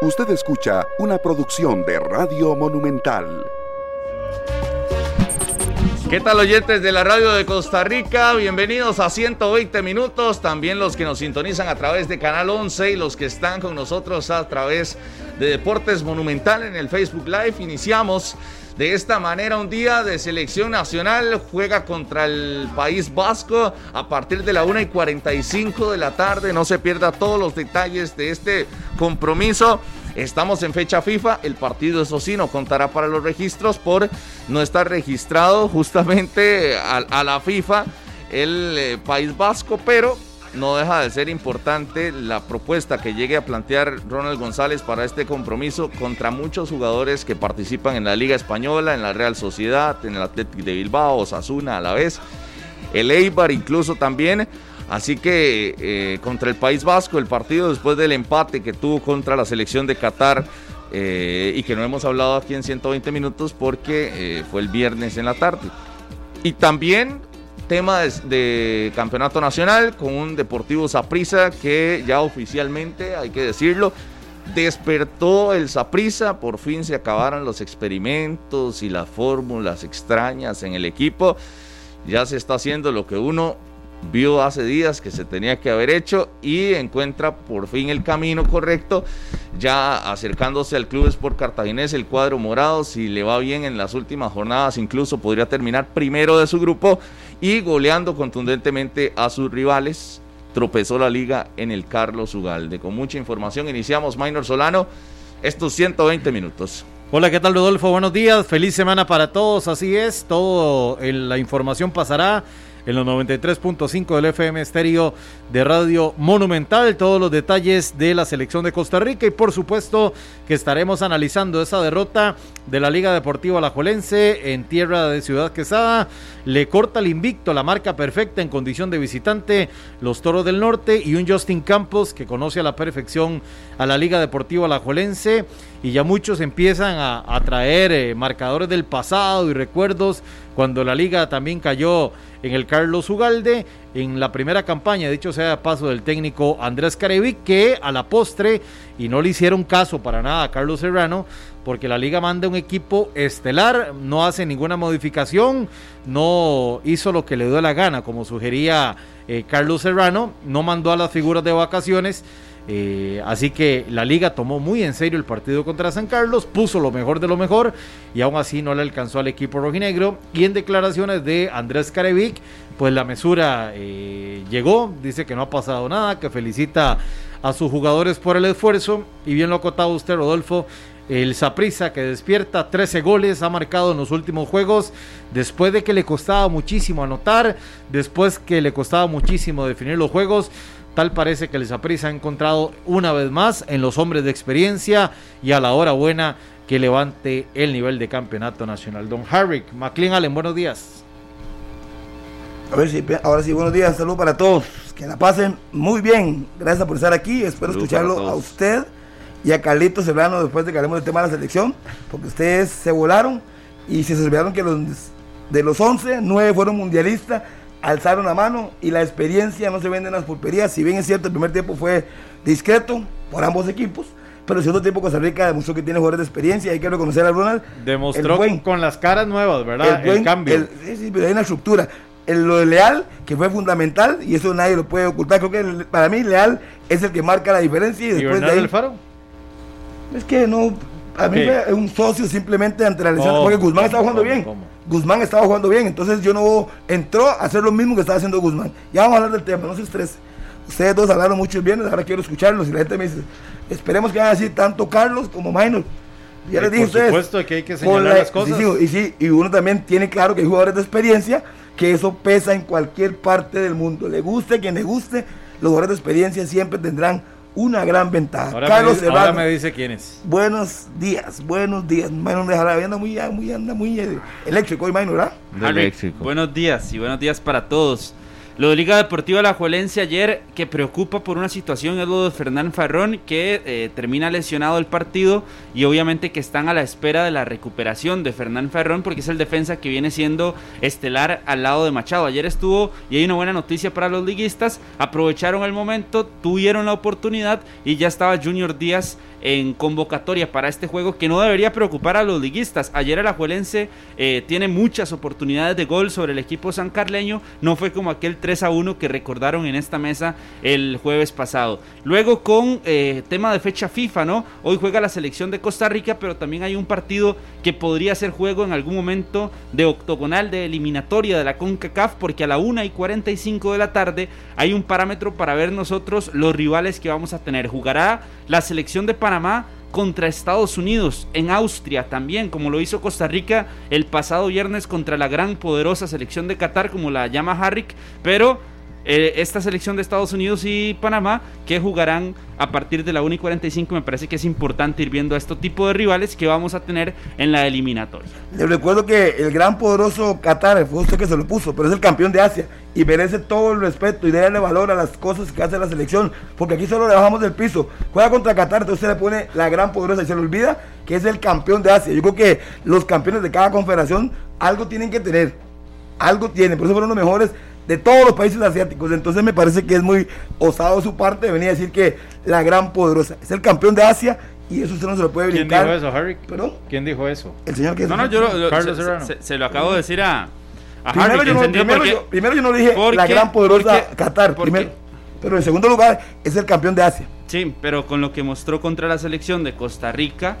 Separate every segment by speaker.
Speaker 1: Usted escucha una producción de Radio Monumental.
Speaker 2: ¿Qué tal oyentes de la radio de Costa Rica? Bienvenidos a 120 minutos. También los que nos sintonizan a través de Canal 11 y los que están con nosotros a través de Deportes Monumental en el Facebook Live. Iniciamos de esta manera un día de selección nacional. Juega contra el País Vasco a partir de la 1 y 45 de la tarde. No se pierda todos los detalles de este compromiso. Estamos en fecha FIFA, el partido eso sí no contará para los registros por no estar registrado justamente a, la FIFA el eh, País Vasco, pero no deja de ser importante la propuesta que llegue a plantear Ronald González para este compromiso contra muchos jugadores que participan en la Liga Española, en la Real Sociedad, en el Atlético de Bilbao, Osasuna a la vez, el Eibar incluso también. Así que eh, contra el País Vasco, el partido después del empate que tuvo contra la selección de Qatar eh, y que no hemos hablado aquí en 120 minutos porque eh, fue el viernes en la tarde. Y también tema de, campeonato nacional con un Deportivo Saprissa que ya oficialmente, hay que decirlo, despertó el Saprissa, por fin se acabaron los experimentos y las fórmulas extrañas en el equipo. Ya se está haciendo lo que uno vio hace días que se tenía que haber hecho y encuentra por fin el camino correcto, ya acercándose al Club Sport Cartaginés, el cuadro morado, si le va bien en las últimas jornadas, incluso podría terminar primero de su grupo y goleando contundentemente a sus rivales. Tropezó la liga en el Carlos Ugalde. Con mucha información iniciamos Minor Solano estos 120 minutos.
Speaker 3: Hola, ¿qué tal Rodolfo? Buenos días, feliz semana para todos, así es, todo la información pasará en los 93.5 del FM estéreo de Radio Monumental. Todos los detalles de la selección de Costa Rica y por supuesto que estaremos analizando esa derrota de la Liga Deportiva Alajuelense en tierra de Ciudad Quesada. Le corta el invicto, la marca perfecta en condición de visitante, los Toros del Norte y un Justin Campos que conoce a la perfección a la Liga Deportiva Alajuelense y ya muchos empiezan a, traer eh, marcadores del pasado y recuerdos cuando la liga también cayó en el Carlos Ugalde en la primera campaña, dicho sea de paso del técnico Andrés Carevic, que a la postre, y no le hicieron caso para nada a Carlos Serrano, porque la liga manda un equipo estelar, no hace ninguna modificación, no hizo lo que le dio la gana, como sugería eh, Carlos Serrano, no mandó a las figuras de vacaciones eh, así que la liga tomó muy en serio el partido contra San Carlos, puso lo mejor de lo mejor y aún así no le alcanzó al equipo rojinegro. Y en declaraciones de Andrés Carevic, pues la mesura eh, llegó, dice que no ha pasado nada, que felicita a sus jugadores por el esfuerzo. Y bien lo ha acotado usted, Rodolfo, el Saprisa que despierta 13 goles, ha marcado en los últimos juegos, después de que le costaba muchísimo anotar, después que le costaba muchísimo definir los juegos Tal parece que el Saprissa ha encontrado una vez más en los hombres de experiencia y a la hora buena que levante el nivel de campeonato nacional. Don Harrick, McLean Allen, buenos días.
Speaker 4: A ver si ahora sí, buenos días, salud para todos. Que la pasen muy bien. Gracias por estar aquí. Espero escucharlo a usted y a Carlito Serrano después de que hablemos del tema de la selección, porque ustedes se volaron y se olvidaron que los, de los 11, 9 fueron mundialistas alzaron la mano y la experiencia no se vende en las pulperías. Si bien es cierto, el primer tiempo fue discreto por ambos equipos, pero el segundo tiempo Costa Rica demostró que tiene jugadores de experiencia. Hay que reconocer a Ronald.
Speaker 3: Demostró con las caras nuevas, ¿verdad? El, cambio.
Speaker 4: sí, pero hay una estructura. El, lo de Leal, que fue fundamental, y eso nadie lo puede ocultar. Creo que para mí Leal es el que marca la diferencia. ¿Y, después de ahí,
Speaker 3: Faro?
Speaker 4: Es que no. A mí fue un socio simplemente ante la lesión, porque Guzmán estaba jugando bien. Guzmán estaba jugando bien, entonces yo no entró a hacer lo mismo que estaba haciendo Guzmán. Ya vamos a hablar del tema, no se estrese. Ustedes dos hablaron mucho bien, ahora quiero escucharlos y la gente me dice, esperemos que vayan a decir tanto Carlos como Minor.
Speaker 3: Ya les dije a ustedes. Por supuesto que hay que señalar las cosas.
Speaker 4: y sí, y uno también tiene claro que hay jugadores de experiencia, que eso pesa en cualquier parte del mundo. Le guste quien le guste, los jugadores de experiencia siempre tendrán una gran ventaja.
Speaker 3: Ahora Carlos me, ahora me dice quién es.
Speaker 4: Buenos días, buenos días. Minor de Jarabe anda muy, muy, anda muy eléctrico hoy, Minor, ¿verdad?
Speaker 5: Eléctrico. Buenos días y buenos días para todos. Lo de Liga Deportiva La Juelense ayer que preocupa por una situación es lo de Fernán Farrón que eh, termina lesionado el partido y obviamente que están a la espera de la recuperación de Fernán Farrón porque es el defensa que viene siendo estelar al lado de Machado. Ayer estuvo y hay una buena noticia para los liguistas, aprovecharon el momento, tuvieron la oportunidad y ya estaba Junior Díaz en convocatoria para este juego que no debería preocupar a los liguistas. Ayer el Ajuelense eh, tiene muchas oportunidades de gol sobre el equipo sancarleño, no fue como aquel 3 a 1 que recordaron en esta mesa el jueves pasado. Luego con eh, tema de fecha FIFA, ¿no? Hoy juega la selección de Costa Rica, pero también hay un partido que podría ser juego en algún momento de octogonal de eliminatoria de la CONCACAF, porque a la 1 y 45 de la tarde hay un parámetro para ver nosotros los rivales que vamos a tener. Jugará la selección de Panamá contra Estados Unidos, en Austria también, como lo hizo Costa Rica el pasado viernes contra la gran poderosa selección de Qatar, como la llama Harrick, pero eh, esta selección de Estados Unidos y Panamá que jugarán a partir de la 1 y 45. Me parece que es importante ir viendo a este tipo de rivales que vamos a tener en la eliminatoria.
Speaker 4: Les recuerdo que el gran poderoso Qatar fue usted que se lo puso, pero es el campeón de Asia y merece todo el respeto y darle valor a las cosas que hace la selección, porque aquí solo le bajamos del piso. Juega contra Qatar, entonces se le pone la gran poderosa y se le olvida que es el campeón de Asia. Yo creo que los campeones de cada confederación algo tienen que tener, algo tienen, por eso fueron los mejores de todos los países asiáticos. Entonces me parece que es muy osado su parte de venir a decir que la gran poderosa es el campeón de Asia y eso usted no se lo puede brincar.
Speaker 3: ¿Quién dijo eso, Harry? ¿Perdón? ¿Quién dijo eso?
Speaker 4: El señor que
Speaker 5: No, no, yo lo, Carlos se, se, lo acabo de decir a, a
Speaker 4: primero,
Speaker 5: Harry.
Speaker 4: Yo no, primero, yo, primero, yo, no dije la gran poderosa porque, Qatar. Primero, pero en segundo lugar es el campeón de Asia.
Speaker 5: Sí, pero con lo que mostró contra la selección de Costa Rica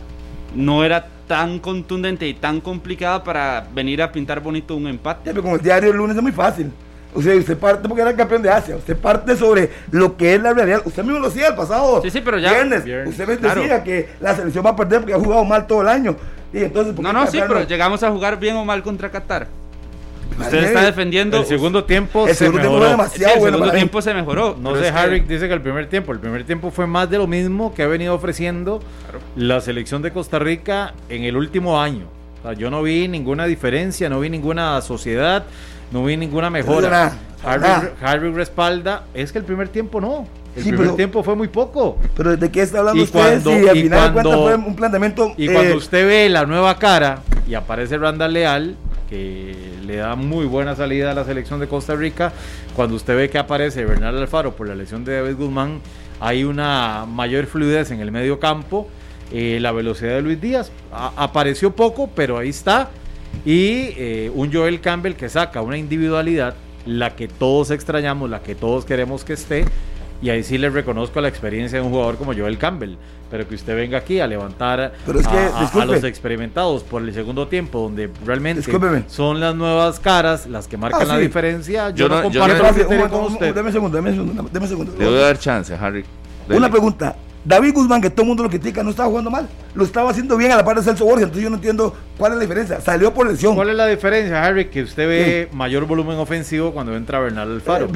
Speaker 5: no era tan contundente y tan complicada para venir a pintar bonito un empate.
Speaker 4: Ya, pero con el diario el lunes es muy fácil. O sea, usted parte porque era el campeón de Asia. Usted parte sobre lo que es la realidad. Usted mismo lo decía el pasado
Speaker 5: sí, sí, pero ya,
Speaker 4: viernes. Usted me decía claro. que la selección va a perder porque ha jugado mal todo el año. Y entonces,
Speaker 5: no, no, sí, pero llegamos a jugar bien o mal contra Qatar. Usted está defendiendo.
Speaker 3: El segundo tiempo
Speaker 4: el
Speaker 3: se
Speaker 4: segundo
Speaker 3: mejoró.
Speaker 4: Tiempo fue demasiado
Speaker 5: el
Speaker 4: bueno
Speaker 5: segundo tiempo se mejoró.
Speaker 3: No sé, Harry que... dice que el primer tiempo. El primer tiempo fue más de lo mismo que ha venido ofreciendo claro. la selección de Costa Rica en el último año. O sea, yo no vi ninguna diferencia, no vi ninguna sociedad, no vi ninguna mejora. Harry, Harry, respalda. Es que el primer tiempo no. El sí, primer pero, tiempo fue muy poco.
Speaker 4: Pero ¿de qué está hablando y usted? Cuando, sí, al y final cuando, de cuentas fue un planteamiento.
Speaker 3: Y eh, cuando usted ve la nueva cara y aparece Randall Leal, que le da muy buena salida a la selección de Costa Rica, cuando usted ve que aparece Bernal Alfaro por la lesión de David Guzmán, hay una mayor fluidez en el medio campo. Eh, la velocidad de Luis Díaz a, apareció poco, pero ahí está. Y eh, un Joel Campbell que saca una individualidad la que todos extrañamos, la que todos queremos que esté. Y ahí sí le reconozco la experiencia de un jugador como Joel Campbell. Pero que usted venga aquí a levantar
Speaker 4: pero es que,
Speaker 3: a, a, a, los experimentados por el segundo tiempo, donde realmente Discúlpeme. son las nuevas caras las que marcan ah, sí. la diferencia. Yo, yo no, comparto yo no,
Speaker 4: criterio con usted. Deme un segundo, deme un segundo, deme un segundo.
Speaker 2: Le voy a dar chance, Harry.
Speaker 4: Dele. Una pregunta. David Guzmán, que todo el mundo lo critica, no estaba jugando mal. Lo estaba haciendo bien a la par de Celso Borges. Entonces yo no entiendo cuál es la diferencia. Salió por lesión.
Speaker 3: ¿Cuál es la diferencia, Harry? Que usted ve sí. mayor volumen ofensivo cuando entra Bernal Alfaro. Eh,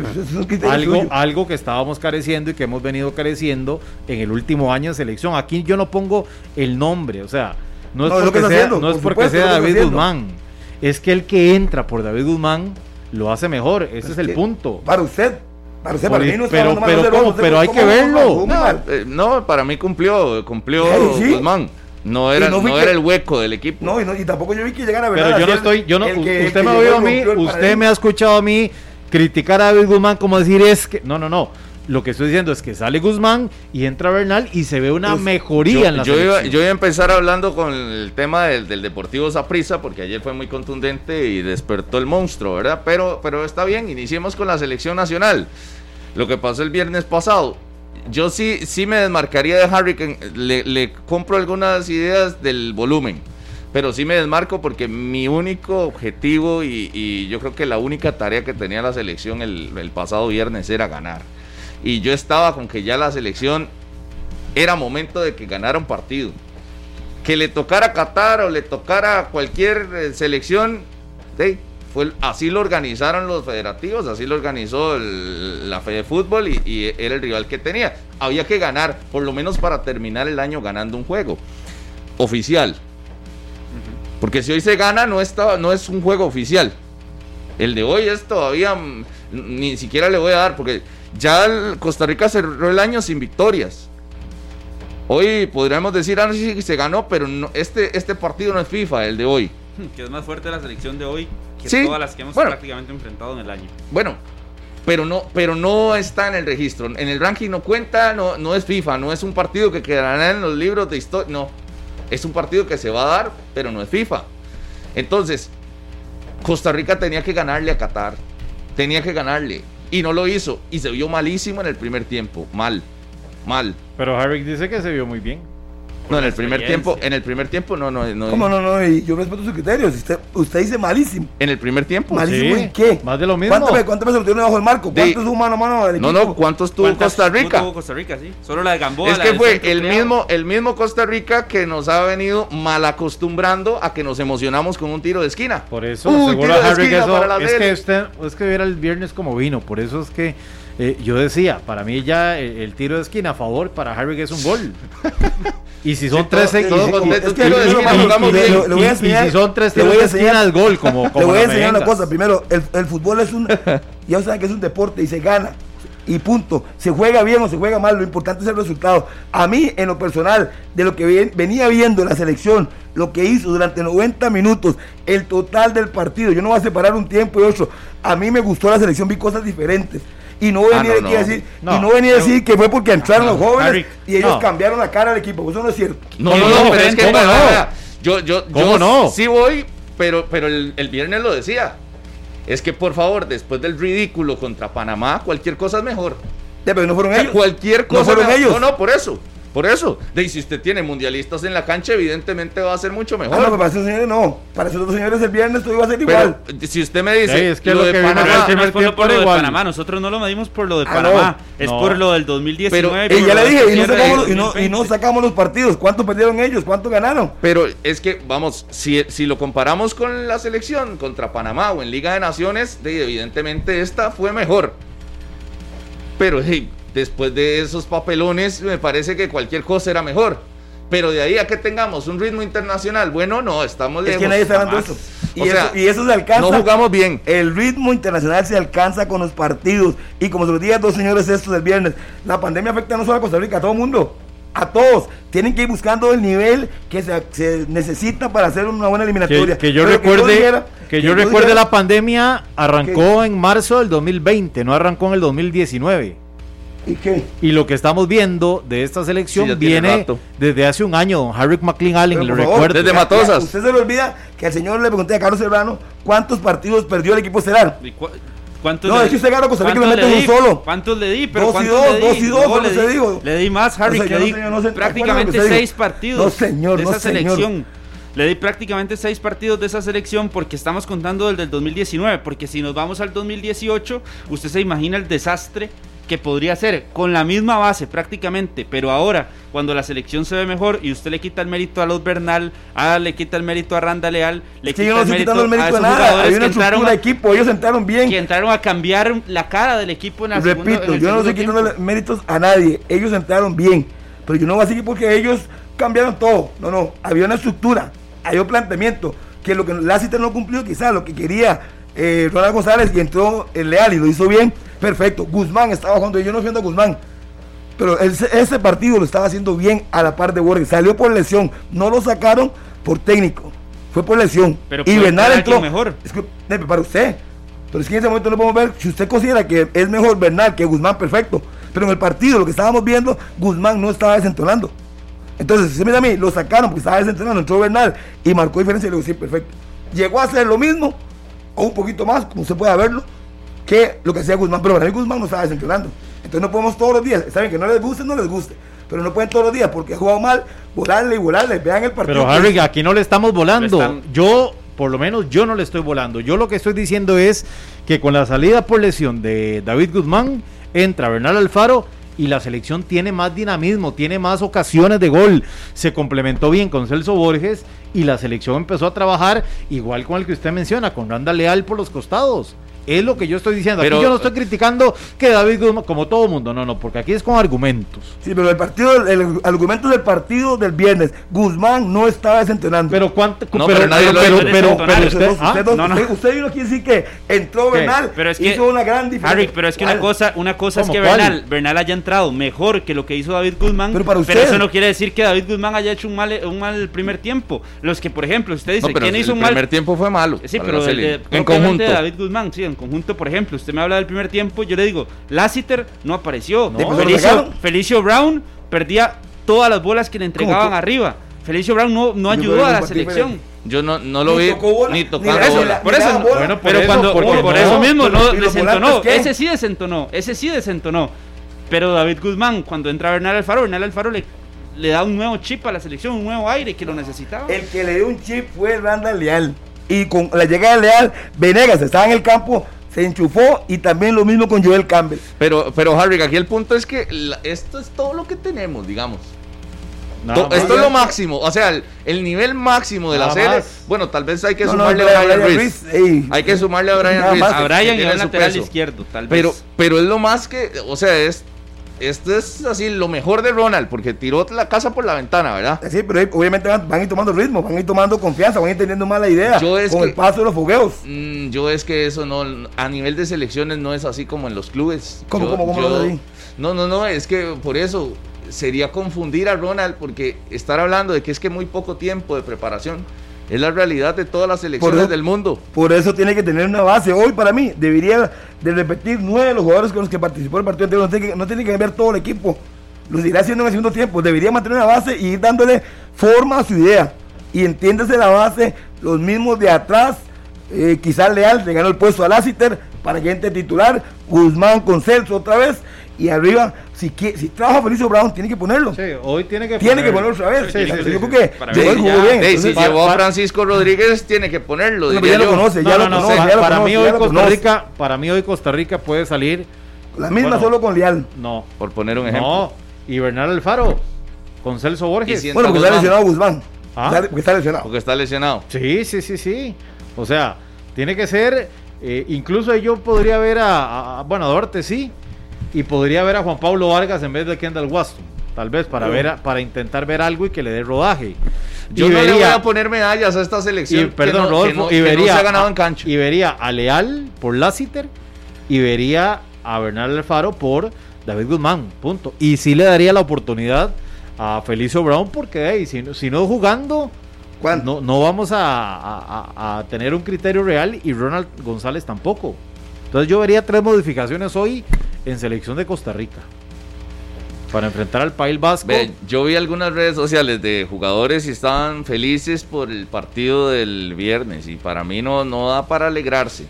Speaker 3: pues algo, algo que estábamos careciendo y que hemos venido careciendo en el último año de selección. Aquí yo no pongo el nombre, o sea, no es no, porque, es sea, haciendo, no es por porque supuesto, sea David Guzmán. Es que el que entra por David Guzmán lo hace mejor. Ese es, es el punto.
Speaker 4: Para usted, para usted, para mí no
Speaker 3: pero, pero, ¿cómo? pero hay que verlo.
Speaker 2: No, eh, no, para mí cumplió, cumplió sí. Guzmán. No era, no, no era el hueco del equipo.
Speaker 4: No y, no, y tampoco yo vi que llegara a ver.
Speaker 3: Pero yo no estoy, yo no, que, usted me ha oído a mí, usted me ha escuchado a mí criticar a David Guzmán como decir es que, no, no, no. Lo que estoy diciendo es que sale Guzmán y entra Bernal y se ve una pues, mejoría
Speaker 2: yo,
Speaker 3: en la
Speaker 2: yo iba, yo iba, a empezar hablando con el tema del, del Deportivo Zaprisa porque ayer fue muy contundente y despertó el monstruo, ¿verdad? Pero, pero está bien, iniciemos con la selección nacional lo que pasó el viernes pasado. Yo sí, sí me desmarcaría de Harry, le, le compro algunas ideas del volumen, pero sí me desmarco porque mi único objetivo y, yo creo que la única tarea que tenía la selección el, el, pasado viernes era ganar. Y yo estaba con que ya la selección era momento de que ganara un partido. Que le tocara Qatar o le tocara cualquier eh, selección, hey, fue, así lo organizaron los federativos, así lo organizó el, la Fede Fútbol y, y, era el rival que tenía. Había que ganar, por lo menos para terminar el año ganando un juego oficial. Porque si hoy se gana, no, está, no es un juego oficial. El de hoy es todavía Ni siquiera le voy a dar, porque ya Costa Rica cerró el año sin victorias. Hoy podríamos decir, ah, sí, se ganó, pero no, este, este partido no es FIFA, el de hoy.
Speaker 5: Que es más fuerte la selección de hoy que todas las que hemos prácticamente enfrentado en el año.
Speaker 2: Bueno, pero no, pero no está en el registro. En el ranking no cuenta, no, no es FIFA, no es un partido que quedará en los libros de historia. No, es un partido que se va a dar, pero no es FIFA. Entonces, Costa Rica tenía que ganarle a Qatar. Tenía que ganarle. Y no lo hizo. Y se vio malísimo en el primer tiempo. Mal. Mal.
Speaker 3: Pero Harry dice que se vio muy bien.
Speaker 2: No, en el primer tiempo, en el primer tiempo no, no, no.
Speaker 4: ¿Cómo no, no? Y yo respeto sus criterios. Usted, usted dice malísimo.
Speaker 2: En el primer tiempo.
Speaker 4: ¿Malísimo y qué?
Speaker 3: Más de lo mismo.
Speaker 4: ¿Cuánto ¿Cuánto me se metieron debajo del marco? ¿Cuántos hubo mano a mano del
Speaker 2: equipo? No, no, ¿cuántos tuvo Costa Rica?
Speaker 5: tuvo Costa Rica, sí. Solo la de Gamboa.
Speaker 2: Es que fue el mismo, el mismo Costa Rica que nos ha venido mal acostumbrando a que nos emocionamos con un tiro de esquina.
Speaker 3: Por eso, seguro Harry que eso, es que usted, es que viera el viernes como vino, por eso es que eh, yo decía, para mí ya el, tiro de esquina a favor para Harry es un gol. y si son tres seguidos, y si son tres tiros de esquina al gol, como,
Speaker 4: como Le voy a enseñar una cosa. Primero, el, el fútbol es un, ya saben que es un deporte y se gana y punto. Se juega bien o se juega mal, lo importante es el resultado. A mí, en lo personal, de lo que venía viendo la selección, lo que hizo durante 90 minutos, el total del partido, yo no voy a separar un tiempo y otro. A mí me gustó la selección, vi cosas diferentes y no venía, ah, a decir, y no venía a decir que fue porque entraron los jóvenes y ellos cambiaron la cara del equipo. Eso no es cierto.
Speaker 2: No, no, no, pero es que yo, yo, yo no? sí voy, pero, pero el, el viernes lo decía. Es que por favor, después del ridículo contra Panamá, cualquier cosa es mejor.
Speaker 4: pero no fueron ellos.
Speaker 2: Cualquier cosa. No fueron ellos. No, no, por eso. Por eso, de si usted tiene mundialistas en la cancha, evidentemente va a ser mucho mejor.
Speaker 4: Ah, no, para esos señores no. Para esos otros señores el viernes todo iba a ser igual.
Speaker 2: si usted me dice,
Speaker 3: es que lo, de Panamá,
Speaker 5: no es por, lo de Panamá, nosotros no lo medimos por lo de ah, Panamá, es por lo del 2019.
Speaker 4: Pero, y ya le dije, y no, sacamos, y, no, y no, sacamos, los partidos. ¿Cuánto perdieron ellos? ¿Cuánto ganaron?
Speaker 2: Pero es que, vamos, si, si lo comparamos con la selección contra Panamá o en Liga de Naciones, evidentemente esta fue mejor. Pero, hey, después de esos papelones, me parece que cualquier cosa era mejor. Pero de ahí a que tengamos un ritmo internacional, bueno, no, estamos lejos.
Speaker 4: Es que nadie está hablando eso. Y, eso, y eso se alcanza.
Speaker 2: No jugamos bien.
Speaker 4: El ritmo internacional se alcanza con los partidos. Y como se los dije a dos señores estos del viernes, la pandemia afecta no solo a Costa Rica, a todo el mundo. A todos. Tienen que ir buscando el nivel que se, necesita para hacer una buena eliminatoria.
Speaker 3: Que, yo recuerde, que yo, recuerde la pandemia arrancó en marzo del 2020, no arrancó en el 2019.
Speaker 4: ¿Y qué?
Speaker 3: Y lo que estamos viendo de esta selección viene desde hace un año, don Harry McLean Allen, le recuerdo.
Speaker 2: Desde Matosas.
Speaker 4: Usted se le olvida que al señor le pregunté a Carlos Serrano cuántos partidos perdió el equipo estelar.
Speaker 5: ¿Cuántos
Speaker 4: no, es que usted gana Costa Rica lo mete un solo.
Speaker 5: ¿Cuántos le di? Pero
Speaker 4: dos y dos, dos y dos, no, le, di, digo.
Speaker 5: le di más, Harry, no sé, le di no prácticamente seis partidos
Speaker 4: no, señor,
Speaker 5: de
Speaker 4: esa
Speaker 5: selección.
Speaker 4: Señor.
Speaker 5: Le di prácticamente seis partidos de esa selección porque estamos contando del del 2019. Porque si nos vamos al 2018, usted se imagina el desastre que podría ser con la misma base prácticamente, pero ahora cuando la selección se ve mejor y usted le quita el mérito a los Bernal, a, le quita el mérito a Randa Leal, le quita el, mérito
Speaker 4: el mérito, a, esos nada. Hay una que entraron a, equipo, ellos entraron bien.
Speaker 5: Que entraron a cambiar la cara del equipo en la
Speaker 4: Repito, yo no estoy quitando méritos a nadie, ellos entraron bien, pero yo no voy a seguir porque ellos cambiaron todo. No, no, había una estructura, había un planteamiento, que lo que Laciter no cumplió, quizás lo que quería eh, Ronald González y entró el Leal y lo hizo bien, perfecto. Guzmán estaba jugando, yo no defiendo a Guzmán, pero ese partido lo estaba haciendo bien a la par de Borges. Salió por lesión, no lo sacaron por técnico, fue por lesión.
Speaker 5: Pero y Bernal entró. mejor.
Speaker 4: Es que, para usted, pero es que en ese momento no podemos ver, si usted considera que es mejor Bernal que Guzmán, perfecto. Pero en el partido, lo que estábamos viendo, Guzmán no estaba desentonando. Entonces, si se mira a mí, lo sacaron porque estaba desentonando, entró Bernal y marcó diferencia y le digo, sí, perfecto. Llegó a hacer lo mismo, o un poquito más, como usted puede verlo, que lo que hacía Guzmán, pero para mí Guzmán no estaba desentonando. Entonces no podemos todos los días, saben que no les guste, no les guste, pero no pueden todos los días porque ha jugado mal, volarle y volarle, vean el partido.
Speaker 3: Pero Harry, aquí no le estamos volando. Yo, por lo menos yo no le estoy volando. Yo lo que estoy diciendo es que con la salida por lesión de David Guzmán, entra Bernal Alfaro y la selección tiene más dinamismo, tiene más ocasiones de gol. Se complementó bien con Celso Borges y la selección empezó a trabajar igual con el que usted menciona, con Randa Leal por los costados Es lo que yo estoy diciendo. Pero, aquí yo no estoy criticando que David Guzmán, como todo mundo, no, no, porque aquí es con argumentos.
Speaker 4: Sí, pero el partido, el, argumento del partido del viernes, Guzmán no estaba desentrenando.
Speaker 3: Pero cuánto,
Speaker 2: no,
Speaker 3: pero,
Speaker 2: nadie
Speaker 3: pero,
Speaker 2: lo
Speaker 3: pero, pero, usted,
Speaker 4: usted, no, no. usted vino aquí a decir que entró Bernal, pero es que, hizo una gran diferencia.
Speaker 5: Harry, pero es que una cosa, una cosa es que Bernal, Bernal haya entrado mejor que lo que hizo David Guzmán,
Speaker 4: pero, para usted,
Speaker 5: pero eso no quiere decir que David Guzmán haya hecho un mal, un mal primer tiempo. Los que, por ejemplo, usted dice, ¿quién hizo un mal?
Speaker 2: El primer tiempo fue malo.
Speaker 5: Sí, pero en conjunto. David Guzmán, sí, en conjunto, por ejemplo, usted me habla del primer tiempo, yo le digo, Lassiter no apareció. Felicio, Brown perdía todas las bolas que le entregaban arriba. Felicio Brown no, no ayudó a la selección.
Speaker 2: Yo no, no lo vi ni tocando
Speaker 5: Por eso, bueno, pero cuando por, eso mismo no desentonó. Ese sí desentonó, ese sí desentonó. Pero David Guzmán, cuando entra Bernal Alfaro, Bernal Alfaro le, le da un nuevo chip a la selección, un nuevo aire que lo necesitaba.
Speaker 4: El que le dio un chip fue Randall Leal. Y con la llegada de Leal, Venegas estaba en el campo se enchufó y también lo mismo con Joel Campbell.
Speaker 2: Pero, pero Harry, aquí el punto es que esto es todo lo que tenemos, digamos. esto es lo máximo, o sea, el, nivel máximo de la serie. Bueno, tal vez hay que sumarle a Brian, Ruiz. Hay que sumarle a Brian Ruiz.
Speaker 5: A Brian y a lateral izquierdo, tal
Speaker 2: vez. Pero, pero es lo más que, o sea, es esto es así lo mejor de Ronald, porque tiró la casa por la ventana, ¿verdad?
Speaker 4: Sí, pero obviamente van, a ir tomando ritmo, van a ir tomando confianza, van a ir teniendo mala idea con el paso de los fogueos.
Speaker 2: Mm, yo es que eso no, a nivel de selecciones no es así como en los clubes.
Speaker 4: ¿Cómo, cómo, cómo
Speaker 2: No, no, no, es que por eso sería confundir a Ronald, porque estar hablando de que es que muy poco tiempo de preparación. Es la realidad de todas las selecciones del mundo.
Speaker 4: Por eso tiene que tener una base. Hoy para mí debería de repetir nueve de los jugadores con los que participó el partido anterior. No tiene que, no tiene que ver todo el equipo. Lo irá haciendo en el segundo tiempo. Debería mantener una base y ir dándole forma a su idea. Y entiéndase la base, los mismos de atrás. Eh, quizás Leal le ganó el puesto a Lassiter para que entre titular. Guzmán con Celso otra vez. Y arriba si, si trabaja Felicio Brown, tiene que ponerlo.
Speaker 3: Sí, hoy tiene que
Speaker 4: Tiene que ponerlo otra vez.
Speaker 2: Sí, yo creo que bien. si llevó a Francisco Rodríguez, tiene que ponerlo.
Speaker 4: ya lo conoce, ya lo conoce.
Speaker 3: para, mí hoy Costa Rica, para mí hoy Costa Rica puede salir.
Speaker 4: La misma solo con Leal.
Speaker 3: No.
Speaker 2: Por poner un ejemplo. No.
Speaker 3: Y Bernal Alfaro. Con Celso Borges.
Speaker 4: Bueno, porque está lesionado Guzmán. ¿Ah? Porque está lesionado.
Speaker 2: Porque está lesionado.
Speaker 3: Sí, sí, sí, sí. O sea, tiene que ser. Eh, incluso yo podría ver a, a bueno, a Duarte sí, y podría ver a Juan Pablo Vargas en vez de Kendall Waston, tal vez para ver para intentar ver algo y que le dé rodaje.
Speaker 2: Yo no le voy a poner medallas a esta selección.
Speaker 3: Y, perdón, Rodolfo, y vería, ha ganado en cancho. Y vería a Leal por Lassiter y vería a Bernal Alfaro por David Guzmán, punto. Y sí le daría la oportunidad a Felicio Brown porque si, si no jugando, no, no vamos a, a, tener un criterio real y Ronald González tampoco. Entonces yo vería tres modificaciones hoy en selección de Costa Rica. Para enfrentar al País Vasco.
Speaker 2: yo vi algunas redes sociales de jugadores y estaban felices por el partido del viernes y para mí no, no da para alegrarse.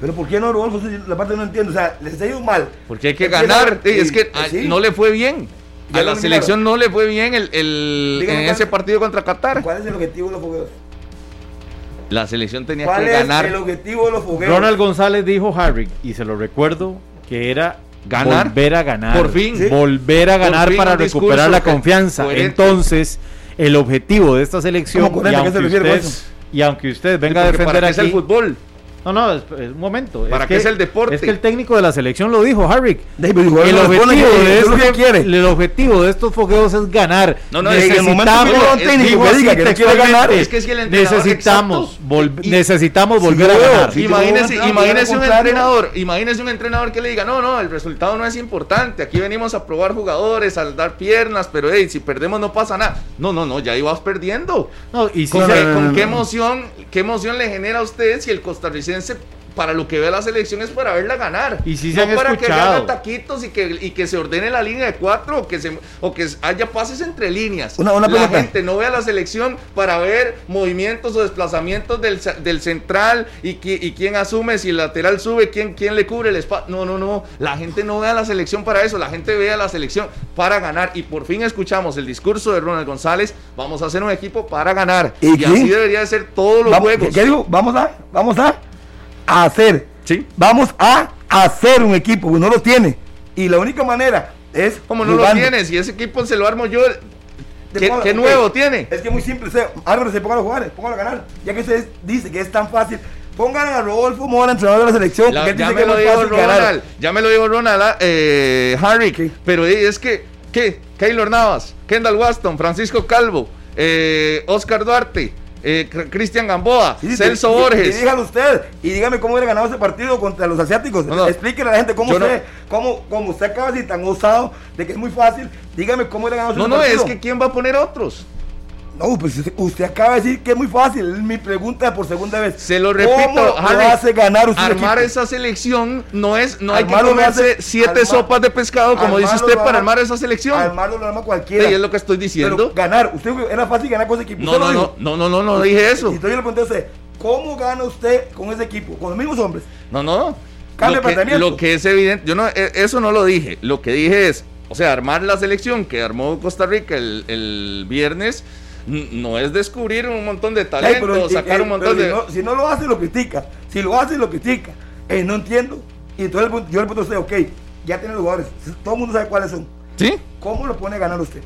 Speaker 4: Pero ¿por qué no, Rodolfo? La parte no entiendo. O sea, les ha ido mal.
Speaker 2: Porque hay que ganar. es que no le fue bien. A la selección no le fue bien el, en ese partido contra Qatar.
Speaker 4: ¿Cuál es el objetivo de los jugadores?
Speaker 2: La selección tenía que ganar.
Speaker 4: el objetivo de los
Speaker 3: Ronald González dijo Harry, y se lo recuerdo, que era ganar, volver a ganar.
Speaker 2: Por fin.
Speaker 3: Volver a ganar para recuperar la confianza. Entonces, el objetivo de esta selección, y aunque, usted, y aunque usted venga a defender aquí...
Speaker 2: el fútbol
Speaker 3: no, no, es, un momento.
Speaker 2: ¿Para qué es el deporte?
Speaker 3: Es que el técnico de la selección lo dijo, Harry.
Speaker 4: el, objetivo de
Speaker 3: este, el objetivo de estos fogueos es ganar.
Speaker 4: No, no, necesitamos,
Speaker 3: es que si el necesitamos, necesitamos volver a ganar.
Speaker 2: Imagínese, imagínese un entrenador, imagínese un entrenador que le diga, no, no, el resultado no es importante. Aquí venimos a probar jugadores, a dar piernas, pero hey, si perdemos no pasa nada. No, no, no, ya ibas perdiendo. No, y si ¿Con, qué emoción, qué emoción le genera a usted si el costarricense para lo que ve la selección es para verla ganar.
Speaker 3: Y si no
Speaker 2: para que haga taquitos y que, y que se ordene la línea de cuatro o que, se, o que haya pases entre líneas.
Speaker 4: Una,
Speaker 2: la gente no ve a la selección para ver movimientos o desplazamientos del, del central y, y quién asume, si el lateral sube, quién, quién le cubre el espacio. No, no, no. La gente no ve a la selección para eso. La gente ve a la selección para ganar. Y por fin escuchamos el discurso de Ronald González. Vamos a hacer un equipo para ganar. Y, así debería de ser todos los juegos.
Speaker 4: ¿Qué digo? Vamos a, vamos a a hacer.
Speaker 2: ¿Sí?
Speaker 4: Vamos a hacer un equipo, no lo tiene. Y la única manera es.
Speaker 2: Como no lo tiene, si ese equipo se lo armo yo. ¿Qué, nuevo tiene?
Speaker 4: Es que es muy simple. Álvaro se ponga a jugar, póngalo a ganar. Ya que usted dice que es tan fácil, Pongan a Rodolfo Mora, entrenador de la selección.
Speaker 2: La-
Speaker 4: porque
Speaker 2: ya
Speaker 4: dice
Speaker 2: me
Speaker 4: que
Speaker 2: lo dijo
Speaker 4: fácil ganar.
Speaker 2: Ronald, ya me lo dijo Ronald, ah, eh, Harry,
Speaker 4: ¿Qué?
Speaker 2: pero eh, es que, ¿qué? Keylor Navas, Kendall Waston, Francisco Calvo, eh, Oscar Duarte, eh, Cr- Cristian Gamboa,
Speaker 4: Sí,
Speaker 2: Celso Borges.
Speaker 4: Y dígalo usted, y dígame cómo hubiera ganado ese partido contra los asiáticos.
Speaker 2: No, no.
Speaker 4: Explíquele a la gente cómo
Speaker 2: Yo no-
Speaker 4: usted, cómo, cómo usted acaba decir tan osado de que es muy fácil. Dígame cómo hubiera ganado
Speaker 2: no,
Speaker 4: ese
Speaker 2: no,
Speaker 4: partido.
Speaker 2: es que ¿quién va a poner otros?
Speaker 4: No, pues usted- acaba de decir que es muy fácil. Es mi pregunta por segunda vez.
Speaker 2: Se lo repito,
Speaker 4: ¿Cómo lo hace ganar usted
Speaker 2: armar
Speaker 4: equipo?
Speaker 2: esa selección no es, no hay que
Speaker 4: Armarlo
Speaker 2: comerse
Speaker 4: hace-
Speaker 2: siete sopas de pescado, como dice
Speaker 4: armarlo
Speaker 2: usted, para
Speaker 4: arma-
Speaker 2: armar esa selección.
Speaker 4: Armarlo lo arma cualquiera.
Speaker 2: Sí, es lo que estoy diciendo.
Speaker 4: Pero ganar, usted era fácil ganar con ese equipo.
Speaker 2: No, no, no, no, no, no, no dije eso.
Speaker 4: Y entonces yo le pregunté a usted, ¿cómo gana usted con ese equipo? Con los mismos hombres.
Speaker 2: No, no.
Speaker 4: Cambia
Speaker 2: lo, que, lo que es evidente, yo no, eh, eso no lo dije. Lo que dije es, o sea, armar la selección que armó Costa Rica el, el viernes no es descubrir un montón de
Speaker 4: Ay,
Speaker 2: talento,
Speaker 4: pero,
Speaker 2: sacar
Speaker 4: eh,
Speaker 2: un montón de.
Speaker 4: Si no, si no lo hace, lo critica. Si lo hace, lo critica. Eh, no entiendo. Y entonces yo le pregunto a usted, ok, ya tiene los jugadores. Todo el mundo sabe cuáles son.
Speaker 2: ¿Sí?
Speaker 4: ¿Cómo lo pone a ganar usted?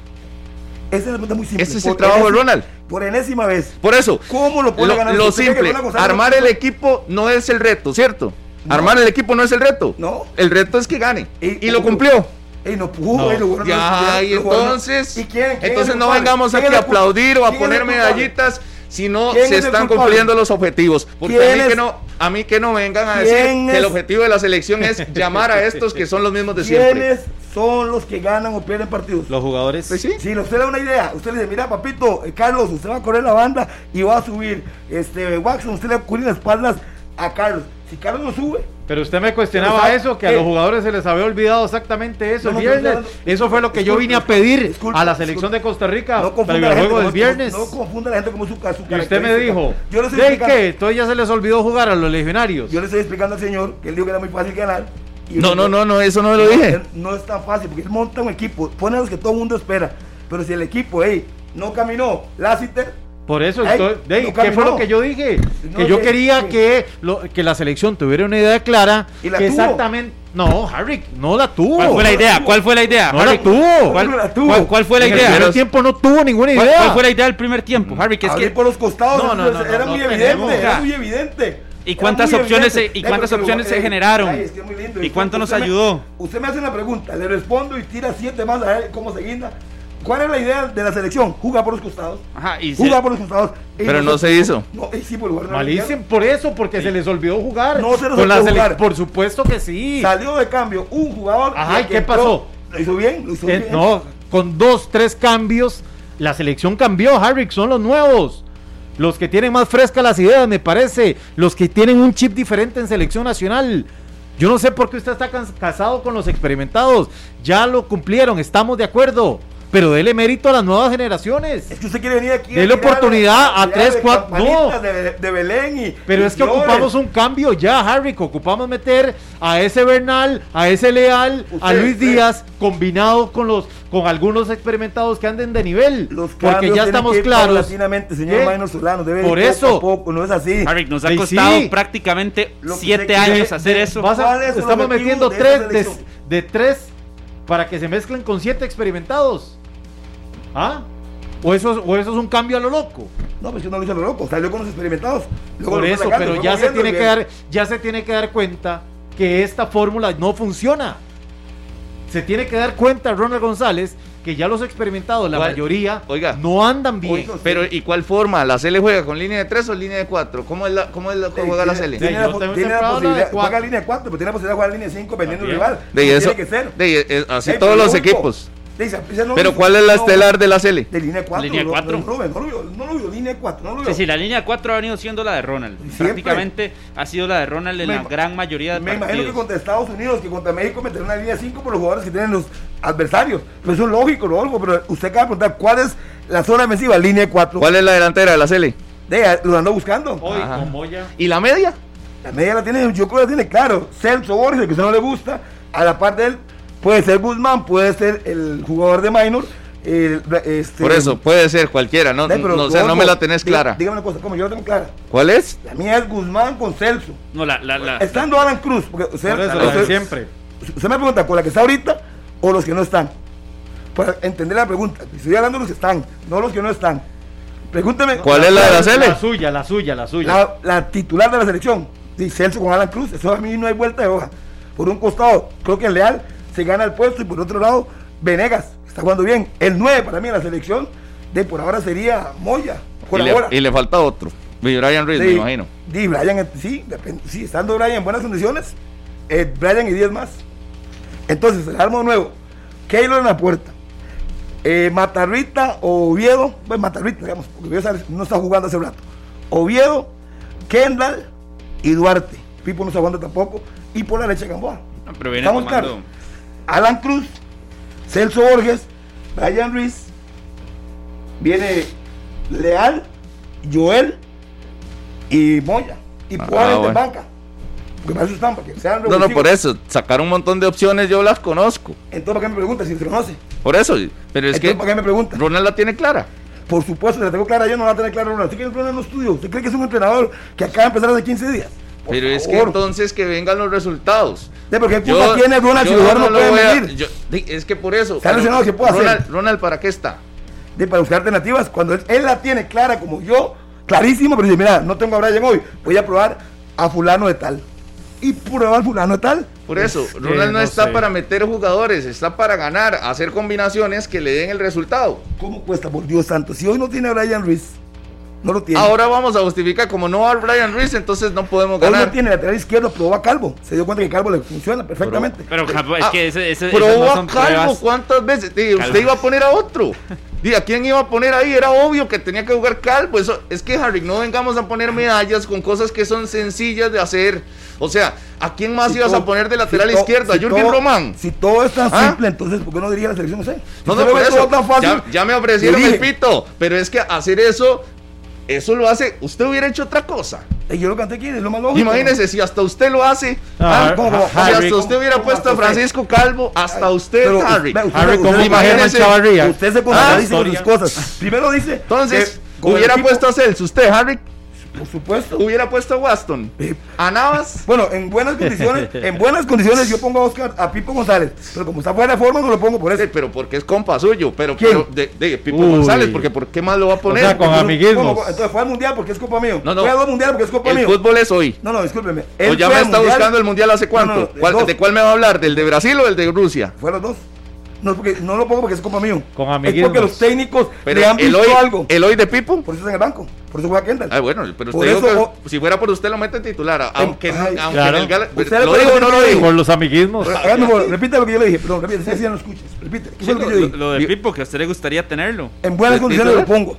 Speaker 4: Esa es la pregunta muy simple.
Speaker 2: Ese es el
Speaker 4: Por
Speaker 2: trabajo de Ronald.
Speaker 4: Por enésima vez.
Speaker 2: Por eso,
Speaker 4: ¿Cómo lo pone
Speaker 2: lo,
Speaker 4: a ganar
Speaker 2: lo simple, armar el equipo no es el reto, ¿cierto?
Speaker 4: No.
Speaker 2: Armar el equipo no es el reto.
Speaker 4: No.
Speaker 2: El reto es que gane.
Speaker 4: Y-
Speaker 2: Y, lo cumplió.
Speaker 4: Ey, no pudo,
Speaker 3: No.
Speaker 2: Ya,
Speaker 4: no-
Speaker 2: y entonces,
Speaker 4: ¿Y quién- quién es
Speaker 2: entonces
Speaker 4: el
Speaker 2: no vengamos
Speaker 4: ¿Quién
Speaker 2: aquí a aplaudir o a
Speaker 4: ¿Quién es el
Speaker 2: poner medallitas si no
Speaker 4: ¿Quién
Speaker 2: se están cumpliendo los objetivos. Porque a
Speaker 4: ¿Quién
Speaker 2: mí, que no, a mí que no vengan a decir
Speaker 4: ¿Quién
Speaker 2: que el objetivo de la selección es llamar a estos que son los mismos de siempre.
Speaker 4: ¿Quiénes son los que ganan o pierden partidos?
Speaker 3: Los jugadores.
Speaker 2: Pues sí.
Speaker 4: Si usted le da una idea, usted le dice, mira papito, eh, Carlos, usted va a correr la banda y va a subir. Este, Watson, usted le va a cubrir las espaldas a Carlos. Si Carlos no sube,
Speaker 3: Pero usted me cuestionaba eso, que a los jugadores se les había olvidado exactamente eso
Speaker 4: No,
Speaker 3: el viernes.
Speaker 4: no, no, no.
Speaker 3: eso fue lo que yo vine a pedir
Speaker 4: disculpe,
Speaker 3: a la
Speaker 4: disculpe.
Speaker 3: selección de Costa Rica
Speaker 4: no confunda
Speaker 3: previo
Speaker 4: a
Speaker 3: al
Speaker 4: la gente
Speaker 3: juego del
Speaker 4: como-
Speaker 3: viernes.
Speaker 4: No confunda a la gente como su, su
Speaker 3: y usted me dijo,
Speaker 4: yo le estoy
Speaker 3: ¿de qué? Entonces ya se les olvidó jugar a los legionarios.
Speaker 4: Yo le estoy explicando al señor que él dijo que era muy fácil ganar. y
Speaker 2: No, no, no, no, eso no lo
Speaker 4: No,
Speaker 2: dije.
Speaker 4: No es tan fácil, porque él monta un equipo, pone a los que todo el mundo espera. Pero si el equipo, hey, no caminó, Lassiter,
Speaker 3: Por eso
Speaker 4: Ey,
Speaker 3: estoy. Ey,
Speaker 4: no
Speaker 3: ¿Qué fue lo que yo dije?
Speaker 4: No,
Speaker 3: que yo
Speaker 4: que-
Speaker 3: quería
Speaker 4: que-
Speaker 3: que, lo- que la selección tuviera una idea clara.
Speaker 4: ¿Y la
Speaker 3: que
Speaker 4: tuvo?
Speaker 3: exactamente. No, Harry, no la tuvo.
Speaker 5: ¿Cuál fue la idea? ¿Cuál fue la idea?
Speaker 3: No la
Speaker 5: Harry?
Speaker 3: tuvo.
Speaker 5: ¿Cuál,
Speaker 4: No la tuvo.
Speaker 5: cuál- cuál fue la
Speaker 3: en el
Speaker 5: idea?
Speaker 3: primer tiempo no tuvo ninguna
Speaker 5: ¿Cuál,
Speaker 3: idea.
Speaker 5: cuál fue la idea del primer tiempo, Harry? Que es que
Speaker 4: por los costados,
Speaker 3: No, no,
Speaker 4: eso
Speaker 3: no,
Speaker 4: era
Speaker 3: no,
Speaker 4: muy
Speaker 3: no
Speaker 4: evidente, era muy evidente.
Speaker 5: ¿Y cuántas opciones se- y cuántas opciones se generaron?
Speaker 4: ay, es que es muy lindo.
Speaker 5: ¿Y cuánto nos
Speaker 4: Usted me-
Speaker 5: ayudó?
Speaker 4: usted me hace una pregunta, le respondo y tira siete más a ver cómo se guinda. ¿Cuál es la idea de la selección? Jugar por los costados.
Speaker 5: Ajá, y se-
Speaker 4: Jugar por los costados.
Speaker 2: Pero no se hizo.
Speaker 4: No, y sí, por lugar
Speaker 3: Malísimo, por eso, porque se les olvidó jugar.
Speaker 4: No se les olvidó
Speaker 3: sele-
Speaker 4: jugar.
Speaker 3: Por supuesto que sí.
Speaker 4: Salió de cambio un jugador.
Speaker 3: Ajá,
Speaker 4: el
Speaker 3: ¿y
Speaker 4: que
Speaker 3: qué
Speaker 4: entró,
Speaker 3: pasó?
Speaker 4: Lo hizo bien, lo hizo
Speaker 3: Eh,
Speaker 4: bien.
Speaker 3: no, con dos, tres cambios, la selección cambió, Harry, son los nuevos. Los que tienen más frescas las ideas, me parece. Los que tienen un chip diferente en selección nacional. Yo no sé por qué usted está cas- casado con los experimentados. Ya lo cumplieron, estamos de acuerdo. Pero dele mérito a las nuevas generaciones.
Speaker 4: Es que usted quiere venir aquí.
Speaker 3: Dele oportunidad a tres, cuatro- no.
Speaker 4: De, de Belén y.
Speaker 3: Pero
Speaker 4: y
Speaker 3: es que
Speaker 4: flores.
Speaker 3: ocupamos un cambio ya, Harry, que ocupamos meter a ese Bernal, a ese Leal, a Luis
Speaker 4: usted-
Speaker 3: Díaz, combinado con los con algunos experimentados que anden de nivel.
Speaker 4: Los
Speaker 3: porque ya estamos
Speaker 4: que ir
Speaker 3: claros.
Speaker 4: señor
Speaker 3: ¿Qué?
Speaker 4: Maynor Solano. Debe ir
Speaker 3: Por eso.
Speaker 4: poco, no es así.
Speaker 5: Harry, nos ha costado
Speaker 3: sí.
Speaker 5: prácticamente siete años hacer
Speaker 3: De-
Speaker 5: eso.
Speaker 3: vas a-
Speaker 4: ¿Cuál es el
Speaker 3: estamos metiendo tres de tres para que se mezclen con siete experimentados. ¿Ah? ¿O eso, ¿O eso es un cambio a lo loco?
Speaker 4: No, pues yo no lo hice lo loco. Salió con los experimentados. Luego
Speaker 3: Por
Speaker 4: lo
Speaker 3: eso,
Speaker 4: sacando,
Speaker 3: pero ya se tiene que dar, ya se tiene que dar cuenta que esta fórmula no funciona. Se tiene que dar cuenta Ronald González que ya los experimentados, la
Speaker 2: ¿Cuál?
Speaker 3: mayoría,
Speaker 2: Oiga.
Speaker 3: no andan bien.
Speaker 4: Oiga,
Speaker 2: Pero, ¿y cuál forma? ¿La Cele juega con línea de 3 o línea de 4? ¿Cómo es la, cómo es la,
Speaker 4: Sí,
Speaker 2: juega la?
Speaker 3: Sí,
Speaker 4: Tiene, la,
Speaker 3: de
Speaker 4: posibilidad,
Speaker 3: cuatro.
Speaker 4: juega línea 4, pero tiene la posibilidad de jugar línea 5 dependiendo del
Speaker 3: También.
Speaker 4: rival.
Speaker 2: De eso,
Speaker 4: tiene que ser.
Speaker 2: de- eh, así todos los equipos.
Speaker 4: No
Speaker 2: Pero ¿cuál es la estelar de la Cele?
Speaker 4: De línea 4.
Speaker 5: Línea
Speaker 4: no, lo veo, no lo veo, no lo veo, línea 4, no lo veo.
Speaker 5: Sí, sí, la línea 4 ha venido siendo la de Ronald.
Speaker 4: Siempre.
Speaker 5: Prácticamente ha sido la de Ronald en
Speaker 4: Me
Speaker 5: la gran mayoría de
Speaker 4: Me imagino que
Speaker 5: partidos.
Speaker 4: contra Estados Unidos, que contra México meter una línea 5 por los jugadores que tienen los adversarios. Pero eso es lógico, Rodolfo. Pero usted acaba de preguntar cuál es la zona defensiva, línea 4.
Speaker 2: ¿Cuál es la delantera de la Cele?
Speaker 4: De, lo ando buscando.
Speaker 3: Hoy,
Speaker 2: Ajá.
Speaker 3: con Moya.
Speaker 2: ¿Y la media?
Speaker 4: La media la tiene, yo creo que la tiene claro. Celso Borges, que a usted no le gusta, a la par de él, puede ser Guzmán, puede ser el jugador de Minor. este,
Speaker 2: Por eso, puede ser cualquiera, no,
Speaker 4: pero,
Speaker 2: no, o sea, no me la tenés clara.
Speaker 4: Dígame una cosa, como yo la tengo clara.
Speaker 2: ¿Cuál es?
Speaker 4: La mía es Guzmán con Celso.
Speaker 5: No, la, la, la,
Speaker 4: Estando Alan Cruz, porque usted,
Speaker 3: Por eso, la de
Speaker 4: usted-
Speaker 3: siempre.
Speaker 4: usted me pregunta con la que está ahorita o los que no están. Para entender la pregunta. Estoy hablando de los que están, no los que no están. Pregúnteme.
Speaker 2: ¿Cuál es la de la
Speaker 3: La
Speaker 2: Cele?
Speaker 3: suya, la suya, la suya.
Speaker 4: La, la titular de la selección. Sí, Celso con Alan Cruz. Eso a mí no hay vuelta de hoja. Por un costado, creo que Leal se gana el puesto. Y por otro lado, Venegas está jugando bien. El 9 para mí en la selección. De por ahora sería Moya. Por
Speaker 2: Y le, y falta otro. Brian Ruiz, me imagino.
Speaker 4: Sí, Brian, sí, depende- sí, estando Brian en buenas condiciones, eh, Brian y 10 más. Entonces, el armo nuevo, Keylor en la puerta, eh, Matarrita o Oviedo, pues Matarrita, digamos, porque Oviedo no está jugando hace rato. Oviedo, Kendall y Duarte. Pipo no está jugando tampoco. Y por la derecha Gamboa.
Speaker 5: No, pero viene
Speaker 4: Estamos
Speaker 5: tomando-
Speaker 4: claros. Alan Cruz, Celso Borges, Brian Ruiz, viene Leal, Joel y Moya. Y
Speaker 2: Ah,
Speaker 4: probablemente
Speaker 2: bueno.
Speaker 4: banca. Porque para eso están, para que sean
Speaker 2: No, no, por eso. Sacar un montón de opciones, yo las conozco.
Speaker 4: Entonces, ¿para qué me pregunta si se conoce?
Speaker 2: Por eso. Pero es
Speaker 4: Entonces,
Speaker 2: que
Speaker 4: ¿para qué me?
Speaker 2: Ronald la tiene clara.
Speaker 4: Por supuesto, la tengo clara yo, no la tengo clara Ronald. ¿Usted cree que Ronald no estudió? ¿Usted cree que es un entrenador que acaba de empezar hace 15 días?
Speaker 2: Pero es que entonces que vengan los resultados.
Speaker 4: ¿De por qué culpa tiene Ronald si
Speaker 2: yo
Speaker 4: los jugadores no
Speaker 2: voy a-
Speaker 4: venir?
Speaker 2: yo- es que por eso.
Speaker 4: Lesionado, ¿qué puede
Speaker 2: Ronald,
Speaker 4: hacer?
Speaker 2: Ronald, ¿para qué está?
Speaker 4: de para buscar alternativas cuando él, él la tiene clara como yo, clarísimo, pero dice, mira, no tengo a Brian hoy, voy a probar a fulano de tal. Y prueba al fulano de tal.
Speaker 2: Por eso,
Speaker 3: Es
Speaker 2: Ronald no,
Speaker 3: no
Speaker 2: está
Speaker 3: sé.
Speaker 2: para meter jugadores, está para ganar, hacer combinaciones que le den el resultado.
Speaker 4: ¿Cómo cuesta, por Dios santo? Si hoy no tiene a Brian Ruiz, no lo tiene.
Speaker 2: Ahora vamos a justificar, como no va Brian Ruiz, entonces no podemos
Speaker 4: hoy
Speaker 2: ganar.
Speaker 4: no tiene lateral izquierdo, probó a Calvo. Se dio cuenta que Calvo le funciona perfectamente.
Speaker 5: Pero es
Speaker 2: Ah,
Speaker 5: que ese, ese,
Speaker 2: Probó
Speaker 5: no
Speaker 2: a Calvo,
Speaker 5: pruebas.
Speaker 2: ¿cuántas veces? Usted iba a poner a otro. Diga, ¿quién iba a poner ahí? Era obvio que tenía que jugar Calvo. Eso, es que, Harry, no vengamos a poner medallas con cosas que son sencillas de hacer. O sea, ¿a quién más
Speaker 4: Si
Speaker 2: ibas
Speaker 4: todo-
Speaker 2: a poner de lateral
Speaker 4: si
Speaker 2: izquierdo? ¿A
Speaker 4: si
Speaker 2: Jürgen
Speaker 4: todo-
Speaker 2: Román?
Speaker 4: Si todo es tan
Speaker 2: ¿Ah?
Speaker 4: simple, entonces, ¿por qué no dirige la selección
Speaker 2: No,
Speaker 4: usted
Speaker 2: no,
Speaker 4: lo
Speaker 2: por eso.
Speaker 4: tan fácil,
Speaker 2: ya, ya me ofrecieron el pito. Pero es que hacer eso, eso lo hace. Usted hubiera hecho otra cosa.
Speaker 4: Y yo lo canté aquí, es lo más lógico.
Speaker 2: Imagínese, si hasta usted lo hace.
Speaker 3: Ah,
Speaker 2: ah,
Speaker 4: ¿cómo, cómo?
Speaker 2: si
Speaker 3: Harry,
Speaker 2: hasta
Speaker 4: ¿cómo-
Speaker 2: usted hubiera
Speaker 4: cómo
Speaker 2: puesto a
Speaker 4: hasta usted?
Speaker 2: Francisco Calvo, hasta usted,
Speaker 4: Pero,
Speaker 2: Harry.
Speaker 4: usted-
Speaker 3: Harry,
Speaker 4: usted-
Speaker 3: ¿cómo
Speaker 2: imagínese-
Speaker 3: Chavarría?
Speaker 4: Usted se
Speaker 2: Ah,
Speaker 4: contradice con sus cosas. Primero dice.
Speaker 2: Entonces,
Speaker 4: que
Speaker 2: hubiera puesto a Celso, usted, Harry,
Speaker 4: Por supuesto.
Speaker 2: hubiera puesto a Waston, a Navas.
Speaker 4: Bueno, en buenas condiciones, en buenas condiciones yo pongo a Oscar, a Pipo González, pero como está fuera de forma no lo pongo por eso.
Speaker 2: Eh, Pero porque es compa suyo, pero,
Speaker 4: ¿Quién?
Speaker 2: pero de, de Pipo
Speaker 3: Uy.
Speaker 2: González, porque ¿por qué más lo va a poner?
Speaker 3: sea, con amiguismos.
Speaker 4: ¿cómo? Entonces fue al mundial porque es culpa mío.
Speaker 2: No, no.
Speaker 4: Fue a dos mundiales porque es culpa
Speaker 2: el
Speaker 4: mío.
Speaker 2: fútbol es hoy.
Speaker 4: No, no, discúlpeme.
Speaker 2: O
Speaker 4: Él
Speaker 2: ya
Speaker 4: fue
Speaker 2: me
Speaker 4: al
Speaker 2: está
Speaker 4: mundial-
Speaker 2: buscando el mundial hace cuánto.
Speaker 4: No, no, de
Speaker 2: ¿Cuál-. ¿De cuál me va a hablar? ¿Del de Brasil o el de Rusia?
Speaker 4: Fue a los dos. No, porque, no lo pongo porque es culpa mío.
Speaker 3: Con
Speaker 4: Es
Speaker 3: amiguismos.
Speaker 4: porque los técnicos
Speaker 2: Pero
Speaker 4: le han visto
Speaker 2: hoy,
Speaker 4: algo.
Speaker 2: el hoy de Pipo.
Speaker 4: Por eso está en el banco. Por eso juega Kendall.
Speaker 2: Ah, bueno, pero usted dijo
Speaker 4: eso-
Speaker 2: que si fuera por usted lo mete en titular, a- aunque,
Speaker 4: ay,
Speaker 2: aunque
Speaker 3: claro.
Speaker 2: en el Gala- ¿Lo dijo o no lo dijo?
Speaker 3: Por los amiguismos.
Speaker 4: Repita lo que yo le dije. Perdón, repite, si no escuches. Repite. ¿Qué fue lo que yo
Speaker 5: Lo,
Speaker 4: dije?
Speaker 5: lo de Pipo, que a usted le gustaría tenerlo.
Speaker 4: En buenas
Speaker 2: ¿De
Speaker 4: condiciones lo
Speaker 2: titular?
Speaker 4: pongo.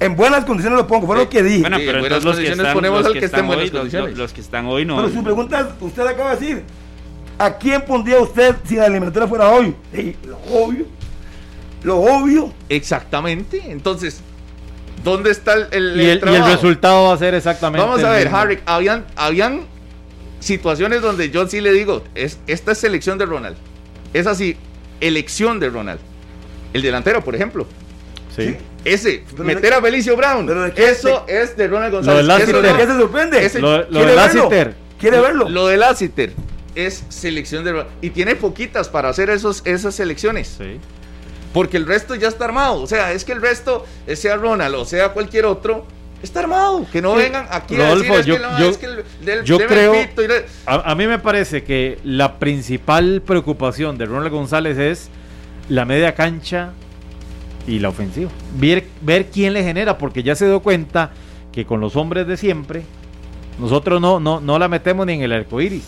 Speaker 4: En buenas condiciones lo pongo. Fue lo
Speaker 2: Sí.
Speaker 4: que dije.
Speaker 5: Bueno,
Speaker 2: Sí,
Speaker 5: pero
Speaker 2: en buenas
Speaker 5: entonces los que
Speaker 2: condiciones
Speaker 5: están,
Speaker 2: ponemos
Speaker 5: los
Speaker 2: al
Speaker 5: que
Speaker 2: que esté en
Speaker 5: están
Speaker 2: buenas
Speaker 5: hoy, los- los que están hoy no.
Speaker 4: Pero su pregunta, usted acaba de decir, ¿a quién pondría usted si la eliminatoria fuera hoy? Ey, lo obvio, lo obvio.
Speaker 2: Exactamente. Entonces, ¿dónde está el, el-
Speaker 3: Y el, y el
Speaker 2: trabajo?
Speaker 3: resultado va a ser exactamente.
Speaker 2: Vamos a ver. Harry, habían, habían situaciones donde yo sí le digo, es, esta es selección de Ronald. Es así, elección de Ronald. El delantero, por ejemplo.
Speaker 3: Sí.
Speaker 2: Ese,
Speaker 4: Pero
Speaker 2: meter
Speaker 4: de-
Speaker 2: a Belicio Brown.
Speaker 4: pero de qué-
Speaker 2: eso es de Ronald
Speaker 3: Lo
Speaker 2: González.
Speaker 3: del Lassiter
Speaker 4: ¿De qué se sorprende?
Speaker 2: ese-
Speaker 3: Lo, lo
Speaker 4: ¿Quiere
Speaker 3: de
Speaker 4: verlo?
Speaker 3: Lassiter.
Speaker 4: ¿Quiere verlo?
Speaker 2: Lo de Lassiter es selección de Ronald. Y tiene poquitas para hacer esos, esas selecciones.
Speaker 3: Sí.
Speaker 2: Porque el resto ya está armado. O sea, es que el resto, eh, sea Ronald o sea cualquier otro, está armado. Que no
Speaker 3: Sí.
Speaker 2: vengan aquí
Speaker 3: Rodolfo,
Speaker 2: a decir, es que no,
Speaker 3: yo-
Speaker 2: que del-
Speaker 3: creo-
Speaker 2: le-
Speaker 3: A, a mí me parece que la principal preocupación de Ronald González es la media cancha y la ofensiva. Ver, ver quién le genera, porque ya se dio cuenta que con los hombres de siempre, nosotros no, no, no la metemos ni en el arco iris.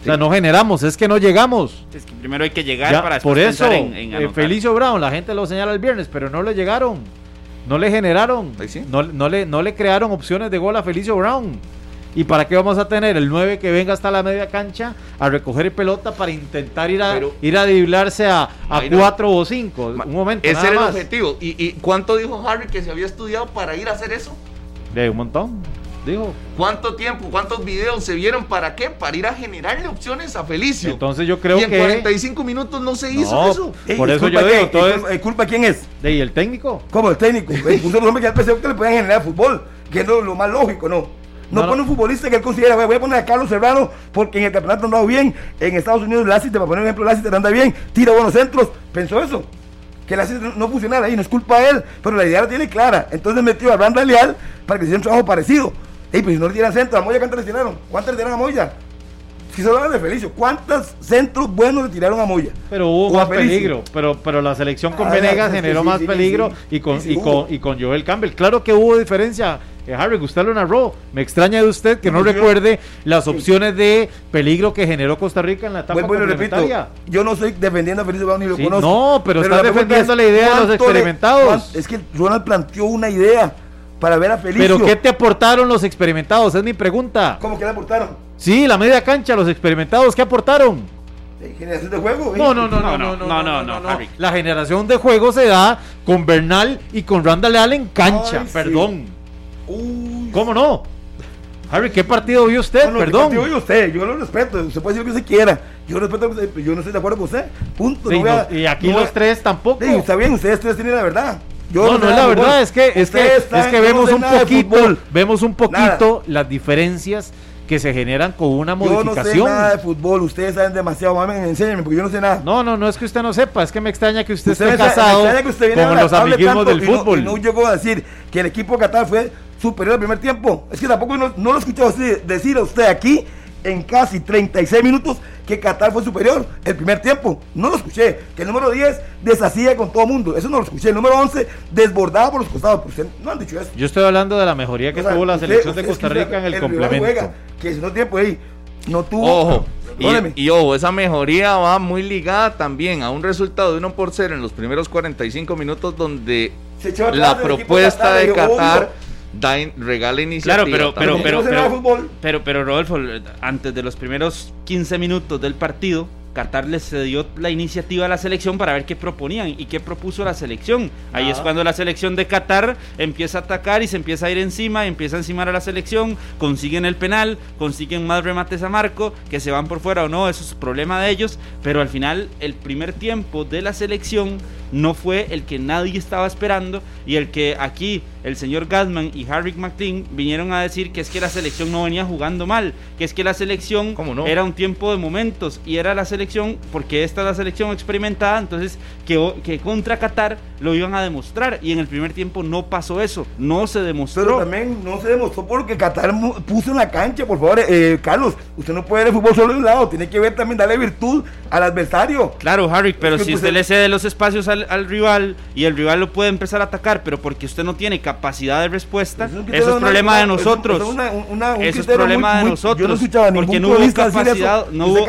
Speaker 3: O sea, no generamos, es que no llegamos.
Speaker 5: Es que primero hay que llegar
Speaker 3: Ya,
Speaker 5: para después
Speaker 3: por eso,
Speaker 5: en, en
Speaker 3: eh. Felicio Brown, la gente lo señala el viernes, pero no le llegaron. No le generaron.
Speaker 2: Sí.
Speaker 3: No, no le, no le crearon opciones de gol a Felicio Brown. ¿Y para qué vamos a tener el 9 que venga hasta la media cancha a recoger pelota para intentar ir a,
Speaker 2: Pero-
Speaker 3: ir a driblarse a, a
Speaker 2: no.
Speaker 3: 4 o 5?
Speaker 2: Ma-
Speaker 3: Un momento.
Speaker 2: Ese
Speaker 3: nada
Speaker 2: era el objetivo. ¿Y, ¿Y cuánto dijo Harry que se había estudiado para ir a hacer eso?
Speaker 3: De un montón. Dijo.
Speaker 2: ¿Cuánto tiempo, cuántos videos se vieron para qué? Para ir a generarle opciones a Felicio.
Speaker 3: Entonces yo creo
Speaker 2: y en
Speaker 3: que.
Speaker 2: 45 minutos no se hizo
Speaker 3: No,
Speaker 2: eso.
Speaker 4: Ey,
Speaker 3: por
Speaker 4: ¿es
Speaker 3: eso
Speaker 4: culpa
Speaker 3: yo digo,
Speaker 4: quién?
Speaker 3: todo
Speaker 4: ¿Es
Speaker 3: es-
Speaker 4: culpa- ¿es culpa de quién es?
Speaker 3: de, ¿Y el técnico?
Speaker 4: Como el técnico. Puso los hombres que ya pensé que le pueden generar fútbol, que es lo, lo más lógico, ¿no? No, pone un futbolista que él considera, "Voy- voy a poner a Carlos Serrano porque en el campeonato ha andado bien. En Estados Unidos, Lassiter, para poner un ejemplo, Lassiter anda bien, tira buenos centros. Pensó eso. que la no, no funcionara ahí, no es culpa de él, pero la idea la tiene clara. Entonces metió a Randa Leal para que hiciera un trabajo parecido. Ey, pues si no le tiran centro, a Moya, ¿cuántas le tiraron? ¿Cuántas le tiraron a Moya? Si se hablan de Felicio, ¿cuántos centros buenos le tiraron a Moya?
Speaker 3: Pero hubo más peligro, pero, pero la selección con ah, Venegas generó más peligro y, con, y, con, y con Joel Campbell. Claro que hubo diferencia. Eh, Harry, usted lo narró. Me extraña de usted que no recuerde las opciones de peligro que generó Costa Rica en la etapa bueno, repito,
Speaker 4: yo no estoy defendiendo a Felicio Brown ni lo conozco.
Speaker 3: No, pero, está defendiendo la idea de los experimentados.
Speaker 4: es que Ronald planteó una idea para ver a Felicio.
Speaker 3: ¿Pero qué te aportaron los experimentados? Es mi pregunta.
Speaker 4: ¿Cómo que le aportaron?
Speaker 3: Sí, la media cancha, los experimentados, ¿qué aportaron?
Speaker 4: ¿Generación de juego?
Speaker 3: No, no, no, no, no, no, no, no, no, La generación de juego se da con Bernal y con Randall Leal en cancha, perdón. ¿Cómo no? Harry, ¿qué partido vio usted? Perdón. ¿qué partido
Speaker 4: vio usted? Yo lo respeto. Usted puede decir lo que se quiera. Yo respeto, yo no estoy de acuerdo con usted. Punto.
Speaker 3: y aquí los tres tampoco.
Speaker 4: Sí, está bien, ustedes tres tienen la verdad.
Speaker 3: Yo no, no, es la verdad, es que, es que, es que vemos, un poquito, vemos un poquito las diferencias que se generan con una modificación. Yo
Speaker 4: no sé nada de fútbol, ustedes saben demasiado, mames, enséñenme, porque yo no sé nada.
Speaker 3: No, no, no es que usted no sepa, es que me extraña que usted, esté casado con los amiguismos del fútbol.
Speaker 4: No, yo puedo decir que el equipo de Qatar fue superior al primer tiempo. Es que tampoco no, lo he escuchado decir a usted aquí en casi 36 minutos que Qatar fue superior el primer tiempo. No lo escuché. Que el número 10 deshacía con todo el mundo. Eso no lo escuché. El número 11 desbordaba por los costados. Pero no han dicho eso.
Speaker 3: Yo estoy hablando de la mejoría que tuvo la selección de Costa Rica en el, complemento.
Speaker 4: que si no tiempo ahí no tuvo.
Speaker 2: Ojo. Y, ojo, esa mejoría va muy ligada también a un resultado de 1 por 0 en los primeros 45 minutos donde la propuesta de Qatar regala iniciativa.
Speaker 5: Claro, pero, pero, pero, pero, pero, Rodolfo, antes de los primeros 15 minutos del partido, Qatar le cedió la iniciativa a la selección para ver qué proponían y qué propuso la selección. Ahí es cuando la selección de Qatar empieza a atacar y se empieza a ir encima, empieza a encimar a la selección, consiguen el penal, consiguen más remates a Marco, que se van por fuera o no, eso es problema de ellos, pero al final el primer tiempo de la selección no fue el que nadie estaba esperando y el que aquí el señor Gasman y Harry McLean vinieron a decir que es que la selección no venía jugando mal, que es que la selección era un tiempo de momentos y era la selección, porque esta es la selección experimentada, entonces que, que contra Qatar lo iban a demostrar y en el primer tiempo no pasó eso, no se demostró.
Speaker 4: Pero también no se demostró porque Qatar puso en la cancha, por favor, eh, Carlos, usted no puede ver el fútbol solo de un lado, tiene que ver también darle virtud al adversario.
Speaker 5: Claro, Harry, pero si usted le cede los espacios al, al rival y el rival lo puede empezar a atacar, pero porque usted no tiene capacidad de respuesta, eso es, problema de nosotros. eso es problema de nosotros. Yo no escuchaba porque no hubo capacidad, no hubo,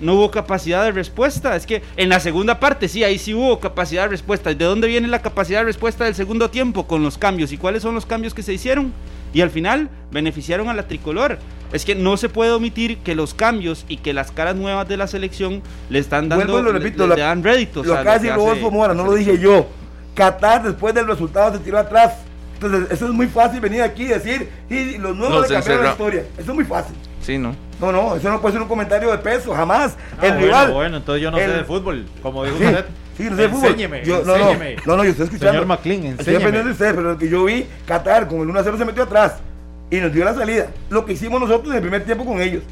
Speaker 5: no hubo capacidad de respuesta. Es que en la segunda parte sí, ahí sí hubo capacidad de respuesta. ¿De dónde viene la capacidad de respuesta del segundo tiempo? Con los cambios. ¿Y cuáles son los cambios que se hicieron? Y al final beneficiaron a la tricolor. Es que no se puede omitir que los cambios y que las caras nuevas de la selección le están dando
Speaker 4: lo repito, le,
Speaker 5: dan réditos.
Speaker 4: Lo casi Rodolfo Mora, no lo dije yo. Qatar después del resultado se tiró atrás. Entonces, eso es muy fácil venir aquí y decir, y los nuevos le cambiaron la historia. Eso es muy fácil.
Speaker 2: Sí, ¿no?
Speaker 4: No, no, eso no puede ser un comentario de peso, jamás.
Speaker 3: Ah, el rival. Bueno, entonces yo no sé de fútbol, como dijo usted.
Speaker 4: Sí, no sé de fútbol.
Speaker 3: Enséñeme,
Speaker 4: yo, no,
Speaker 3: enséñeme.
Speaker 4: No, no, yo estoy escuchando.
Speaker 3: Señor McLean, enséñeme.
Speaker 4: Estoy aprendiendo de usted, pero lo que yo vi, Qatar con el 1-0 se metió atrás y nos dio la salida. Lo que hicimos nosotros en el primer tiempo con ellos.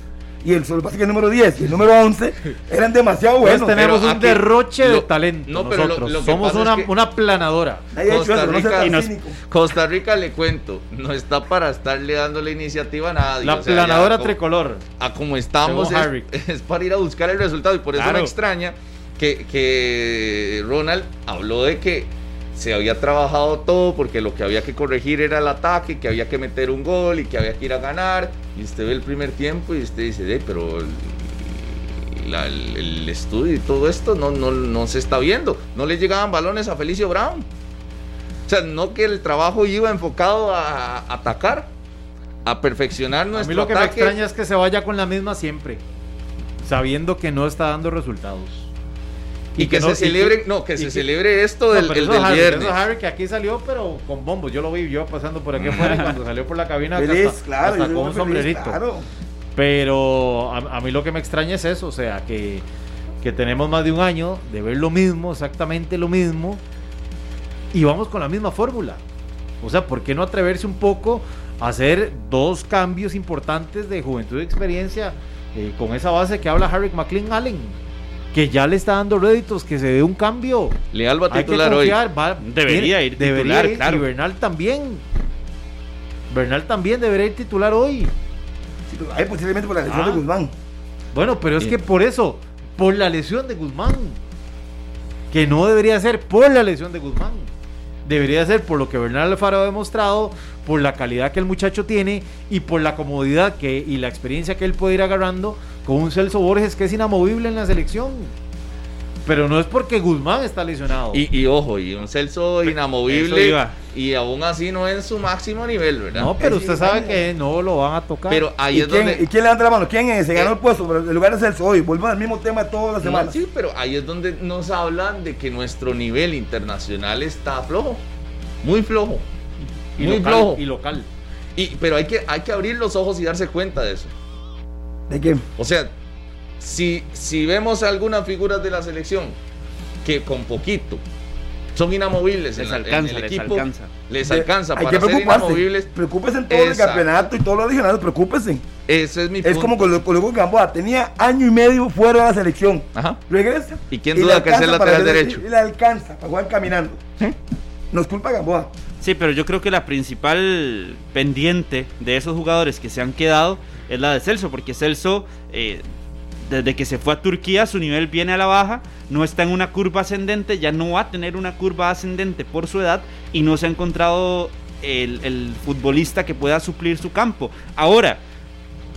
Speaker 4: Y el solo pasa que el número 10 y el número 11 eran demasiado buenos.
Speaker 3: tenemos un derroche de talento. No, pero nosotros. Somos una, una planadora.
Speaker 2: Costa, Rica, Costa Rica, le cuento, no está para estarle dando la iniciativa a nadie.
Speaker 3: La planadora tricolor.
Speaker 2: A como estamos es, para ir a buscar el resultado. Y por eso me extraña que, que Ronald habló de que se había trabajado todo porque lo que había que corregir era el ataque, que había que meter un gol y que había que ir a ganar. Y usted ve el primer tiempo y usted dice, pero el, estudio y todo esto no, no, no se está viendo. No le llegaban balones a Felicio Brown. O sea, no que el trabajo iba enfocado a, atacar, a perfeccionar nuestro
Speaker 3: A mí lo que me extraña es que se vaya con la misma siempre, sabiendo que no está dando resultados.
Speaker 2: Y, que, se celebre, no, que se celebre esto del, el, del viernes.
Speaker 3: Harry que aquí salió, pero con bombos. Yo lo vi yo pasando por aquí afuera cuando salió por la cabina hasta, con un sombrerito. Pero a, mí lo que me extraña es eso, o sea, que, que tenemos más de un año de ver lo mismo, exactamente lo mismo, y vamos con la misma fórmula. O sea, ¿por qué no atreverse un poco a hacer dos cambios importantes de juventud y experiencia eh, con esa base que habla Harry McLean Allen? Que ya le está dando réditos, que se dé un cambio.
Speaker 2: Leal va a titular hoy.
Speaker 3: va-
Speaker 5: Debería
Speaker 3: tiene-
Speaker 5: ir
Speaker 3: debería
Speaker 5: titular,
Speaker 3: ir,
Speaker 5: claro.
Speaker 3: Y Bernal también. Bernal también debería ir titular hoy.
Speaker 4: Sí, pero Hay posiblemente por la lesión
Speaker 3: Ah.
Speaker 4: de Guzmán.
Speaker 3: Bueno, pero es
Speaker 2: Bien.
Speaker 3: que por eso, por la lesión de Guzmán, que no debería ser por la lesión de Guzmán, debería ser por lo que Bernal Alfaro ha demostrado, por la calidad que el muchacho tiene y por la comodidad que, y la experiencia que él puede ir agarrando con un Celso Borges que es inamovible en la selección. Pero no es porque Guzmán está lesionado.
Speaker 2: Y, y ojo, y un Celso inamovible y aún así no en su máximo nivel, ¿verdad?
Speaker 3: no, pero
Speaker 4: Es
Speaker 3: usted sabe que no lo van a tocar.
Speaker 2: Pero ahí
Speaker 4: ¿Y
Speaker 2: es
Speaker 4: quién,
Speaker 2: donde...
Speaker 4: ¿Y quién levanta la mano? ¿Quién es? Se ganó
Speaker 2: Eh.
Speaker 4: el puesto, pero en lugar de Celso hoy. Volvemos al mismo tema todas las
Speaker 2: No,
Speaker 4: semanas.
Speaker 2: sí, pero ahí es donde nos hablan de que nuestro nivel internacional está flojo. Muy flojo.
Speaker 3: y
Speaker 2: muy
Speaker 3: local,
Speaker 2: flojo.
Speaker 3: Y local.
Speaker 2: Y, pero hay que, hay que abrir los ojos y darse cuenta de eso.
Speaker 4: ¿De qué?
Speaker 2: O sea, si, si vemos algunas figuras de la selección que con poquito son inamovibles en,
Speaker 5: Les
Speaker 2: en
Speaker 5: alcanza,
Speaker 2: el
Speaker 5: les
Speaker 2: equipo,
Speaker 5: alcanza.
Speaker 2: les alcanza
Speaker 4: hay
Speaker 2: para
Speaker 4: que
Speaker 2: ser
Speaker 4: preocuparse.
Speaker 2: inamovibles.
Speaker 4: Preocúpense en todo el campeonato y todos los legionarios, preocúpense.
Speaker 2: Ese es mi
Speaker 4: Es
Speaker 2: punto.
Speaker 4: como con lo con lo que Gamboa tenía año y medio fuera de la selección.
Speaker 2: Ajá.
Speaker 4: Regresa.
Speaker 2: ¿Y quién duda que es el lateral derecho?
Speaker 4: y Le alcanza para jugar caminando. No es culpa Gamboa.
Speaker 5: Sí, pero yo creo que la principal pendiente de esos jugadores que se han quedado es la de Celso, porque Celso, eh, desde que se fue a Turquía, su nivel viene a la baja, no está en una curva ascendente, ya no va a tener una curva ascendente por su edad y no se ha encontrado el, el futbolista que pueda suplir su campo. Ahora,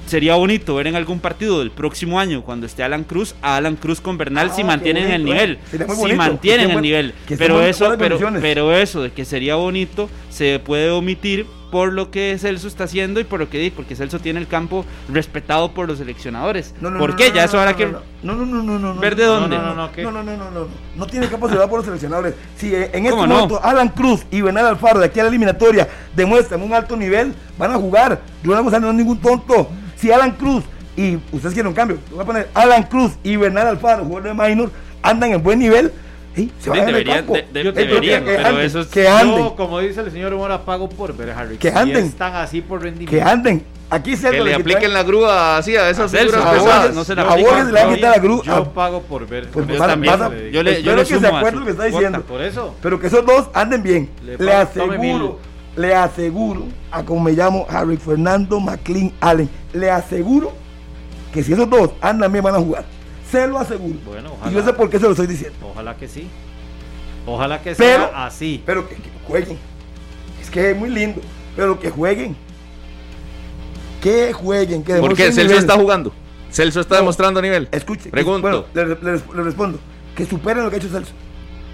Speaker 5: sería bonito ver en algún partido del próximo año, cuando esté Alan Cruz, a Alan Cruz con Bernal
Speaker 4: Ah,
Speaker 5: si
Speaker 4: qué
Speaker 5: mantienen el nivel.
Speaker 4: eh.
Speaker 5: Si mantienen el
Speaker 4: buen-
Speaker 5: nivel. Pero eso, pero eso de que sería bonito se puede omitir por lo que Celso está haciendo y por lo que di, porque Celso tiene el campo respetado por los seleccionadores.
Speaker 4: No, no,
Speaker 5: ¿Por
Speaker 4: no,
Speaker 5: qué?
Speaker 4: no,
Speaker 5: ya
Speaker 4: no,
Speaker 5: eso
Speaker 4: no,
Speaker 5: que
Speaker 4: no, no, no, no, no, no, no,
Speaker 5: ver de dónde.
Speaker 3: no, no, no.
Speaker 4: No, no, no, no, no, no. No tiene capacidad por los seleccionadores. Si eh, en este momento Alan Cruz y Bernal Alfaro de aquí a la eliminatoria demuestran un alto nivel, van a jugar. Yo no vamos a no ningún tonto. Si Alan Cruz y ustedes quieren un cambio, voy a poner Alan Cruz y Bernal Alfaro, jugadores de minor, andan en buen nivel,
Speaker 5: deberían-
Speaker 4: campo.
Speaker 5: de- de-
Speaker 4: Yo creo
Speaker 5: deberían,
Speaker 4: que
Speaker 5: pero
Speaker 4: anden,
Speaker 5: eso es-
Speaker 4: que anden,
Speaker 3: Yo, como dice el señor Mora, pago por ver, Harry.
Speaker 4: Que
Speaker 3: Si
Speaker 4: anden.
Speaker 3: están así por rendimiento.
Speaker 4: que anden. Aquí se
Speaker 2: Que le apliquen la grúa así a esas figuras
Speaker 5: a
Speaker 2: pesadas.
Speaker 5: No se la aplican
Speaker 4: le van a quitar la
Speaker 3: Yo
Speaker 4: grúa.
Speaker 3: pago por ver.
Speaker 4: Pues
Speaker 3: Yo
Speaker 4: vas a-
Speaker 3: también
Speaker 4: vas a-
Speaker 3: le
Speaker 5: yo le-
Speaker 4: Espero
Speaker 5: le
Speaker 4: que se acuerde lo que está diciendo.
Speaker 3: Por eso.
Speaker 4: Pero que esos dos anden bien.
Speaker 3: Le
Speaker 4: Le,
Speaker 3: pago- tome
Speaker 4: aseguro, le aseguro a como me llamo Harry Fernando McLean Allen. Le aseguro que si esos dos andan bien van a jugar. Se lo aseguro.
Speaker 3: Bueno,
Speaker 4: y
Speaker 3: ojalá.
Speaker 4: yo sé por qué se lo estoy diciendo.
Speaker 3: Ojalá que sí. Ojalá que
Speaker 4: Pero-
Speaker 3: sea así.
Speaker 4: Pero que, que jueguen. Es que es muy lindo. Pero que jueguen. Que jueguen. Que
Speaker 2: ¿Por qué? Celso
Speaker 4: nivel.
Speaker 2: está jugando. Celso está
Speaker 4: No.
Speaker 2: demostrando nivel.
Speaker 4: Escuche. que-
Speaker 2: Pregunto.
Speaker 4: bueno, le, le- le respondo. Que superen lo que ha hecho Celso.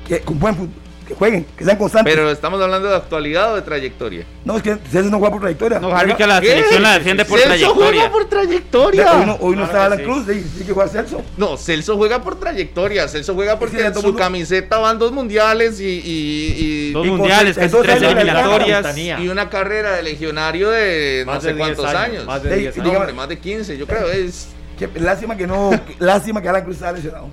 Speaker 4: Que con buen fútbol. Que jueguen. Que sean constantes.
Speaker 2: Pero estamos hablando de actualidad o de trayectoria.
Speaker 4: no, es que Celso no juega por trayectoria.
Speaker 5: No, que la
Speaker 2: ¿Qué?
Speaker 5: selección la defiende por
Speaker 2: Celso
Speaker 5: trayectoria.
Speaker 2: juega por trayectoria.
Speaker 4: Hoy no, hoy no
Speaker 3: Claro
Speaker 4: está Alan
Speaker 3: sí.
Speaker 4: Cruz, sí, sí que juega Celso.
Speaker 2: No, Celso juega por trayectoria. Celso juega porque
Speaker 4: Sí,
Speaker 2: en su
Speaker 4: mundo-
Speaker 2: camiseta van dos mundiales y, y- y-
Speaker 5: Dos
Speaker 4: Y
Speaker 5: mundiales, casi
Speaker 4: 32
Speaker 5: tres eliminatorias.
Speaker 2: y una carrera de legionario de no
Speaker 3: Más
Speaker 2: sé
Speaker 3: de 10
Speaker 2: cuántos años.
Speaker 3: Más de
Speaker 4: Ey,
Speaker 3: 10
Speaker 2: No,
Speaker 3: años.
Speaker 2: hombre, más de 15, yo creo. Es
Speaker 4: Qué lástima que no, lástima que Alan Cruz está lesionado.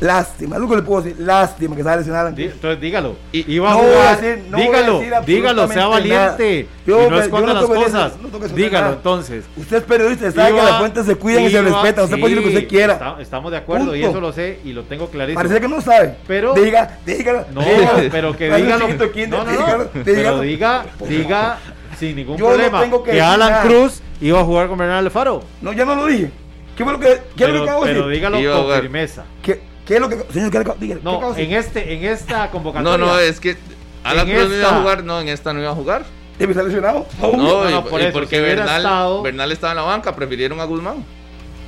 Speaker 4: Lástima, lo que le puedo decir. Lástima que está lesionado.
Speaker 3: Entonces dígalo.
Speaker 2: Y-
Speaker 3: Iba a
Speaker 4: no voy a
Speaker 3: jugar.
Speaker 4: decir- no voy a
Speaker 3: dígalo,
Speaker 4: decir
Speaker 3: dígalo, sea valiente.
Speaker 4: Yo,
Speaker 3: y no esconda las cosas.
Speaker 4: eso,
Speaker 3: dígalo
Speaker 4: nada.
Speaker 3: entonces.
Speaker 4: Usted es periodista, sabe que las fuentes se cuidan y se respetan. Usted puede decir lo que usted quiera.
Speaker 3: está- estamos de acuerdo y eso lo sé y lo tengo clarísimo.
Speaker 4: Parece que no sabe.
Speaker 3: Pero-
Speaker 4: Diga, dígalo.
Speaker 3: No,
Speaker 4: dígalo.
Speaker 3: pero que dígalo. No, no,
Speaker 4: dígalo.
Speaker 3: Pero diga, diga sin ningún
Speaker 4: Yo no
Speaker 3: problema
Speaker 4: tengo que
Speaker 3: que,
Speaker 4: decir
Speaker 3: Alan
Speaker 4: nada.
Speaker 3: Cruz iba a jugar con Bernal Alfaro.
Speaker 4: No, ya no lo dije. ¿Qué fue lo que, qué es lo que
Speaker 3: Pero,
Speaker 4: de
Speaker 3: pero dígalo con firmeza.
Speaker 4: ¿Qué, qué es lo que. Señor, ¿qué ¿qué
Speaker 3: No,
Speaker 4: de
Speaker 3: en este, en esta convocatoria.
Speaker 2: no, no, es que Alan Cruz no iba
Speaker 3: esta-
Speaker 2: a jugar, no, en esta no iba a jugar.
Speaker 4: ¿Debe estar lesionado?
Speaker 2: No,
Speaker 3: no,
Speaker 2: y,
Speaker 3: no, por
Speaker 2: y
Speaker 3: eso,
Speaker 2: porque
Speaker 3: si
Speaker 2: Bernal,
Speaker 3: estado-
Speaker 2: Bernal estaba en la banca, prefirieron a Guzmán.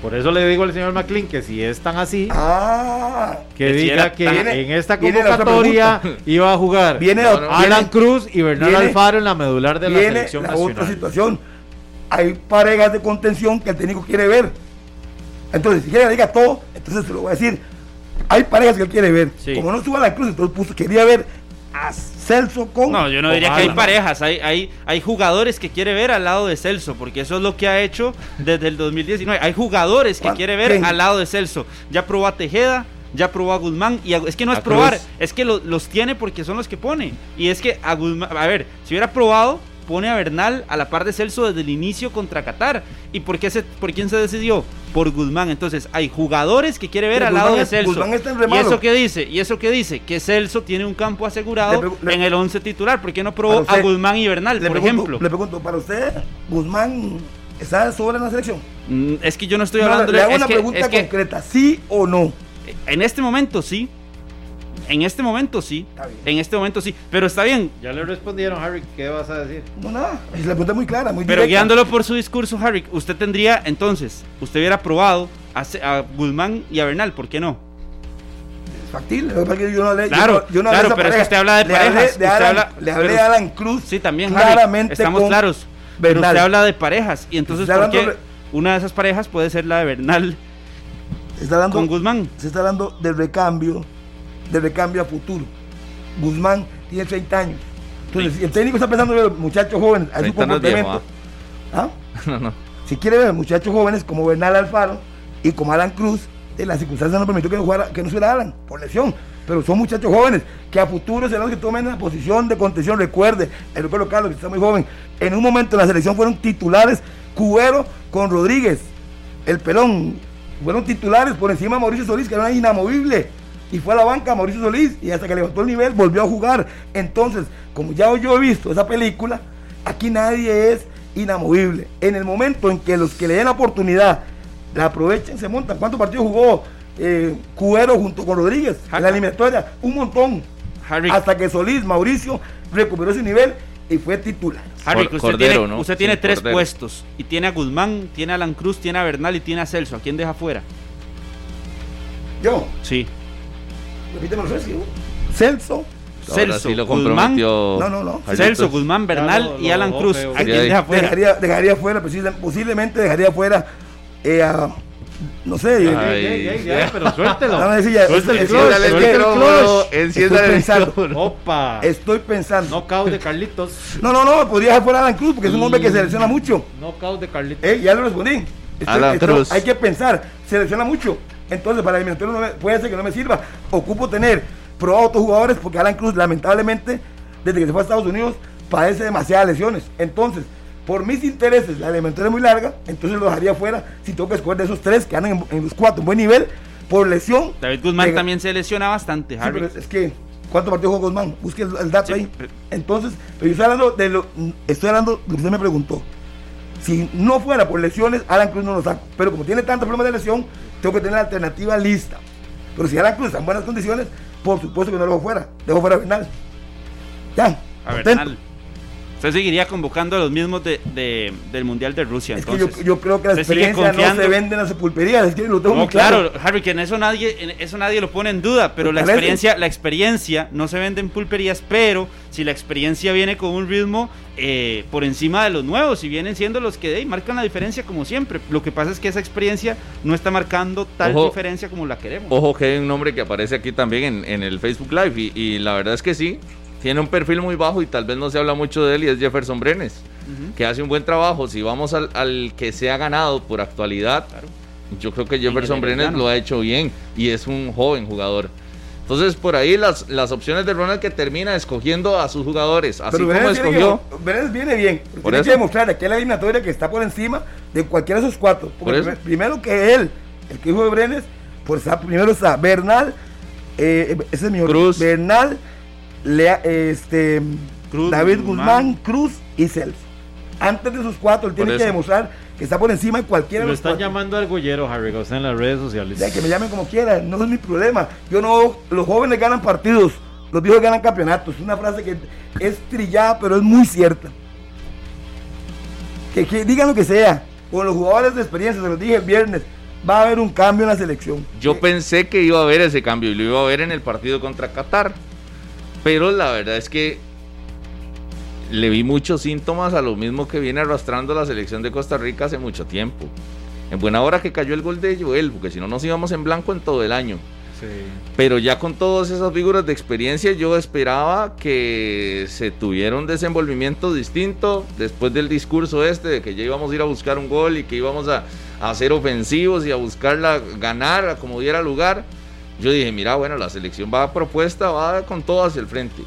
Speaker 3: Por eso le digo al señor McLean que si es tan así,
Speaker 4: Ah,
Speaker 3: que diga que en esta convocatoria iba a jugar
Speaker 4: viene,
Speaker 2: No,
Speaker 4: la-
Speaker 2: no.
Speaker 3: Alan
Speaker 4: viene-
Speaker 3: Cruz y Bernal
Speaker 4: viene-
Speaker 3: Alfaro en la medular de la selección
Speaker 4: la
Speaker 3: nacional.
Speaker 4: otra situación. Hay parejas de contención que el técnico quiere ver. Entonces, si quiere que diga todo, entonces se lo voy a decir. Hay parejas que él quiere ver.
Speaker 5: Sí.
Speaker 4: Como no suba a la cruz, entonces puso, quería ver a Celso con.
Speaker 5: No, yo no diría que hay parejas, hay, hay, hay jugadores que quiere ver al lado de Celso, porque eso es lo que ha hecho desde el 2019. Hay jugadores que quiere ver
Speaker 4: ¿Quién?
Speaker 5: al lado de Celso. Ya probó a Tejeda, ya probó a Guzmán, y a- es que no es
Speaker 2: A Cruz.
Speaker 5: probar, es que lo- los tiene porque son los que pone. Y es que a Guzmán, a ver, si hubiera probado, pone a Bernal a la par de Celso desde el inicio contra Qatar. ¿Y por, qué se, por quién se decidió? Por Guzmán. Entonces, hay jugadores que quiere ver
Speaker 4: Pero
Speaker 5: al lado de Celso.
Speaker 4: Guzmán está en
Speaker 5: ¿Y eso qué dice? ¿Y eso qué dice? Que Celso tiene un campo asegurado
Speaker 4: Le pregu- le-
Speaker 5: en el 11 titular. ¿Por qué no probó
Speaker 4: usted-
Speaker 5: a Guzmán y Bernal, por
Speaker 4: pregunto-
Speaker 5: ejemplo?
Speaker 4: Le pregunto, para usted, Guzmán está de sobra en la selección.
Speaker 5: Mm, Es que yo no estoy
Speaker 4: No,
Speaker 5: hablando
Speaker 4: le hago
Speaker 5: es
Speaker 4: una
Speaker 5: que-
Speaker 4: pregunta
Speaker 5: es que
Speaker 4: concreta, ¿sí o no?
Speaker 5: En este momento sí. En este momento sí.
Speaker 4: Está bien.
Speaker 5: En este momento sí. Pero está bien.
Speaker 3: Ya le respondieron, Harry, ¿qué vas a decir?
Speaker 4: No, nada. La pregunta es muy clara, muy
Speaker 5: Pero
Speaker 4: directa.
Speaker 5: guiándolo por su discurso, Harry, usted tendría entonces, usted hubiera probado a, Guzmán y a Bernal, ¿por qué no?
Speaker 4: Factible. Es que yo no hablé- yo
Speaker 5: Claro,
Speaker 4: no- yo no hablé
Speaker 5: claro, pero es que usted habla de
Speaker 4: Le hablé
Speaker 5: parejas,
Speaker 4: de
Speaker 5: usted
Speaker 4: Alan-
Speaker 5: habla-
Speaker 4: le hablé
Speaker 5: pero-
Speaker 4: de Alan Cruz.
Speaker 5: Sí, también,
Speaker 4: claramente
Speaker 5: Harry, estamos
Speaker 4: con
Speaker 5: claros. Pero usted habla de parejas y entonces ¿por qué una de esas parejas puede ser la de Bernal
Speaker 4: Se está dando,
Speaker 5: con Guzmán?
Speaker 4: se está hablando del recambio, del recambio a futuro. Guzmán tiene 30 años. Entonces, si el técnico está pensando en los muchachos jóvenes, a su
Speaker 2: 30 no es viejo,
Speaker 4: comportamiento. ¿ah?
Speaker 2: No, no.
Speaker 4: Si quiere ver muchachos jóvenes como Bernal Alfaro y como Alan Cruz, eh, las circunstancias no permitió que no, jugara, que no Alan por lesión. Pero son muchachos jóvenes que a futuro serán los que tomen la posición de contención. Recuerde, el Ricardo Carlos, que está muy joven, en un momento en la selección fueron titulares Cubero con Rodríguez, el pelón. Fueron titulares por encima de Mauricio Solís, que era inamovible. Y fue a la banca Mauricio Solís y hasta que levantó el nivel volvió a jugar. Entonces, como ya yo he visto esa película, aquí nadie es inamovible. En el momento en que los que le den la oportunidad la aprovechen, se montan. ¿Cuántos partidos jugó eh, Cuero junto con Rodríguez en la eliminatoria? Un montón.
Speaker 5: Harry,
Speaker 4: Hasta que Solís, Mauricio, recuperó su nivel y fue titular.
Speaker 5: Harry, usted
Speaker 2: Cordero,
Speaker 5: tiene,
Speaker 2: ¿no?
Speaker 5: usted tiene
Speaker 2: Sí,
Speaker 5: tres
Speaker 2: Cordero.
Speaker 5: puestos y tiene a Guzmán, tiene a Alan Cruz, tiene a Bernal y tiene a Celso. ¿A quién deja fuera?
Speaker 4: Yo,
Speaker 5: Sí.
Speaker 4: Repíteme los tres, ¿sí? Celso.
Speaker 5: Celso,
Speaker 2: sí lo
Speaker 5: Guzmán.
Speaker 4: No, no, no.
Speaker 5: Celso, Guzmán, Bernal y Alan Cruz. ¿A quién deja fuera?
Speaker 4: Dejaría, dejaría fuera, posiblemente dejaría fuera eh, a, no sé,
Speaker 2: Ay.
Speaker 3: Pero suéltelo.
Speaker 4: Dame decir ya,
Speaker 3: Suéltale
Speaker 4: es que-
Speaker 3: el clutch,
Speaker 2: Enciéndale el
Speaker 3: el clutch.
Speaker 4: Estoy pensando.
Speaker 3: Opa.
Speaker 4: estoy pensando.
Speaker 3: Knockout de Carlitos.
Speaker 4: No, no, no, podría dejar fuera a Alan Cruz porque es un hombre que selecciona mucho.
Speaker 3: Knockout de Carlitos.
Speaker 4: Eh, ya lo respondí. Estoy-
Speaker 2: Alan
Speaker 4: esto-
Speaker 2: Cruz.
Speaker 4: Hay que pensar, selecciona mucho. Entonces, para el eliminatorio no me- puede ser que no me sirva. Ocupo tener probado otros jugadores porque Alan Cruz, lamentablemente, desde que se fue a Estados Unidos, padece demasiadas lesiones. Entonces, por mis intereses, la eliminatoria es muy larga, entonces lo dejaría fuera si tengo que escoger de esos tres que andan en, en los cuatro en buen nivel, por lesión.
Speaker 5: David Guzmán también se lesiona bastante,
Speaker 4: Sí,
Speaker 5: Harry.
Speaker 4: pero es que, ¿cuántos partidos jugó Guzmán? Busque el, el dato
Speaker 5: Sí,
Speaker 4: ahí.
Speaker 5: pero-
Speaker 4: Entonces, pero yo estoy hablando de lo, estoy hablando de lo que usted me preguntó. Si no fuera por lesiones, Alan Cruz no lo saco. Pero como tiene tantos problemas de lesión, tengo que tener la alternativa lista. Pero si Alan Cruz está en buenas condiciones, por supuesto que no lo dejo fuera. Dejo fuera a Bernal. Ya.
Speaker 5: A
Speaker 4: contento.
Speaker 5: Bernal. Usted seguiría convocando a los mismos de, de- del Mundial de Rusia.
Speaker 4: Es que
Speaker 5: entonces.
Speaker 4: yo, yo creo que la
Speaker 5: ¿Usted sigue
Speaker 4: experiencia no
Speaker 5: confiando?
Speaker 4: se vende en las sepulperías. Es que lo tengo
Speaker 5: No,
Speaker 4: muy claro.
Speaker 5: claro, Harry, que en eso nadie, en eso nadie lo pone en duda, pero la
Speaker 4: Parece.
Speaker 5: experiencia, la experiencia no se vende en pulperías, pero si la experiencia viene con un ritmo eh, por encima de los nuevos, y vienen siendo los que hey, marcan la diferencia como siempre. Lo que pasa es que esa experiencia no está marcando tal
Speaker 2: Ojo.
Speaker 5: diferencia como la queremos.
Speaker 2: Ojo que hay un nombre que aparece aquí también en, en el Facebook Live y, y la verdad es que sí, tiene un perfil muy bajo y tal vez no se habla mucho de él y es Jefferson Brenes, que hace un buen trabajo. Si vamos al, al que se ha ganado por actualidad, yo creo que Jefferson Brenes lo ha hecho bien y es un joven jugador. Entonces por ahí las, las opciones de Ronald que termina escogiendo a sus jugadores, así
Speaker 4: Pero
Speaker 2: como escogió.
Speaker 4: que- Benes viene bien.
Speaker 2: Por
Speaker 4: tiene
Speaker 2: eso.
Speaker 4: que demostrar aquí la eliminatoria que está por encima de cualquiera de esos cuatro.
Speaker 2: Por
Speaker 4: Porque primero que él, el que dijo de Brenes, pues está, primero está Bernal, eh, ese es mi.
Speaker 2: Cruz.
Speaker 4: Bernal, Lea- este,
Speaker 5: Cruz,
Speaker 4: David
Speaker 5: Guzmán.
Speaker 4: Guzmán, Cruz y Celso. Antes de esos cuatro, él tiene que demostrar que está por encima de cualquiera
Speaker 3: Lo
Speaker 4: de los
Speaker 3: están
Speaker 4: cuatro.
Speaker 3: llamando argollero, Harry, Está en las redes sociales.
Speaker 4: Ya, que me llamen como quieran, no es mi problema. Yo no, los jóvenes ganan partidos, los viejos ganan campeonatos. Es una frase que es trillada, pero es muy cierta. Que, que digan lo que sea, con los jugadores de experiencia, se los dije el viernes, va a haber un cambio en la selección.
Speaker 2: Yo
Speaker 4: Eh,
Speaker 2: pensé que iba a haber ese cambio y lo iba a ver en el partido contra Qatar. Pero la verdad es que le vi muchos síntomas a lo mismo que viene arrastrando la selección de Costa Rica hace mucho tiempo. En buena hora que cayó el gol de Joel, porque si no nos íbamos en blanco en todo el año.
Speaker 3: Sí.
Speaker 2: Pero ya con todas esas figuras de experiencia, yo esperaba que se tuviera un desenvolvimiento distinto después del discurso este de que ya íbamos a ir a buscar un gol y que íbamos a, a ser ofensivos y a buscarla ganar a como diera lugar. Yo dije, mira, bueno, la selección va a propuesta, va con todo hacia el frente.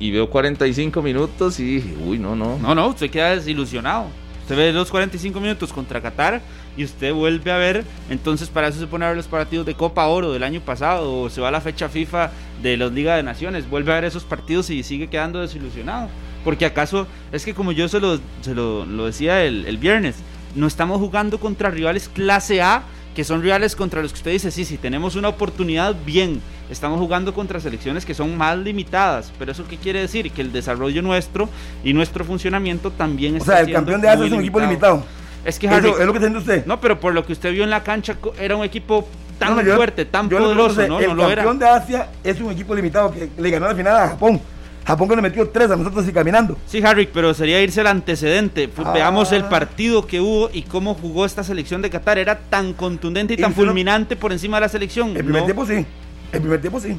Speaker 2: y veo 45 minutos y dije, uy, no, no.
Speaker 5: No, no, usted queda desilusionado. Usted ve los 45 minutos contra Qatar y usted vuelve a ver, entonces para eso se pone a ver los partidos de Copa Oro del año pasado o se va a la fecha FIFA de los Liga de Naciones, vuelve a ver esos partidos y sigue quedando desilusionado. Porque acaso, es que como yo se lo, se lo, lo decía el, el viernes, no estamos jugando contra rivales clase A que son rivales contra los que usted dice, sí, sí, tenemos una oportunidad, bien, estamos jugando contra selecciones que son más limitadas, pero eso qué quiere decir? Que el desarrollo nuestro y nuestro funcionamiento también
Speaker 4: está O sea, el campeón de Asia es un equipo limitado.
Speaker 5: Es que
Speaker 4: Harry, eso es lo que entiende usted.
Speaker 5: No, pero por lo que usted vio en la cancha era un equipo tan fuerte, tan poderoso, ¿no?
Speaker 4: El campeón de Asia es un equipo limitado que le ganó la final a Japón. Japón que nos metió tres a nosotros y caminando.
Speaker 5: Sí, Harry, pero sería irse al antecedente. Ah. Veamos el partido que hubo y cómo jugó esta selección de Qatar. Era tan contundente y, tan fulminante por encima de la selección.
Speaker 4: El primer tiempo sí. El primer tiempo sí.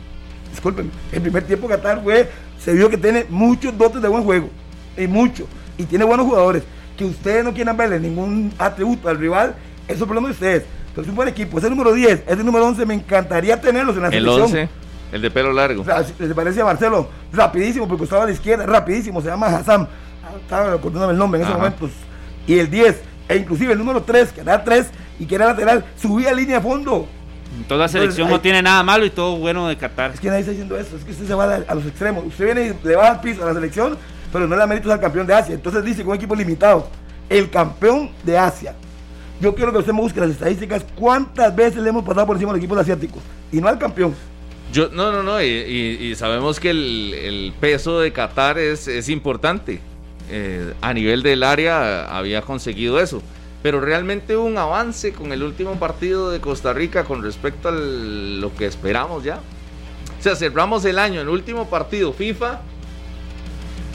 Speaker 4: Disculpen. El primer tiempo Qatar fue, se vio que tiene muchos dotes de buen juego. Y mucho. Y tiene buenos jugadores. Que ustedes no quieran verle ningún atributo al rival, eso es problema de ustedes. Entonces, un buen equipo. Ese número 10, ese número 11, me encantaría tenerlos en la
Speaker 2: el
Speaker 4: selección.
Speaker 2: 11. El de pelo largo.
Speaker 4: Se parece a Marcelo, rapidísimo, porque estaba a la izquierda, rapidísimo, se llama Hassan. Estaba acordándome el nombre en esos momentos. Y el 10, e inclusive el número 3, que era 3 y que era lateral, subía línea de fondo.
Speaker 5: Toda selección no tiene nada malo y todo bueno de Qatar.
Speaker 4: Es que nadie está diciendo eso, es que usted se va a, los extremos. Usted viene y le va al piso a la selección, pero no le da méritos al campeón de Asia. Entonces dice con un equipo limitado, el campeón de Asia. Yo quiero que usted me busque las estadísticas, cuántas veces le hemos pasado por encima a los equipos asiáticos y no al campeón.
Speaker 2: Yo, no, no, no, y, sabemos que el, peso de Qatar es, es importante. Eh, a nivel del área había conseguido eso. Pero realmente hubo un avance con el último partido de Costa Rica con respecto a lo que esperamos ya. O sea, cerramos el año, el último partido FIFA,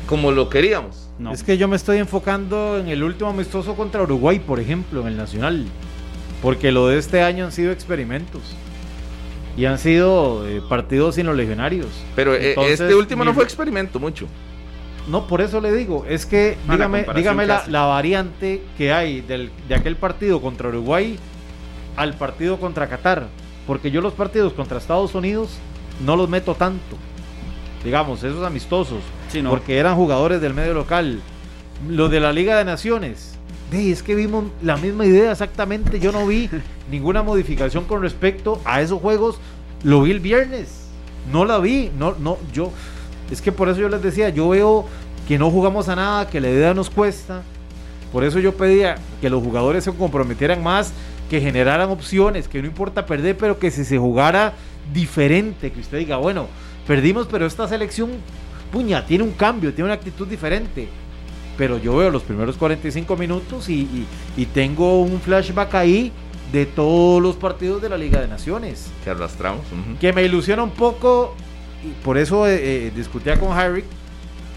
Speaker 2: como lo queríamos.
Speaker 3: No. Es que yo me estoy enfocando en el último amistoso contra Uruguay, por ejemplo, en el Nacional. Porque lo de este año han sido experimentos y han sido eh, partidos sin los legionarios.
Speaker 2: Pero eh, este último no fue experimento mucho.
Speaker 3: No, por eso le digo, es que dígame, dígame la, la, variante que hay del, de aquel partido contra Uruguay al partido contra Qatar, porque yo los partidos contra Estados Unidos no los meto tanto, digamos, esos amistosos, porque eran jugadores del medio local. Los de la Liga de Naciones, es que vimos la misma idea exactamente. Yo no vi ninguna modificación con respecto a esos juegos. Lo vi el viernes. No la vi. No, no, yo. Es que por eso yo les decía, yo veo que no jugamos a nada, que la idea nos cuesta. Por eso yo pedía que los jugadores se comprometieran más, que generaran opciones, que no importa perder, pero que si se jugara diferente, que usted diga, bueno, perdimos, pero esta selección, puña, tiene un cambio, tiene una actitud diferente pero yo veo los primeros 45 minutos y, tengo un flashback ahí de todos los partidos de la Liga de Naciones.
Speaker 2: Que arrastramos.
Speaker 3: Que me ilusiona un poco, y por eso eh, eh, discutía con Harry,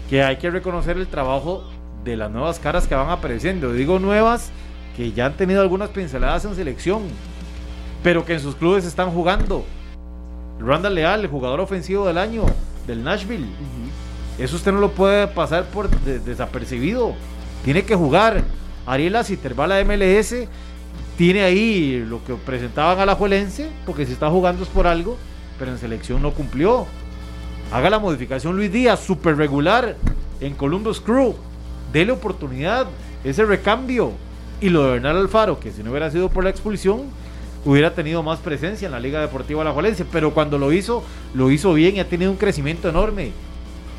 Speaker 3: que hay que reconocer el trabajo de las nuevas caras que van apareciendo. Digo nuevas que ya han tenido algunas pinceladas en selección, pero que en sus clubes están jugando. Randall Leal, el jugador ofensivo del año del Nashville. Eso usted no lo puede pasar por desapercibido. Tiene que jugar. Ariel Asiter va a la MLS. Tiene ahí lo que presentaban a la Juelense, porque si está jugando es por algo, pero en selección no cumplió. Haga la modificación Luis Díaz, super regular en Columbus Crew. Dele oportunidad, ese recambio. Y lo de Bernal Alfaro, que si no hubiera sido por la expulsión, hubiera tenido más presencia en la Liga Deportiva La Juelense. Pero cuando lo hizo, lo hizo bien y ha tenido un crecimiento enorme.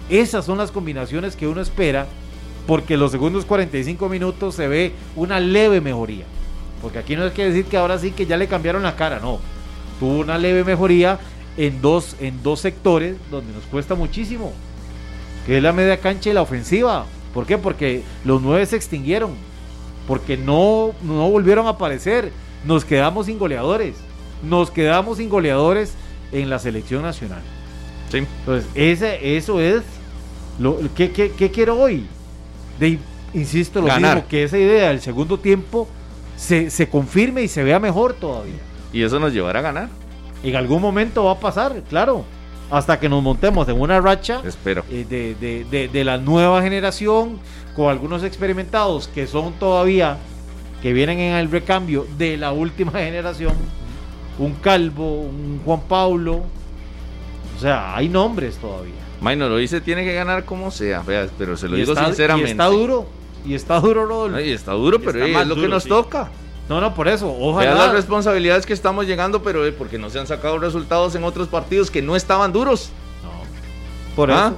Speaker 3: Esas son las combinaciones que uno espera porque los segundos 45 minutos se ve una leve mejoría. Porque aquí no es que decir que ahora sí que ya le cambiaron la cara, no. Tuvo una leve mejoría en dos, en dos sectores donde nos cuesta muchísimo, que es la media cancha y la ofensiva. ¿Por qué? Porque los nueve se extinguieron, porque no, no volvieron a aparecer. Nos quedamos sin goleadores, nos quedamos sin goleadores en la selección nacional. Sí. Entonces, ese, eso es lo, ¿qué, quiero hoy? De, insisto, lo mismo, que esa idea del segundo tiempo se, se confirme y se vea mejor todavía.
Speaker 2: Y eso nos llevará a ganar.
Speaker 3: En algún momento va a pasar, claro. Hasta que nos montemos en una racha
Speaker 2: Espero.
Speaker 3: Eh, de, de, de, la nueva generación, con algunos experimentados que son todavía, que vienen en el recambio de la última generación. Un Calvo, un Juan Pablo. O sea, hay nombres todavía.
Speaker 2: Maynor, hoy se tiene que ganar como sea, pero se lo
Speaker 3: y
Speaker 2: digo
Speaker 3: está,
Speaker 2: sinceramente.
Speaker 3: Y está duro, y está duro, Rodolfo.
Speaker 2: Y está duro, pero es lo que nos toca.
Speaker 3: No, no, por eso, ojalá.
Speaker 2: Vean las responsabilidades que estamos llegando, pero eh, porque no se han sacado resultados en otros partidos que no estaban duros.
Speaker 3: No. Por ¿Ah? eso.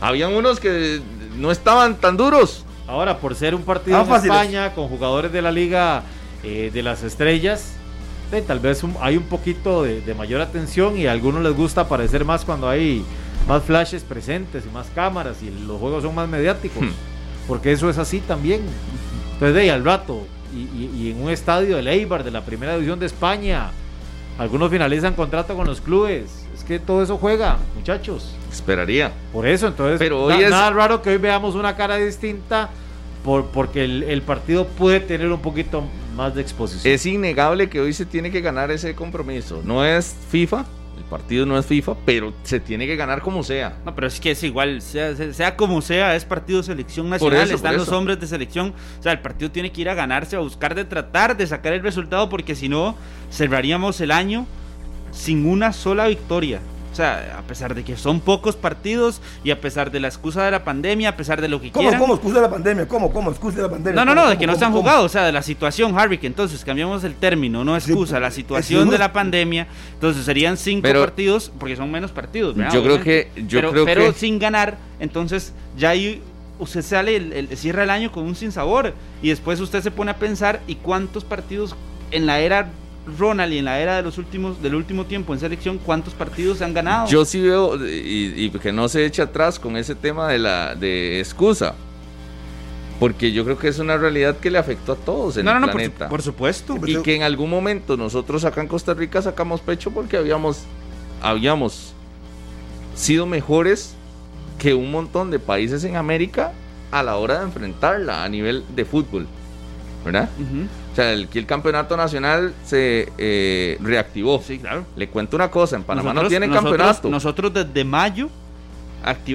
Speaker 2: Habían unos que no estaban tan duros.
Speaker 3: Ahora, por ser un partido en España con jugadores de la Liga eh, de las Estrellas, tal vez hay un poquito de, mayor atención y a algunos les gusta aparecer más cuando hay más flashes presentes y más cámaras y los juegos son más mediáticos. Hmm. Porque eso es así también. Entonces, de ahí al rato, y, en un estadio de Eibar de la primera división de España, algunos finalizan contrato con los clubes. Es que todo eso juega, muchachos.
Speaker 2: Esperaría.
Speaker 3: Por eso, entonces,
Speaker 2: Pero hoy es...
Speaker 3: nada raro que hoy veamos una cara distinta por, porque el, partido puede tener un poquito más de exposición.
Speaker 2: Es innegable que hoy se tiene que ganar ese compromiso. No es FIFA, partido no es FIFA, pero se tiene que ganar como sea.
Speaker 5: No, pero es que es igual, sea, como sea, es partido selección nacional, están los hombres de selección. O sea, el partido tiene que ir a ganarse, a buscar de tratar de sacar el resultado, porque si no, cerraríamos el año sin una sola victoria. O sea, a pesar de que son pocos partidos y a pesar de la excusa de la pandemia, a pesar de lo que
Speaker 4: ¿Cómo,
Speaker 5: quieran.
Speaker 4: ¿Cómo excusa de la pandemia? ¿Cómo, cómo excusa de la pandemia?
Speaker 5: No, no, no, de que no se han jugado, o sea, de la situación, Harry, que entonces cambiamos el término, no excusa, la situación de la pandemia, entonces serían cinco partidos, porque son menos partidos,
Speaker 2: ¿verdad? Yo creo que, yo
Speaker 5: pero,
Speaker 2: creo
Speaker 5: pero sin ganar, entonces ya ahí usted sale, el, el, cierra el año con un sinsabor y después usted se pone a pensar, ¿y cuántos partidos en la era Ronald y en la era de los últimos del último tiempo en selección, ¿cuántos partidos se han ganado?
Speaker 2: Yo sí veo y, que no se eche atrás con ese tema de la de excusa. Porque yo creo que es una realidad que le afectó a todos en el planeta.
Speaker 5: Por, supuesto.
Speaker 2: Y que en algún momento nosotros acá en Costa Rica sacamos pecho porque habíamos habíamos sido mejores que un montón de países en América a la hora de enfrentarla a nivel de fútbol. ¿Verdad? Sea, el, el campeonato nacional se eh, reactivó.
Speaker 5: Sí, claro.
Speaker 2: Le cuento una cosa, en Panamá no tienen campeonato.
Speaker 5: Nosotros desde mayo,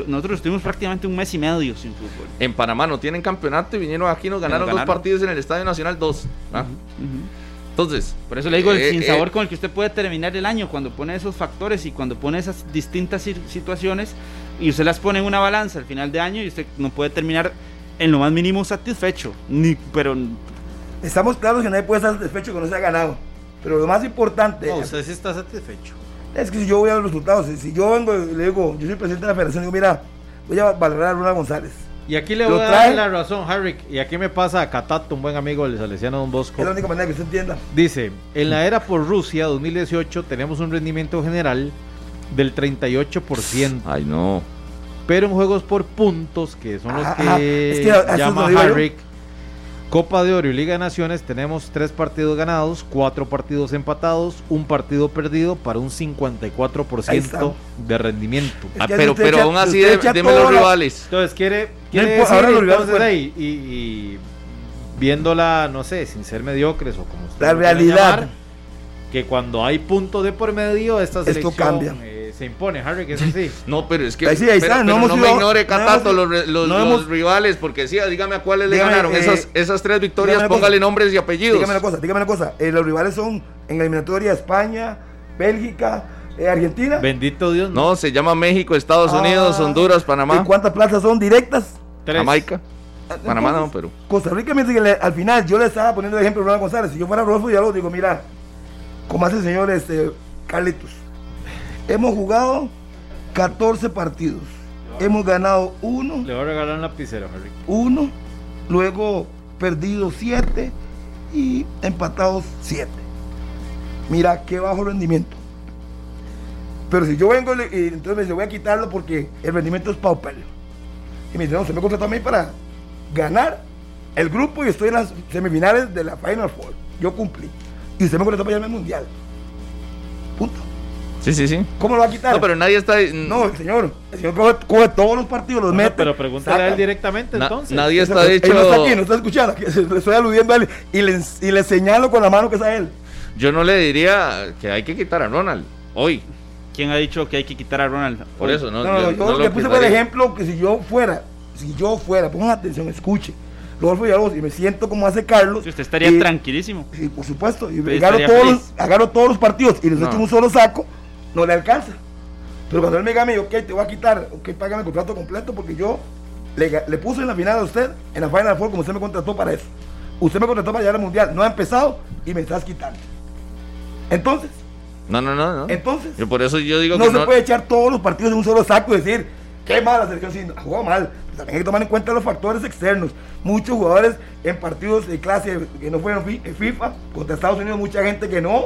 Speaker 5: nosotros estuvimos prácticamente un mes y medio sin fútbol.
Speaker 2: En Panamá no tienen campeonato y vinieron aquí y nos ganaron, dos partidos en el Estadio Nacional, dos. ¿ah? Entonces,
Speaker 5: por eso le digo el eh, sinsabor eh, con el que usted puede terminar el año cuando pone esos factores y cuando pone esas distintas situaciones y usted las pone en una balanza al final de año y usted no puede terminar en lo más mínimo satisfecho, ni pero
Speaker 4: Estamos claros que nadie puede estar satisfecho que no se ha ganado. Pero lo más importante.
Speaker 3: No, usted sí está satisfecho.
Speaker 4: Es que si yo voy a los resultados, si yo vengo y le digo, yo soy presidente de la federación, digo, mira, voy a valorar a Luna González.
Speaker 3: Y aquí le voy a dar la razón, Harry. Y aquí me pasa a Catato, un buen amigo del Salesiano Don Bosco.
Speaker 4: Es la única manera que usted entienda.
Speaker 3: Dice: En la era por Rusia 2018 tenemos un rendimiento general del 38%.
Speaker 2: Ay, no.
Speaker 3: Pero en juegos por puntos, que son los que, llama Harry, Copa de Oro y Liga de Naciones tenemos tres partidos ganados, cuatro partidos empatados, un partido perdido para un 54% de rendimiento.
Speaker 2: Ah, pero pero aún así, dime los rivales.
Speaker 3: Entonces, quiere, quiere decir, ahí, y, viéndola, no sé, sin ser mediocres o como
Speaker 4: usted La realidad.
Speaker 3: que cuando hay punto de por medio, esta selección...
Speaker 4: Esto cambia
Speaker 3: se impone, Harry, que es así.
Speaker 2: No, pero es que. Ahí sí, ahí está, no, me ignore, Catato, los, los, rivales, porque sí, dígame a cuáles le ganaron. esas, esas tres victorias, póngale nombres y apellidos.
Speaker 4: Dígame una cosa, dígame una cosa. Eh, los rivales son en la eliminatoria España, Bélgica, eh, Argentina.
Speaker 3: Bendito Dios.
Speaker 2: No. se llama México, Estados ah, Unidos, Honduras, Panamá.
Speaker 4: ¿Y cuántas plazas son directas?
Speaker 2: Tres. Jamaica. Ah, Panamá no, pero.
Speaker 4: Costa Rica me dice que al final yo le estaba poniendo el ejemplo a Ronald González. Si yo fuera Rodolfo, ya lo digo, mira, como hace el señor este, Carlitos. Hemos jugado 14 partidos. Hemos ganado uno.
Speaker 3: Le voy a regalar un lapicero, Harry.
Speaker 4: Uno. Luego perdido 7 y empatados 7. Mira qué bajo rendimiento. Pero si yo vengo y entonces me dice, voy a quitarlo porque el rendimiento es paupérrimo. Y me dice, no, se me contrató a mí para ganar el grupo y estoy en las semifinales de la Final Four. Yo cumplí. Y usted me contrató para irme al mundial. Punto.
Speaker 2: Sí, sí, sí.
Speaker 4: ¿Cómo lo va a quitar?
Speaker 2: No, pero nadie está.
Speaker 4: No, el señor. El señor coge, todos los partidos, los mete.
Speaker 3: Pero pregúntale a él directamente entonces.
Speaker 2: Nadie está de hecho.
Speaker 4: Él no está aquí, no está escuchando. Le estoy aludiendo a él y le, y le señalo con la mano que es a él.
Speaker 2: Yo no le diría que hay que quitar a Ronald hoy.
Speaker 5: ¿Quién ha dicho que hay que quitar a Ronald?
Speaker 2: Por eso, no.
Speaker 4: No, no, yo, yo le puse por ejemplo que si yo fuera, si yo fuera, pongan atención, escuche. Rodolfo Villalobos y me siento como hace Carlos.
Speaker 5: usted estaría tranquilísimo.
Speaker 4: Sí, por supuesto. Y agarro todos, los, agarro todos los partidos y les echo un solo saco no le alcanza. Pero cuando él me diga ok, te voy a quitar, ok, págame el contrato completo porque yo le, le, puse en la final a usted, en la Final Four, como usted me contrató para eso. Usted me contrató para llegar al Mundial, no ha empezado y me estás quitando. Entonces.
Speaker 2: No, no, no, no.
Speaker 4: Entonces.
Speaker 2: Yo por eso yo digo
Speaker 4: no que se puede echar todos los partidos en un solo saco y decir, qué mala selección, sí, jugó mal. También hay que tomar en cuenta los factores externos. Muchos jugadores en partidos de clase que no fueron FIFA, contra Estados Unidos, mucha gente que no.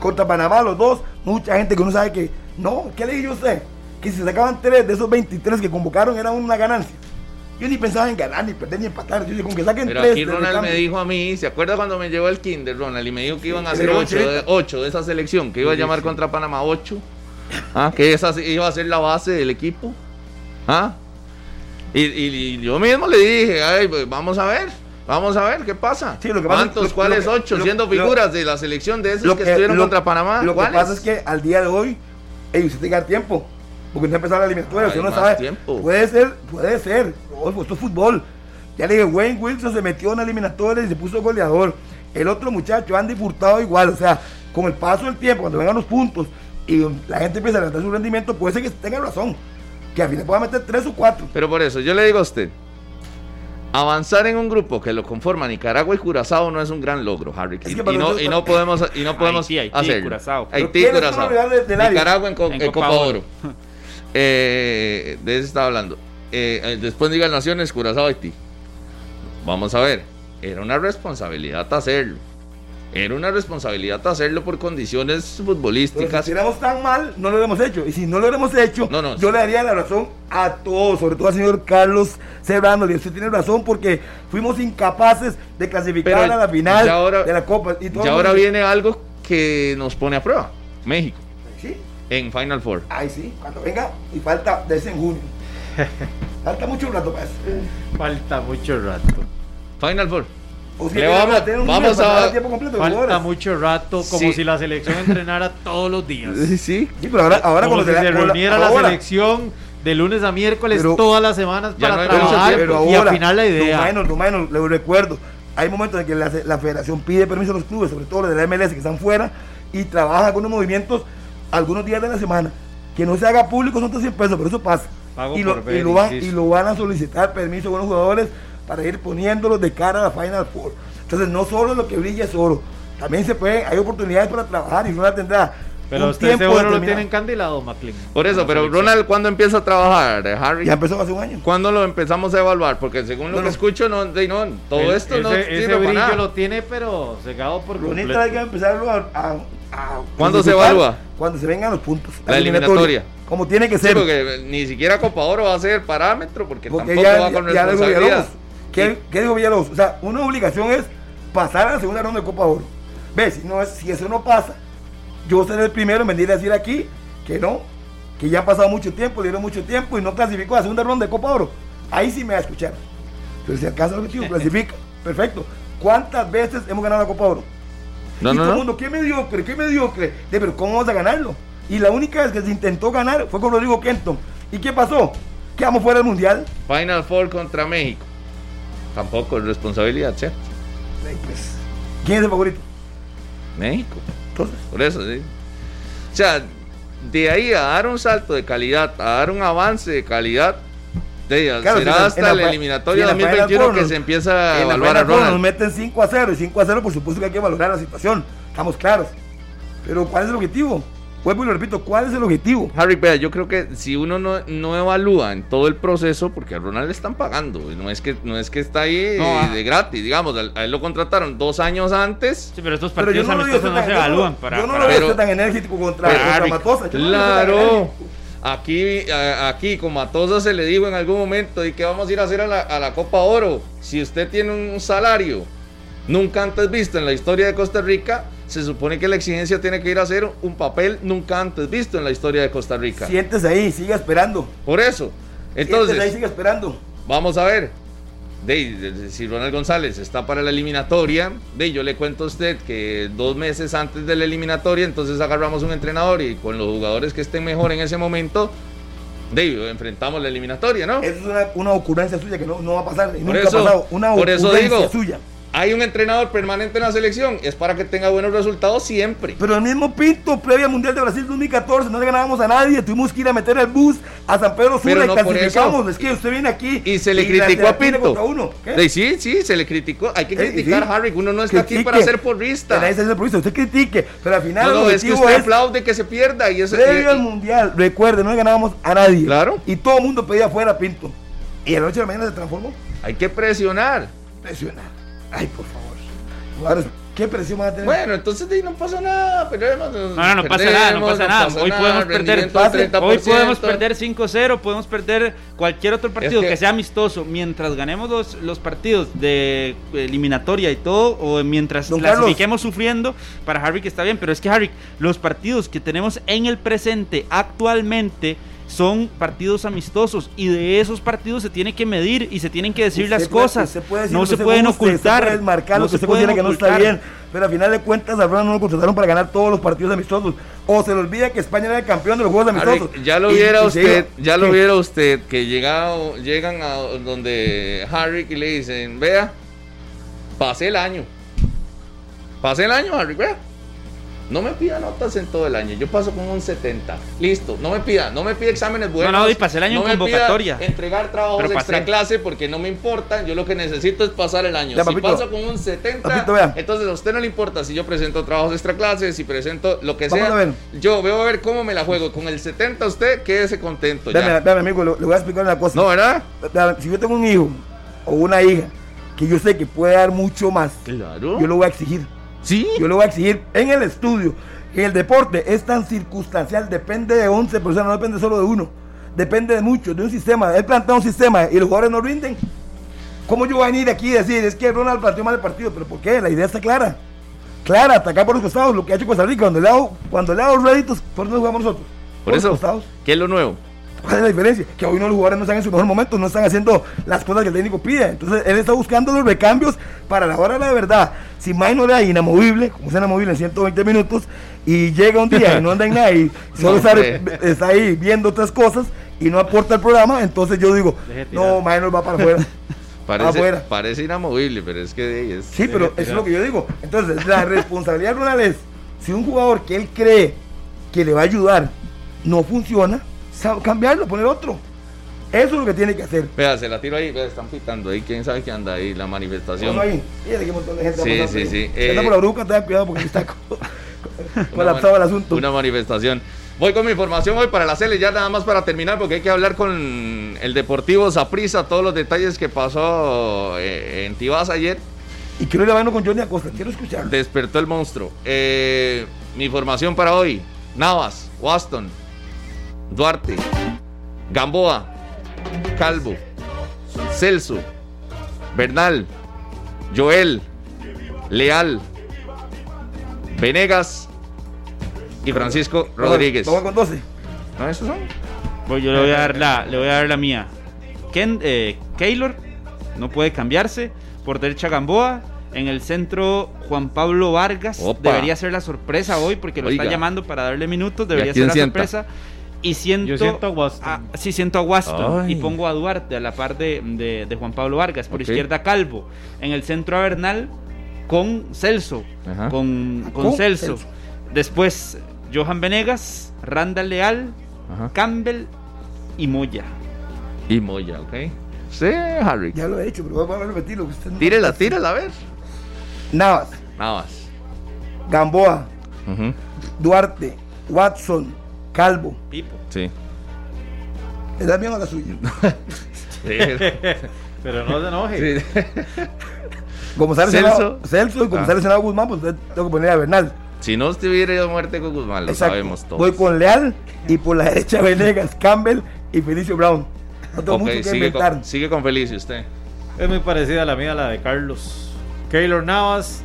Speaker 4: Contra Panamá, los dos, mucha gente que uno sabe que no. ¿Qué le dije yo a usted? Que si sacaban tres de esos 23 que convocaron era una ganancia. Yo ni pensaba en ganar, ni perder, ni empatar. Yo dije, con que saquen
Speaker 2: Pero
Speaker 4: tres.
Speaker 2: aquí Ronald me dijo a mí, ¿se acuerda cuando me llevó el Kinder, Ronald? Y me dijo que iban a hacer ocho de, ocho de esa selección, que iba a llamar contra Panamá ocho. ¿Ah? Que esa iba a ser la base del equipo. ¿Ah? Y, yo mismo le dije, Ay, pues, vamos a ver. Vamos a ver qué pasa.
Speaker 4: Sí, lo que
Speaker 2: ¿Cuántos? ¿Cuáles ocho? siendo figuras de la selección de esos que, estuvieron contra Panamá.
Speaker 4: Lo que pasa es que al día de hoy, ellos usted tiene tiempo. Porque no empezó la eliminatoria, usted no sabe.
Speaker 2: Tiempo.
Speaker 4: Puede ser, puede ser. esto es fútbol. Ya le dije, Wayne Wilson se metió en la eliminatoria y se puso goleador. El otro muchacho, Andy Furtado, igual. O sea, con el paso del tiempo, cuando vengan los puntos y la gente empieza a levantar su rendimiento, puede ser que tenga razón que al final pueda meter tres o cuatro.
Speaker 2: Pero por eso, yo le digo a usted, avanzar en un grupo que lo conforma Nicaragua y Curazao no es un gran logro, Harry. y, no, y, no, podemos, y no podemos
Speaker 5: Haití, Haití,
Speaker 2: hacerlo.
Speaker 5: Curazao.
Speaker 2: Haití, Curazao. Nicaragua en, Copa, Oro. Eh, de eso estaba hablando. Eh, eh, después digan Naciones, Curazao, Haití. Vamos a ver. Era una responsabilidad hacerlo. Era una responsabilidad hacerlo por condiciones futbolísticas.
Speaker 4: si éramos tan mal, no lo hemos hecho. Y si no lo hemos hecho, yo le daría la razón a todos, sobre todo al señor Carlos Serrano. Y usted tiene razón porque fuimos incapaces de clasificar a la final de la Copa.
Speaker 2: Y, ahora viene algo que nos pone a prueba. México. Sí. En Final Four.
Speaker 4: Ay, sí. Cuando venga, y falta desde en junio. falta mucho rato para eso.
Speaker 3: Falta mucho rato.
Speaker 2: Final Four vamos, a.
Speaker 3: Falta mucho rato, como si la selección entrenara todos los días.
Speaker 2: Sí,
Speaker 4: pero ahora, ahora
Speaker 3: como si se, reuniera la, selección de lunes a miércoles todas las semanas para trabajar y afinar la idea.
Speaker 4: No menos, le recuerdo. Hay momentos en que la, federación pide permiso a los clubes, sobre todo los de la MLS que están fuera, y trabaja con los movimientos algunos días de la semana. Que no se haga público son 100 pesos, pero eso pasa. Y lo, y, lo van, y lo van a solicitar permiso con los jugadores para ir poniéndolos de cara a la Final Four. Entonces, no solo lo que brilla es oro, también se puede, hay oportunidades para trabajar y uno la tendrá.
Speaker 3: Pero usted seguro lo tiene encandilado, McLean.
Speaker 2: Por eso, pero Ronald, ¿cuándo empieza a trabajar, eh, Harry?
Speaker 4: Ya empezó hace un año.
Speaker 2: ¿Cuándo lo empezamos a evaluar? Porque según lo que escucho, no, no todo esto no
Speaker 3: ese ese brillo lo tiene, pero cegado por
Speaker 4: completo. hay que empezarlo a, a,
Speaker 2: ¿Cuándo se evalúa?
Speaker 4: Cuando se vengan los puntos.
Speaker 2: La, eliminatoria.
Speaker 4: Como tiene que ser.
Speaker 2: porque ni siquiera Copa Oro va a ser parámetro, porque, tampoco va con responsabilidad.
Speaker 4: ¿Qué, ¿Qué, dijo Villalobos? O sea, una obligación es pasar a la segunda ronda de Copa Oro. ¿Ves? Si, no, si eso no pasa, yo seré el primero en venir a decir aquí que no, que ya ha pasado mucho tiempo, le dieron mucho tiempo y no clasificó a la segunda ronda de Copa Oro. Ahí sí me va a escuchar. Pero si alcanza el objetivo, clasifica. Perfecto. ¿Cuántas veces hemos ganado la Copa Oro?
Speaker 2: No, y
Speaker 4: no,
Speaker 2: todo
Speaker 4: el mundo, qué mediocre, qué mediocre. De, pero ¿cómo vamos a ganarlo? Y la única vez que se intentó ganar fue con Rodrigo Kenton. ¿Y qué pasó? Quedamos fuera del Mundial.
Speaker 2: Final Four contra México. Tampoco es responsabilidad, ¿cierto?
Speaker 4: Pues, ¿Quién es el favorito?
Speaker 2: México. Por eso, sí. O sea, de ahí a dar un salto de calidad, a dar un avance de calidad, de, será hasta la, eliminatoria 2021 que se empieza a evaluar a Ronald.
Speaker 4: Nos meten 5 a 0 y 5 a 0 por supuesto que hay que valorar la situación, estamos claros. Pero ¿cuál es el objetivo? Vuelvo y lo repito, ¿cuál es el objetivo?
Speaker 2: Harry, vea, yo creo que si uno no, no, evalúa en todo el proceso, porque a Ronald le están pagando, no es que, no es que está ahí ah. de, gratis, digamos, a él lo contrataron dos años antes.
Speaker 5: Sí, pero estos partidos no amistosos no se evalúan. Para,
Speaker 4: yo no lo veo tan enérgico contra, Matosa.
Speaker 2: Claro. Aquí, aquí con Matosa se le dijo en algún momento y que vamos a ir a hacer a la, a la Copa Oro. Si usted tiene un salario nunca antes visto en la historia de Costa Rica, se supone que la exigencia tiene que ir a hacer un papel nunca antes visto en la historia de Costa Rica.
Speaker 4: Siéntese ahí, siga esperando.
Speaker 2: Por eso. Entonces,
Speaker 4: ahí, siga esperando.
Speaker 2: Vamos a ver. De, si Ronald González está para la eliminatoria, de, yo le cuento a usted que dos meses antes de la eliminatoria, entonces agarramos un entrenador y con los jugadores que estén mejor en ese momento, de, enfrentamos la eliminatoria, ¿no?
Speaker 4: Eso es una, ocurrencia suya que no, va a pasar. nunca ha pasado. Una ocurrencia suya
Speaker 2: hay un entrenador permanente en la selección, es para que tenga buenos resultados siempre.
Speaker 4: Pero el mismo Pinto, previa Mundial de Brasil 2014, no le ganábamos a nadie, tuvimos que ir a meter el bus a San Pedro Sula y clasificamos. Es que usted viene aquí.
Speaker 2: Y se le criticó a Pinto. Uno. Sí, sí, se le criticó. Hay que criticar a Harry, uno no está aquí para ser porrista.
Speaker 4: porrista, usted critique, pero al final.
Speaker 2: No, es que usted aplaude que se pierda. Y eso,
Speaker 4: previo al Mundial, recuerde, no le ganábamos a nadie. Claro. Y todo el mundo pedía afuera a Pinto. Y a la noche de la mañana se transformó.
Speaker 2: Hay que presionar.
Speaker 4: Presionar. Ay, por favor. ¿Qué presión van a tener?
Speaker 2: Bueno, entonces no pasa nada, perdemos.
Speaker 5: No, no, no pasa nada, no pasa nada. hoy podemos perder hoy podemos perder 5-0, podemos perder cualquier otro partido que, sea amistoso. Mientras ganemos los, los, partidos de eliminatoria y todo, o mientras clasifiquemos sufriendo, para Harry que está bien, pero es que Harry, los partidos que tenemos en el presente actualmente son partidos amistosos y de esos partidos se tiene que medir y se tienen que decir las cosas. no se pueden ocultar.
Speaker 4: Se marcar lo que se considera que no está bien. Pero al final de cuentas, a no lo contrataron para ganar todos los partidos amistosos. O se le olvida que España era el campeón de los Juegos Amistosos.
Speaker 2: ya lo viera usted, ya lo viera usted, que llegado, llegan a donde Harry y le dicen, vea, pasé el año. Pasé el año, Harry, vea no me pida notas en todo el año. Yo paso con un 70. Listo. No me pida, no me pida exámenes buenos.
Speaker 5: No, no, y pasé el año en convocatoria.
Speaker 2: entregar trabajos extra clase porque no me importa. Yo lo que necesito es pasar el año. si paso con un 70, entonces a usted no le importa si yo presento trabajos extra clase, si presento lo que sea. Yo veo a ver cómo me la juego. Con el 70 usted quédese contento.
Speaker 4: Vean, amigo, le, voy a explicar una cosa.
Speaker 2: No, ¿verdad?
Speaker 4: si yo tengo un hijo o una hija que yo sé que puede dar mucho más,
Speaker 2: claro.
Speaker 4: yo lo voy a exigir.
Speaker 2: ¿Sí?
Speaker 4: Yo le voy a exigir en el estudio que el deporte es tan circunstancial, depende de 11 personas, no depende solo de uno. Depende de mucho, de un sistema. Él plantea un sistema y los jugadores no rinden. ¿Cómo yo voy a venir aquí y decir, es que Ronald planteó mal el partido? ¿Pero por qué? La idea está clara. Clara, atacar por los costados, lo que ha hecho Costa Rica. Cuando le ha dado, cuando le ha dado réditos, ¿por dónde jugamos nosotros?
Speaker 2: Por, eso, costados. ¿qué es lo nuevo?
Speaker 4: ¿Cuál es la diferencia? Que hoy no los jugadores no están en su mejor momento, no están haciendo las cosas que el técnico pide. Entonces él está buscando los recambios para la hora de la verdad. Si no era inamovible, como es inamovible en 120 minutos, y llega un día y no anda en nada y solo está, ahí viendo otras cosas y no aporta al programa, entonces yo digo, no, Maynor va para afuera.
Speaker 2: Parece, parece inamovible, pero es que es,
Speaker 4: Sí, pero eso es lo que yo digo. Entonces, la responsabilidad de una vez, si un jugador que él cree que le va a ayudar no funciona, cambiarlo, poner otro. Eso es lo que tiene que hacer.
Speaker 2: Vea, se la tiro ahí, vea, están pitando ahí, quién sabe qué anda ahí, la manifestación.
Speaker 4: ahí, mira qué montón de gente
Speaker 2: Sí, sí, sí. Eh,
Speaker 4: por la bruca, ten cuidado porque está colapsado el asunto.
Speaker 2: Una manifestación. Voy con mi información hoy para la CL, ya nada más para terminar, porque hay que hablar con el Deportivo Zaprisa, todos los detalles que pasó eh, en Tibás ayer.
Speaker 4: Y quiero ir a con Johnny Acosta, quiero escuchar.
Speaker 2: Despertó el monstruo. Eh, mi información para hoy: Navas, Waston, Duarte, Gamboa, Calvo, Celso, Bernal, Joel, Leal, Venegas y Francisco Rodríguez.
Speaker 4: Toma con 12.
Speaker 2: ¿No esos son?
Speaker 5: Pues yo le voy a dar la, le voy a dar la mía. Ken, eh, Keylor no puede cambiarse. Por derecha Gamboa. En el centro Juan Pablo Vargas. Debería ser la sorpresa hoy porque lo está llamando para darle minutos. Debería ser la sorpresa. Y siento.
Speaker 3: Yo siento a Waston.
Speaker 5: A, sí, siento a Waston. Y pongo a Duarte a la par de, de, Juan Pablo Vargas. Por izquierda, Calvo. En el centro, a Bernal con Celso. Con, con, Celso. Después, Johan Venegas, Randall Leal, Campbell y Moya.
Speaker 2: Y Moya, ok. Sí, Harry.
Speaker 4: Ya lo he hecho, pero vamos a repetirlo. Usted
Speaker 2: tírela, tírela, a ver.
Speaker 4: Navas.
Speaker 2: Navas.
Speaker 4: Gamboa. Duarte. Watson. Calvo.
Speaker 5: Pipo.
Speaker 2: Sí.
Speaker 4: ¿Le da bien a la suya?
Speaker 3: Pero no se enoje.
Speaker 4: Como sale Celso. Celso y como ah. Guzmán, pues tengo que poner a Bernal.
Speaker 2: Si no estuviera ido muerte con Guzmán, lo sabemos todos.
Speaker 4: Voy con Leal y por la derecha Venegas, Campbell y Felicio Brown.
Speaker 2: No tengo mucho que sigue inventar. Con, sigue con Felicio usted.
Speaker 3: Es muy parecida a la mía, la de Carlos. Keylor Navas,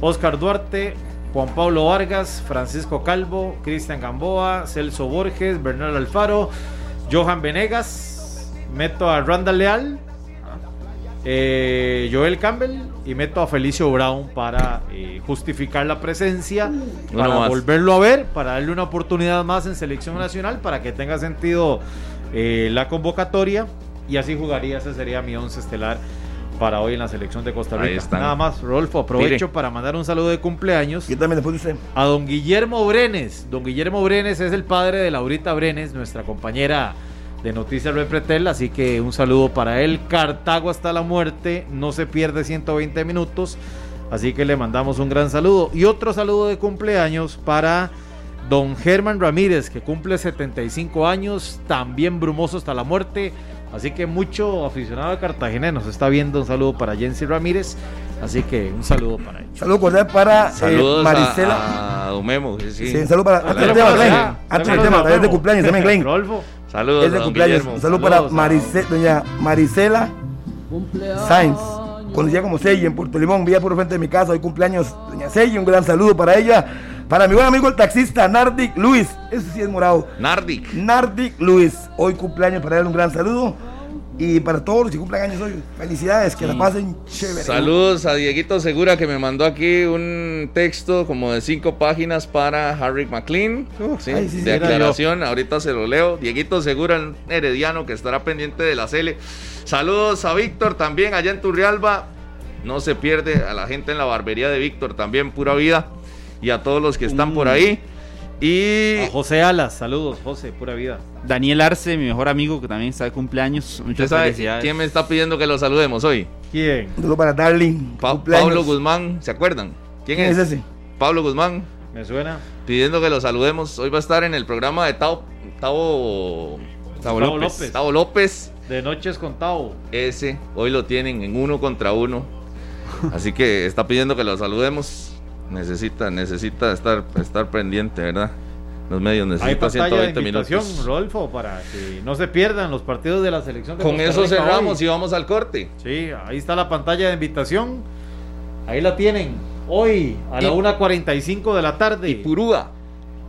Speaker 3: Oscar Duarte, Juan Pablo Vargas, Francisco Calvo, Cristian Gamboa, Celso Borges, Bernal Alfaro, Johan Venegas, meto a Randall Leal, eh, Joel Campbell y meto a Felicio Brown para eh, justificar la presencia, para volverlo a ver, para darle una oportunidad más en selección nacional, para que tenga sentido eh, la convocatoria. Y así jugaría, ese sería mi once estelar para hoy en la selección de Costa
Speaker 2: Ahí
Speaker 3: Rica.
Speaker 2: están.
Speaker 3: Nada más, Rodolfo, aprovecho
Speaker 2: Mire.
Speaker 3: para mandar un saludo de cumpleaños
Speaker 4: Yo también después de usted.
Speaker 3: a don Guillermo Brenes. Don Guillermo Brenes es el padre de Laurita Brenes, nuestra compañera de Noticias Repretel, así que un saludo para él. Cartago hasta la muerte, no se pierde 120 minutos, así que le mandamos un gran saludo. Y otro saludo de cumpleaños para don Germán Ramírez, que cumple 75 años, también brumoso hasta la muerte. Así que mucho aficionado de Cartagena nos está viendo. Un saludo para Jensi Ramírez. Así que un saludo para ellos.
Speaker 4: Saludo cordial para eh, Maricela.
Speaker 2: a, a sí, sí.
Speaker 4: Sí, un saludo para. Antes del
Speaker 3: Saludos
Speaker 4: tema, Glenn. Antes del
Speaker 3: Saludos
Speaker 4: tema,
Speaker 3: para
Speaker 4: es de cumpleaños también, Glenn.
Speaker 3: Rodolfo.
Speaker 2: Saludos
Speaker 4: Es de cumpleaños. Un saludo para
Speaker 3: a-
Speaker 4: Marice- doña Maricela Sainz, conocida como Sey en Puerto Limón, vía por frente de mi casa. Hoy cumpleaños, doña Sey. Un gran saludo para ella. Para mi buen amigo el taxista Nardic Luis. Ese sí es morado.
Speaker 2: Nardic.
Speaker 4: Nardic Luis. Hoy cumpleaños para él. Un gran saludo. Y para todos los que cumplan años hoy, felicidades, que la pasen chévere.
Speaker 2: Saludos a Dieguito Segura que me mandó aquí un texto como de cinco páginas para Harry McLean. sí,
Speaker 4: Ay, sí, sí,
Speaker 2: de aclaración, ahorita se lo leo. Dieguito Segura, el herediano que estará pendiente de la Cele. Saludos a Víctor también allá en Turrialba. No se pierde a la gente en la barbería de Víctor también, pura vida. Y a todos los que están por ahí. Y
Speaker 3: A José Alas, saludos, José, pura vida.
Speaker 5: Daniel Arce, mi mejor amigo, que también está de cumpleaños.
Speaker 2: ¿usted
Speaker 5: Muchas
Speaker 2: sabe
Speaker 5: felicidades.
Speaker 2: quién me está pidiendo que lo saludemos hoy?
Speaker 3: ¿Quién?
Speaker 4: Un saludo para Darling.
Speaker 2: Pa-
Speaker 4: cumpleaños.
Speaker 2: Pablo Guzmán, ¿se acuerdan? ¿Quién,
Speaker 4: ¿Quién es ese?
Speaker 2: Pablo Guzmán.
Speaker 3: ¿Me suena?
Speaker 2: pidiendo que lo saludemos. Hoy va a estar en el programa de Tao, Tao,
Speaker 3: Tao López.
Speaker 2: Tao López.
Speaker 3: De Noches con Tao.
Speaker 2: Ese, hoy lo tienen en uno contra uno. Así que está pidiendo que lo saludemos. Necesita, necesita estar, estar pendiente, ¿verdad? Los medios necesitan
Speaker 3: pantalla de
Speaker 2: 120
Speaker 3: invitación,
Speaker 2: minutos.
Speaker 3: Rodolfo, para que no se pierdan los partidos de la selección de
Speaker 2: Con
Speaker 3: Costa
Speaker 2: eso
Speaker 3: Rica
Speaker 2: cerramos
Speaker 3: hoy.
Speaker 2: y vamos al corte.
Speaker 3: Sí, ahí está la pantalla de invitación. Ahí la tienen. Hoy a la
Speaker 2: Y-
Speaker 3: 1.45 de la tarde.
Speaker 2: Purúa.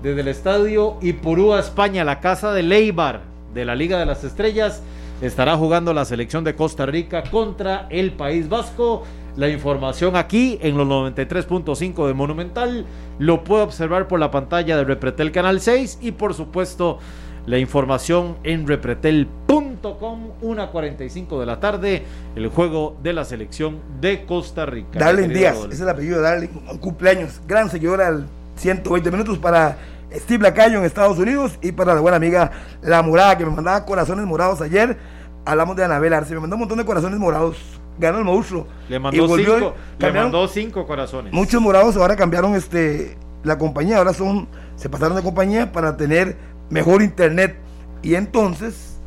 Speaker 3: desde el estadio Ipurúa, España, la casa de Leibar de la Liga de las Estrellas, estará jugando la selección de Costa Rica contra el País Vasco. La información aquí en los 93.5 de Monumental lo puede observar por la pantalla de Repretel Canal 6 y por supuesto la información en repretel.com 1.45 de la tarde, el juego de la selección de Costa Rica. Querido
Speaker 4: Díaz, ese es el apellido de Darling, un cumpleaños, gran seguidor al 120 minutos para Steve Lacayo en Estados Unidos y para la buena amiga La Morada que me mandaba corazones morados ayer. Hablamos de Anabel Arce, me mandó un montón de corazones morados. Ganó el monstruo.
Speaker 3: Le mandó,
Speaker 4: volvió-
Speaker 3: cinco, le mandó cinco corazones.
Speaker 4: Muchos morados ahora cambiaron este la compañía, ahora son se pasaron de compañía para tener mejor internet y entonces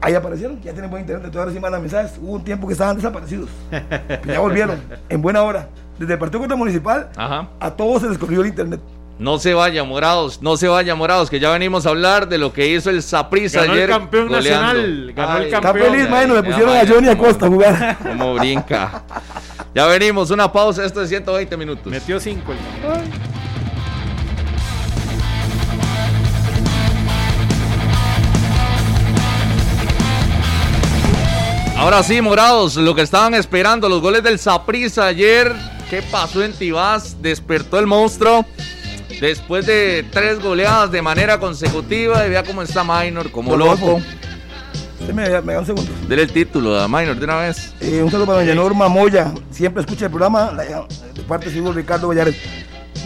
Speaker 4: ahí aparecieron, ya tienen buen internet, entonces ahora sí mandan mensajes. Hubo un tiempo que estaban desaparecidos. Ya volvieron en buena hora. Desde el Partido Contra Municipal
Speaker 2: Ajá.
Speaker 4: a todos se les corrió el internet.
Speaker 2: No se vaya, morados, no se vaya, morados, que ya venimos a hablar de lo que hizo el Saprissa
Speaker 3: Ganó el
Speaker 2: ayer.
Speaker 3: campeón
Speaker 2: goleando.
Speaker 3: nacional, ganó el
Speaker 2: Ay,
Speaker 4: Está
Speaker 3: Campeón.
Speaker 4: feliz, mano, le
Speaker 2: ya,
Speaker 4: pusieron a Johnny Acosta a jugar.
Speaker 2: Como brinca. Ya venimos, una pausa, esto es 120 minutos.
Speaker 3: Metió cinco el campeón.
Speaker 2: Ahora sí, morados, lo que estaban esperando, los goles del Saprissa ayer. ¿Qué pasó en Tibás? Despertó el monstruo. Después de tres goleadas de manera consecutiva, y vea cómo está Minor, como loco.
Speaker 4: Usted me, me da un segundo.
Speaker 2: Dele el título a Minor de una vez.
Speaker 4: Eh, un saludo para doña Norma Moya, siempre escucha el programa, la- de parte hijo Ricardo Vallares.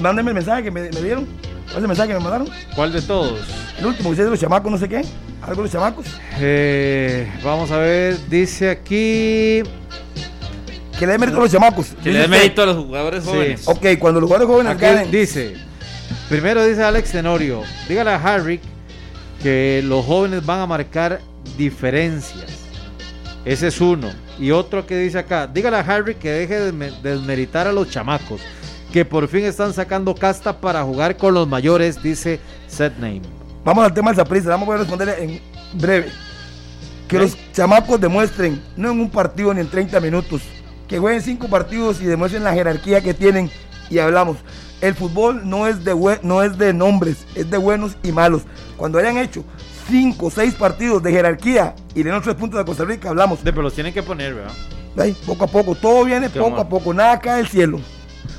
Speaker 4: Mándenme el mensaje que me, me dieron. ¿Cuál es el mensaje que me mandaron?
Speaker 3: ¿Cuál de todos?
Speaker 4: El último, que dice de los chamacos, no sé qué. Algo de los chamacos.
Speaker 3: Eh, vamos a ver, dice aquí.
Speaker 4: Que le dé mérito a los chamacos.
Speaker 5: Que le dé mérito a los jugadores
Speaker 3: Sí.
Speaker 5: jóvenes.
Speaker 4: Ok, cuando los jugadores jóvenes
Speaker 3: Aquí
Speaker 4: ganen.
Speaker 3: dice. Primero dice Alex Tenorio. Dígale a Harry que los jóvenes van a marcar diferencias. Ese es uno. Y otro que dice acá. Dígale a Harry que deje de desme- desmeritar a los chamacos. Que por fin están sacando casta para jugar con los mayores, dice Set Name.
Speaker 4: Vamos al tema del Saprissa, vamos a responderle en breve. Que los chamacos demuestren, no en un partido ni en 30 minutos, que jueguen cinco partidos y demuestren la jerarquía que tienen y hablamos. El fútbol no es de no es de nombres, es de buenos y malos. Cuando hayan hecho cinco o seis partidos de jerarquía y de los tres puntos de Costa Rica, hablamos.
Speaker 3: De, pero los tienen que poner, ¿verdad?
Speaker 4: Ahí, poco a poco, todo viene
Speaker 3: Qué
Speaker 4: poco a poco, nada cae del cielo.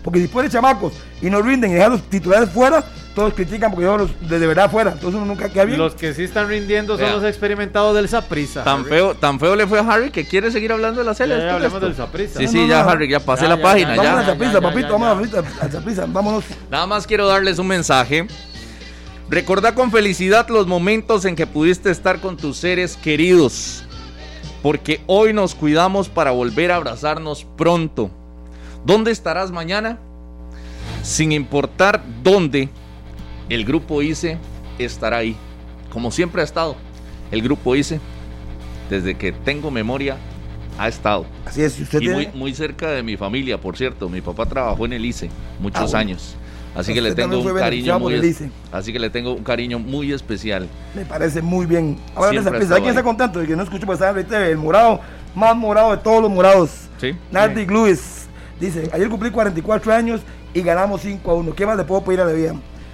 Speaker 4: Porque si pones chamacos y no rinden y dejan los titulares fuera, todos critican porque yo los de, de verdad fuera. Entonces uno nunca queda bien.
Speaker 3: Los que sí están rindiendo son
Speaker 2: Vea.
Speaker 3: los experimentados del Saprissa.
Speaker 2: Tan feo, tan feo le fue a Harry que quiere seguir hablando de la serie.
Speaker 3: ya hablemos del Saprissa.
Speaker 2: Sí,
Speaker 4: No,
Speaker 2: sí,
Speaker 4: no,
Speaker 2: ya
Speaker 4: no.
Speaker 2: Harry, ya pasé
Speaker 3: Ya,
Speaker 2: la
Speaker 3: ya,
Speaker 2: página.
Speaker 4: Vamos
Speaker 2: ya.
Speaker 4: a la
Speaker 3: ya,
Speaker 4: chapiza,
Speaker 3: ya,
Speaker 4: papito,
Speaker 3: ya,
Speaker 4: vamos a
Speaker 3: ya.
Speaker 4: la chapiza, a la chapiza, vámonos.
Speaker 2: Nada más quiero darles un mensaje. Recordá con felicidad los momentos en que pudiste estar con tus seres queridos. Porque hoy nos cuidamos para volver a abrazarnos pronto. ¿Dónde estarás mañana? Sin importar dónde, el grupo ICE estará ahí. Como siempre ha estado. El grupo ICE, desde que tengo memoria, ha estado.
Speaker 4: Así es, usted
Speaker 2: Y muy,
Speaker 4: tiene...
Speaker 2: muy cerca de mi familia, por cierto. Mi papá trabajó en el ICE muchos
Speaker 4: Ah, bueno.
Speaker 2: años. Así que le tengo un cariño muy es-. Así que le tengo un cariño muy especial.
Speaker 4: Me parece muy bien. Ahora esa pieza, ¿quién está contento de que no escucho pasar el morado, más morado de todos los morados?
Speaker 2: ¿Sí?
Speaker 4: Nardi Lewis dice, ayer cumplí 44 años y ganamos 5 a 1. ¿Qué más le puedo pedir a la vida?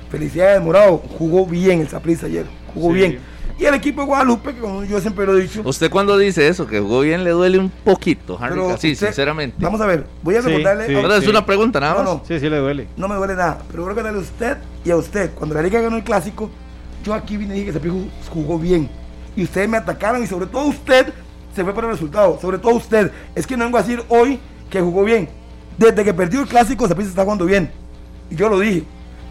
Speaker 4: Felicidades, Morado. Jugó bien el Saprissa ayer. Jugó
Speaker 3: Sí.
Speaker 4: bien. Y el equipo de Guadalupe, que como yo siempre lo he dicho.
Speaker 2: Usted cuando dice eso, que jugó bien, le duele un poquito, Harry.
Speaker 4: usted-
Speaker 2: sinceramente.
Speaker 4: Vamos a ver, voy a
Speaker 3: Sí,
Speaker 4: recordarle.
Speaker 3: sí.
Speaker 4: a-
Speaker 2: Ahora es una pregunta nada
Speaker 4: No,
Speaker 2: más.
Speaker 4: no.
Speaker 3: Sí, sí le duele.
Speaker 4: no me duele nada, pero voy a recordarle a usted y a usted. Cuando la liga ganó el clásico, yo aquí vine y dije que Saprissa jugó bien. Y ustedes me atacaron y sobre todo usted se fue por el resultado. Sobre todo usted. Es que no vengo a decir hoy que jugó bien. Desde que perdió el clásico, Saprissa está jugando bien. Y yo lo dije.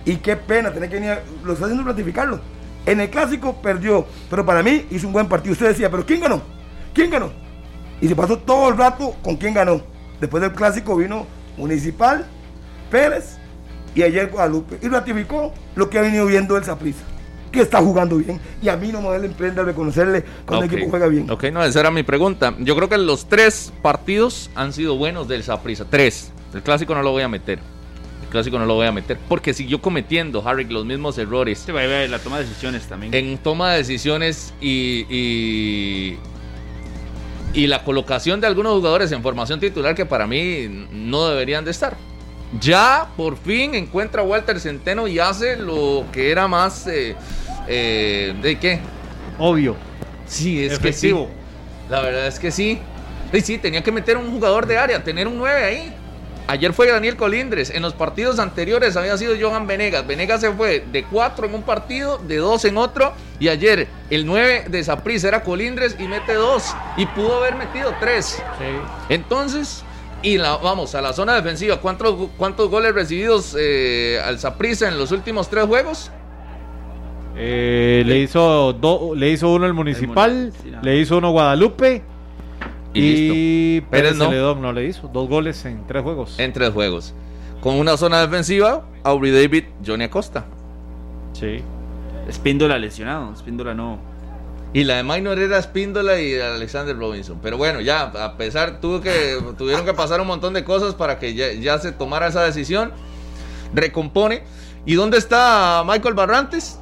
Speaker 4: Y qué pena tener que venir, a- lo está haciendo ratificarlo. En el clásico perdió, pero para mí hizo un buen partido. Usted decía, pero ¿quién ganó? ¿Quién ganó? Y se pasó todo el rato con quién ganó. Después del clásico vino Municipal, Pérez y ayer Guadalupe. Y ratificó lo que ha venido viendo el Saprissa, que está jugando bien. Y a mí no me duele emprender reconocerle cuando el equipo juega bien.
Speaker 2: Ok, no, esa era mi pregunta. Yo creo que los tres partidos han sido buenos del Saprissa. Tres. El clásico no lo voy a meter. El clásico no lo voy a meter. Porque siguió cometiendo, Harry, los mismos errores.
Speaker 5: Se va a ver la toma de decisiones también.
Speaker 2: en toma de decisiones y, y, y la colocación de algunos jugadores en formación titular que para mí no deberían de estar. Ya por fin encuentra a Walter Centeno y hace lo que era más... eh, eh, ¿De qué?
Speaker 3: Obvio.
Speaker 2: Sí, es
Speaker 3: Efectivo.
Speaker 2: que sí. La verdad es que sí. Y sí, tenía que meter un jugador de área, tener un 9 ahí. Ayer fue Daniel Colindres. En los partidos anteriores había sido Johan Venegas. Venegas se fue de 4 en un partido, de 2 en otro. Y ayer el 9 de Saprissa era Colindres y mete 2. Y pudo haber metido 3.
Speaker 3: Sí.
Speaker 2: Entonces, y la, vamos a la zona defensiva. ¿Cuántos, cuántos goles recibidos eh, al Saprissa en los últimos tres juegos?
Speaker 3: Eh, le hizo do- le hizo uno el municipal,
Speaker 5: Muni- sí, no.
Speaker 3: le hizo uno Guadalupe
Speaker 2: Y,
Speaker 3: y,
Speaker 2: listo.
Speaker 3: Pérez
Speaker 2: Pérez no.
Speaker 3: Celedón no le hizo dos goles en tres juegos.
Speaker 2: En tres juegos. Con una zona defensiva, Aubrey David, Johnny Acosta.
Speaker 3: Sí.
Speaker 5: Espíndola lesionado. Espíndola no.
Speaker 2: Y la de Minor era Espíndola y Alexander Robinson. Pero bueno, ya, a pesar, tuvo que, tuvieron que pasar un montón de cosas para que ya, ya se tomara esa decisión. Recompone. ¿Y dónde está Michael Barrantes?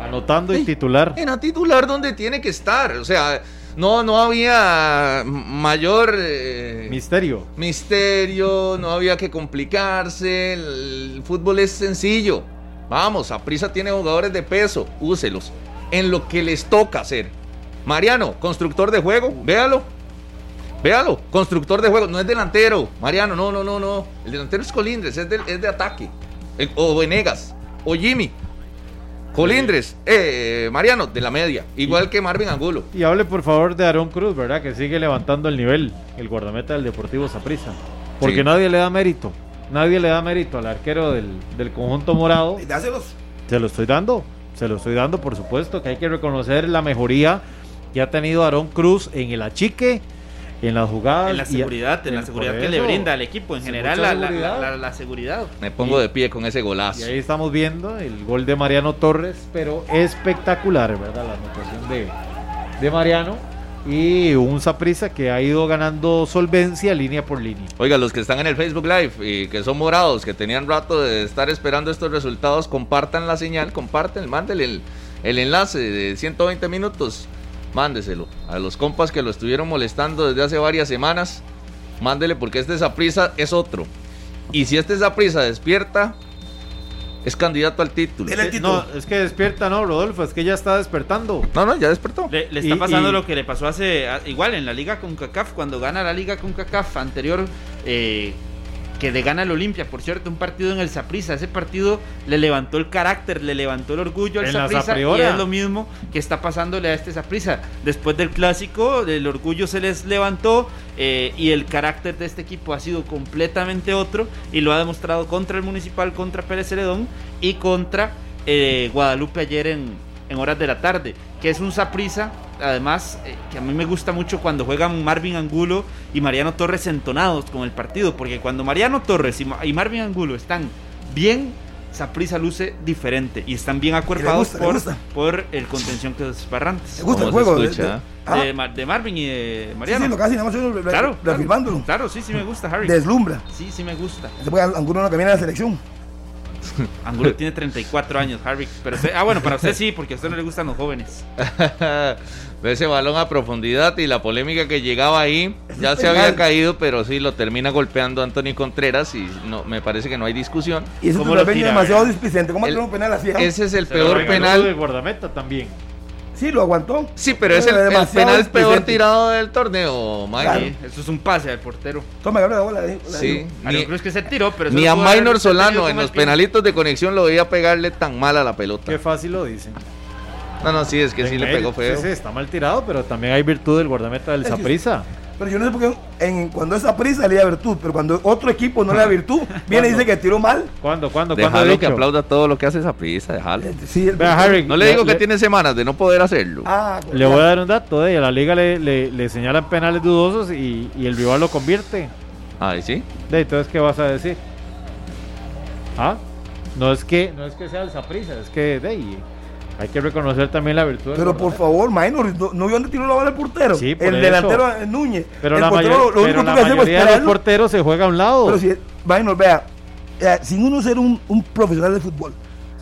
Speaker 3: Anotando y
Speaker 2: Ey.
Speaker 3: titular.
Speaker 2: En la titular donde tiene que estar. O sea, no, no había mayor eh,
Speaker 3: Misterio.
Speaker 2: misterio, no había que complicarse. El fútbol es sencillo. Vamos, Aprisa tiene jugadores de peso, úselos. En lo que les toca hacer. Mariano, constructor de juego, véalo. Véalo, constructor de juego, no es delantero. Mariano, no, no, no, no. El delantero es Colindres, es de, es de ataque. El- o Venegas, o Jimmy. Colindres, eh, Mariano, de la media. Igual que Marvin Angulo.
Speaker 3: Y hable por favor de Aaron Cruz, ¿verdad? Que sigue levantando el nivel, el guardameta del Deportivo Saprissa. Porque
Speaker 2: Sí.
Speaker 3: nadie le da mérito. Nadie le da mérito al arquero del, del conjunto morado.
Speaker 4: Y dáselos.
Speaker 3: Se lo estoy dando. Se lo estoy dando, por supuesto, que hay que reconocer la mejoría que ha tenido Aarón Cruz en el achique, en las jugadas.
Speaker 5: En la
Speaker 3: y-
Speaker 5: seguridad, en la seguridad que le brinda al equipo. En general, la, la-
Speaker 3: seguridad.
Speaker 5: la- la seguridad.
Speaker 2: Me pongo de pie con ese golazo.
Speaker 3: Y ahí estamos viendo el gol de Mariano Torres, pero espectacular, ¿verdad? La anotación de, de Mariano. Y un Saprissa que ha ido ganando solvencia línea por línea.
Speaker 2: Oiga, los que están en el Facebook Live y que son morados, que tenían rato de estar esperando estos resultados, compartan la señal, comparten, mándenle el, el enlace de 120 minutos, mándeselo a los compas que lo estuvieron molestando desde hace varias semanas, mándele porque este Saprisa es otro. Y si este Saprisa despierta, es candidato al título.
Speaker 4: El título.
Speaker 3: No, es que despierta, no, Rodolfo, es que ya está despertando.
Speaker 2: No, no, ya despertó.
Speaker 5: Le, le está
Speaker 3: Y-
Speaker 5: pasando
Speaker 3: y-
Speaker 5: lo que le pasó hace. igual en la Liga con CACAF, cuando gana la Liga con CACAF anterior. eh, que le gana al Olimpia, por cierto, un partido en el Saprissa. Ese partido le levantó el carácter, le levantó el orgullo al Saprissa y es lo mismo que está pasándole a este Saprissa. Después del clásico, el orgullo se les levantó eh, y el carácter de este equipo ha sido completamente otro y lo ha demostrado contra el Municipal, contra Pérez Celedón y contra eh, Guadalupe ayer en, en horas de la tarde, que es un Saprissa además, eh, que a mí me gusta mucho cuando juegan Marvin Angulo y Mariano Torres entonados con el partido, porque cuando Mariano Torres y, Marvin Angulo están bien, Saprisa luce diferente y están bien acuerpados por, el contención que es Barrantes.
Speaker 4: Me gusta el juego
Speaker 5: ah. de, Marvin y de Mariano.
Speaker 4: Sí, sí, casi nada más
Speaker 5: claro, claro, sí, sí me gusta, Harry.
Speaker 4: Deslumbra.
Speaker 5: Sí, sí me gusta.
Speaker 4: Angulo no camina en la selección.
Speaker 5: Angulo tiene 34 años, Harry. Pero ah, bueno, para usted sí, porque a usted no le gustan los jóvenes.
Speaker 2: Ve ese balón a profundidad y la polémica que llegaba ahí ya se había caído, pero sí lo termina golpeando Anthony Contreras y no me parece que no hay discusión.
Speaker 4: Y eso lo demasiado displicente. ¿Cómo el, un penal así?
Speaker 2: Ese es el peor penal.
Speaker 3: de guardameta también.
Speaker 4: Sí, lo aguantó.
Speaker 2: Sí, pero es el, penal peor tirado del torneo, Mike.
Speaker 5: eso es un pase al portero.
Speaker 4: Toma, la bola.
Speaker 2: sí.
Speaker 5: Ni, creo que se tiró, pero
Speaker 2: ni a Minor Solano en los penalitos de conexión lo veía pegarle tan mal a la pelota.
Speaker 3: Qué fácil lo dicen.
Speaker 2: No, no, sí, es que sí le pegó feo.
Speaker 3: Sí, sí, está mal tirado, pero también hay virtud del guardameta del Zaprisa.
Speaker 4: Pero yo no sé por qué en, cuando esa prisa le da virtud, pero cuando otro equipo no le da virtud, viene y dice que tiró mal.
Speaker 3: ¿Cuándo? ¿Cuándo?
Speaker 2: Déjalo que aplauda todo lo que hace esa prisa, déjalo. Eh,
Speaker 4: sí,
Speaker 2: no le digo que tiene semanas de no poder hacerlo.
Speaker 3: Ah, le voy a dar un dato, eh, a la liga le, le, señalan penales dudosos y, y, el rival lo convierte.
Speaker 2: Ah, sí?
Speaker 3: De, entonces, ¿qué vas a decir? ¿Ah? No es que, no es que sea el Zaprisa, es que de ahí hay que reconocer también la virtud.
Speaker 4: Pero por favor, Minor, ¿no, vio dónde tiró la bala el portero?
Speaker 3: Sí,
Speaker 4: el delantero Núñez.
Speaker 3: Pero la, portero, lo, pero la mayoría de los porteros se juega a un lado.
Speaker 4: Pero si, Minor, vea, eh, sin uno ser un, un, profesional de fútbol,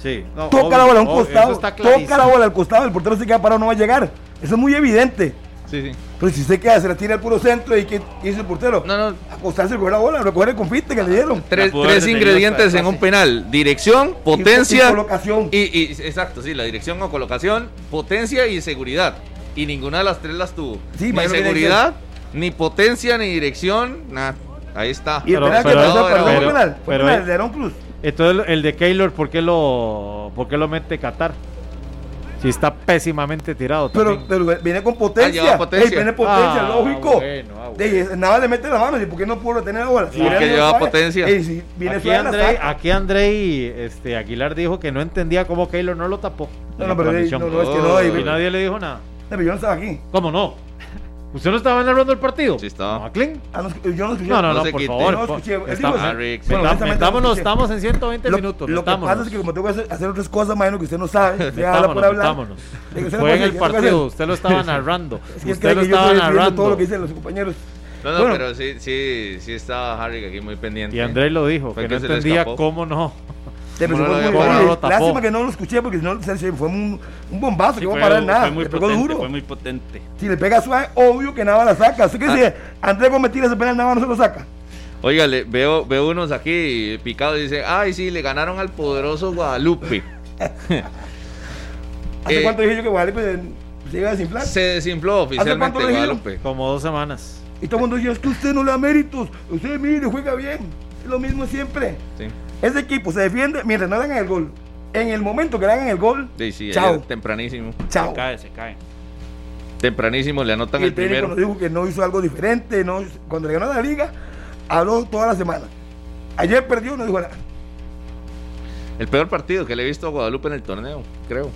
Speaker 3: sí,
Speaker 4: toca la bola a un costado, toca la bola al costado, el portero se queda parado, no va a llegar. Eso es muy evidente.
Speaker 2: Sí, sí.
Speaker 4: Pero si usted queda, se la tira al puro centro y que hizo el portero.
Speaker 2: No, no.
Speaker 4: Acostarse, coger la bola, recoger el confite que le dieron.
Speaker 2: Tres, tres ingredientes en un penal: dirección, potencia.
Speaker 4: Y, colocación.
Speaker 2: Y, exacto, sí, la dirección o colocación, potencia y seguridad. Y ninguna de las tres las tuvo.
Speaker 4: Sí,
Speaker 2: ni seguridad, ni potencia, ni dirección, nada. Ahí está.
Speaker 4: Y el penal que pasó, perdón, penal. Pero, el de Aaron Cruz.
Speaker 3: Entonces, el de Keylor, ¿por qué lo, por qué lo mete Qatar? Si está pésimamente tirado.
Speaker 4: Pero, pero viene con potencia.
Speaker 2: Ah, potencia.
Speaker 4: viene potencia, ah, lógico. Bueno, ah, bueno. nada le mete la mano. ¿Y por qué no pudo tener la bola?
Speaker 2: Si que lleva potencia.
Speaker 4: si viene
Speaker 3: aquí, André, aquí Andrei este, Aguilar dijo que no entendía cómo Keylor no lo tapó.
Speaker 4: No, no, pero no, no, es que no.
Speaker 3: Y, nadie le dijo nada.
Speaker 4: Pero yo no estaba aquí.
Speaker 3: ¿Cómo no? ¿Usted no estaba narrando el partido?
Speaker 2: Sí, estaba.
Speaker 3: ¿Maclean?
Speaker 4: Ah, no, yo no escuché.
Speaker 3: No, no, no, por favor. No escuché. Metámonos, estamos en 120 minutos.
Speaker 4: Lo que pasa es que como tengo que hacer otras cosas, imagino que usted no sabe. Se habla por hablar.
Speaker 3: Metámonos. Fue en el partido, usted lo estaba narrando.
Speaker 4: Usted lo estaba narrando. todo lo que dicen los compañeros.
Speaker 2: No, no, pero sí, sí, sí estaba Harry aquí muy pendiente.
Speaker 3: Y Andrés lo dijo, que no entendía cómo no.
Speaker 4: Lástima que no lo escuché porque si no fue un, un bombazo que no va a parar nada.
Speaker 5: Fue muy, potente, duro. fue muy potente.
Speaker 4: Si le pega suave, obvio que nada la saca. Así que ah. si Andrés Gómez tira ese penal, nada no se lo saca.
Speaker 2: Oiga, veo, veo unos aquí picados y dice, ay, sí, le ganaron al poderoso Guadalupe.
Speaker 4: ¿Hace eh, cuánto dije yo que Guadalupe se iba a desinflar?
Speaker 2: Se desinfló oficialmente Guadalupe.
Speaker 3: Como dos semanas.
Speaker 4: Y todo el mundo decía, es que usted no le da méritos, usted mire, juega bien. Es lo mismo siempre. Sí. Ese equipo se defiende mientras no hagan el gol. En el momento que le hagan el gol,
Speaker 2: sí, chao. Tempranísimo.
Speaker 4: Chao.
Speaker 5: Se cae, se cae.
Speaker 2: Tempranísimo le anotan el, el primero.
Speaker 4: Nos dijo que no hizo algo diferente. No, cuando le ganó la liga, habló toda la semana. Ayer perdió, no dijo nada.
Speaker 2: El peor partido que le he visto a Guadalupe en el torneo, creo.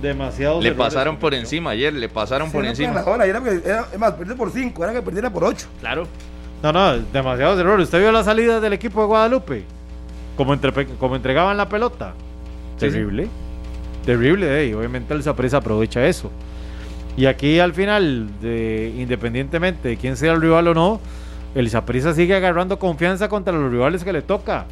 Speaker 3: Demasiado.
Speaker 2: Le pasaron por encima ayer, le pasaron por encima.
Speaker 4: Ahora, era, era, es más, perdió por 5, era que perdiera por 8.
Speaker 5: Claro.
Speaker 3: No, no, demasiados errores. ¿Usted vio la salida del equipo de Guadalupe? Como, entre, como entregaban la pelota. Terrible. Terrible, eh, y obviamente el Zapresa aprovecha eso. Y aquí al final, de, independientemente de quién sea el rival o no, el Zaprisa sigue agarrando confianza contra los rivales que le toca.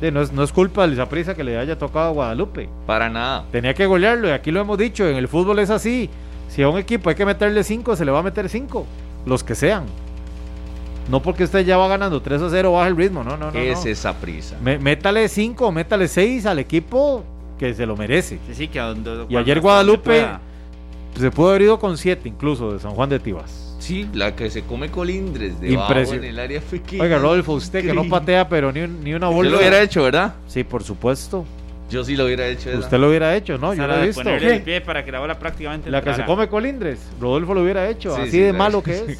Speaker 3: no, es, no es culpa del Zaprisa que le haya tocado a Guadalupe.
Speaker 2: Para nada.
Speaker 3: Tenía que golearlo y aquí lo hemos dicho, en el fútbol es así. Si a un equipo hay que meterle cinco, se le va a meter cinco, los que sean. No porque usted ya va ganando 3 a 0 baja el ritmo, no, no, no.
Speaker 2: Es esa prisa.
Speaker 3: métale 5, métale 6 al equipo que se lo merece.
Speaker 5: Sí, sí, que
Speaker 3: y ayer Guadalupe se pudo haber ido con 7 incluso de San Juan de Tibas.
Speaker 2: Sí, la que se come colindres debajo en el área pequeña.
Speaker 3: Oiga, Rodolfo, usted que no patea, pero ni, ni una bolsa.
Speaker 2: Yo lo hubiera hecho, ¿verdad?
Speaker 3: Sí, por supuesto.
Speaker 2: Yo sí lo hubiera hecho.
Speaker 3: Usted lo hubiera hecho, ¿no? Yo lo he visto.
Speaker 5: el pie para que la bola prácticamente
Speaker 3: La que se come colindres. Rodolfo lo hubiera hecho. así de malo que es.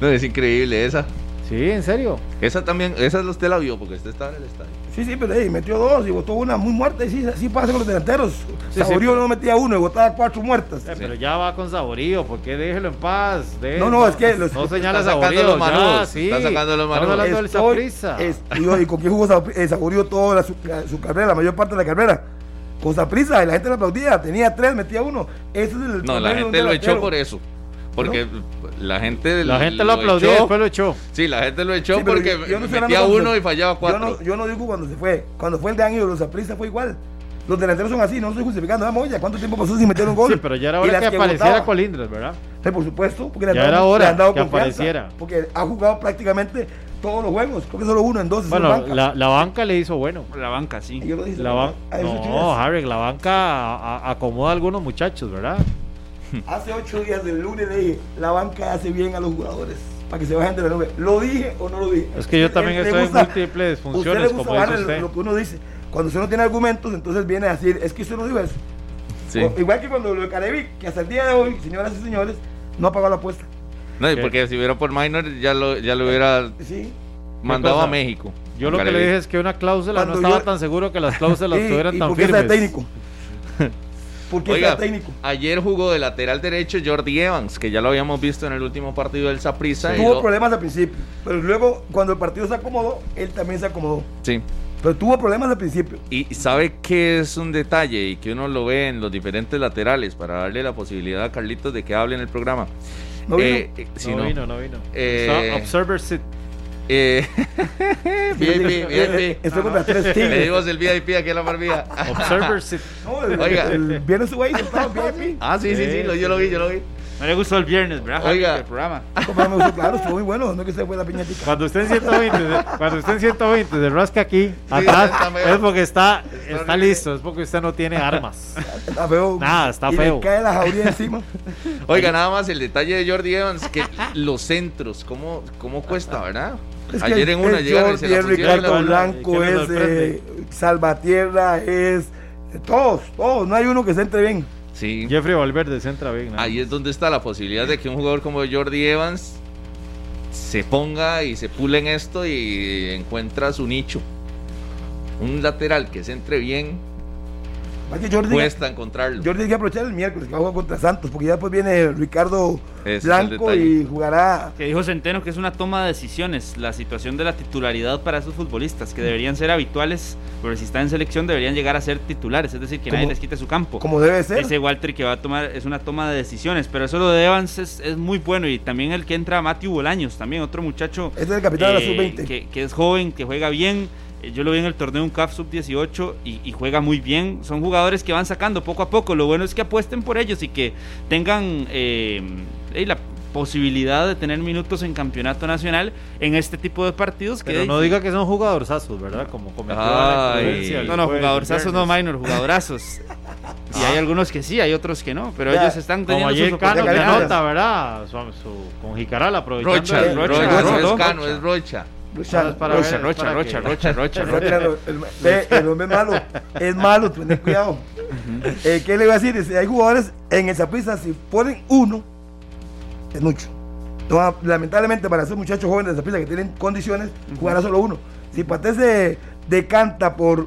Speaker 2: No, es increíble esa.
Speaker 3: Sí, en serio.
Speaker 2: Esa también, esa usted la vio porque usted estaba en el estadio.
Speaker 4: Sí, sí, pero ahí metió dos y botó una muy muerta. Y sí, así pasa con los delanteros. Saborío no metía uno y botaba cuatro muertas.
Speaker 3: Eh, pero ya va con Saborío, ¿por qué déjelo en paz?
Speaker 4: no, no, es que
Speaker 3: los, no señala Saborío. Los
Speaker 2: manos, sí. Está sacando los
Speaker 3: hablando del
Speaker 4: y, y, con quién jugó Saborío toda su, su, carrera, la mayor parte de la carrera. Con Saprisa, y la gente le aplaudía. Tenía tres, metía uno. Ese es el
Speaker 2: No, la gente lo echó por eso. Porque la gente
Speaker 3: la gente lo, aplaudió y después lo echó.
Speaker 2: Sí, la gente lo echó porque metía uno y fallaba cuatro.
Speaker 4: Yo no, yo no, digo cuando se fue. Cuando fue el de año de los Aprisa fue igual. Los delanteros son así, no estoy justificando. Vamos, ya cuánto tiempo pasó sin meter un gol.
Speaker 3: Sí, pero ya era hora que, apareciera Colindres, ¿verdad?
Speaker 4: Sí, por supuesto, porque
Speaker 3: le ya era hora que apareciera.
Speaker 4: Porque ha jugado prácticamente todos los juegos, creo que solo uno en dos.
Speaker 3: Bueno, la, la, banca le hizo bueno.
Speaker 5: La banca, sí.
Speaker 3: la banca. no, Harry, la banca acomoda a algunos muchachos, ¿verdad?
Speaker 4: Hace ocho días del lunes dije, la banca hace bien a los jugadores para que se bajen de la nube. ¿Lo dije o no lo dije?
Speaker 3: Es que yo también estoy en múltiples funciones, como dice
Speaker 4: usted. Lo, que uno dice. Cuando usted no tiene argumentos, entonces viene a decir, es que usted no dijo eso. igual que cuando lo de Carevi, que hasta el día de hoy, señoras y señores, no ha pagado la apuesta.
Speaker 2: No, porque si hubiera por minor, ya lo, ya lo hubiera mandado a México.
Speaker 3: Yo lo que le dije es que una cláusula no estaba tan seguro que las cláusulas estuvieran tan firmes.
Speaker 4: técnico.
Speaker 2: Porque Oiga, técnico. Ayer jugó de lateral derecho Jordi Evans, que ya lo habíamos visto en el último partido del Saprissa.
Speaker 4: Tuvo problemas al principio, pero luego cuando el partido se acomodó, él también se acomodó.
Speaker 2: Sí.
Speaker 4: Pero tuvo problemas al principio.
Speaker 2: Y sabe que es un detalle y que uno lo ve en los diferentes laterales para darle la posibilidad a Carlitos de que hable en el programa.
Speaker 3: No vino, eh, eh, no, vino, no vino. Eh, observer sit. Eh,
Speaker 2: VIP, VIP. Estoy con las tres tigres. Le dimos el VIP aquí a la barbilla.
Speaker 3: Observer.
Speaker 4: No, el, Oiga. El, viernes ahí, VIP.
Speaker 2: Ah, sí, sí, sí, lo, yo lo vi, yo lo vi.
Speaker 5: No le gustó el viernes, ¿verdad?
Speaker 2: Oiga.
Speaker 5: El programa.
Speaker 4: claro, estuvo muy bueno. No que se fue la piñatica.
Speaker 3: Cuando usted en 120, de, cuando usted en 120 de rasca aquí, atrás, es porque está, está listo. Es porque usted no tiene armas.
Speaker 4: Está feo.
Speaker 3: Nada, está feo.
Speaker 4: Le cae la jauría encima.
Speaker 2: Oiga, nada más el detalle de Jordi Evans, que los centros, cómo, cómo cuesta, ¿verdad?
Speaker 4: Ayer en una llegaron y se la Ricardo Blanco, es eh, Salvatierra, es todos, todos, no hay uno que se entre bien.
Speaker 2: Sí.
Speaker 3: Jeffrey Valverde se entra bien.
Speaker 2: Ahí es donde está la posibilidad de que un jugador como Jordi Evans se ponga y se pule en esto y encuentra su nicho. Un lateral que se entre bien Jordi, cuesta encontrarlo.
Speaker 4: Jordi tiene que aprovechar el miércoles que va a jugar contra Santos, porque ya después viene Ricardo Blanco y jugará.
Speaker 5: Que dijo Centeno que es una toma de decisiones la situación de la titularidad para esos futbolistas, que deberían ser habituales, pero si están en selección deberían llegar a ser titulares, es decir, que nadie les quite su campo.
Speaker 4: Como debe ser.
Speaker 5: Ese Walter que va a tomar es una toma de decisiones, pero eso lo de Evans es, es muy bueno y también el que entra Matthew Bolaños, también otro muchacho.
Speaker 4: Es el capitán de la
Speaker 5: eh, sub-20. Que, que es joven, que juega bien eh, yo lo vi en el torneo un CAF sub-18 y, juega muy bien. Son jugadores que van sacando poco a poco. Lo bueno es que apuesten por ellos y que tengan eh, la posibilidad de tener minutos en campeonato nacional en este tipo de partidos.
Speaker 3: Pero no diga que son jugadorazos, ¿verdad? Como cometió
Speaker 5: No, no, jugadorazos no minor, jugadorazos. y hay algunos que sí, hay otros que no, pero ellos están
Speaker 3: teniendo
Speaker 5: Como
Speaker 3: su Cano que nota, ¿verdad? con Jicaral aprovechando.
Speaker 2: Rocha, Rocha, Rocha, es Cano, es Rocha.
Speaker 5: Rocha, Rocha, Rocha, Rocha, Rocha, Rocha,
Speaker 4: El hombre es malo, es malo, ten cuidado. Eh, ¿Qué le voy a decir? Hay jugadores en esa pista, si ponen uno, es mucho. lamentablemente para esos muchachos jóvenes de esa pista que tienen condiciones, jugará solo uno. Si Paté se decanta por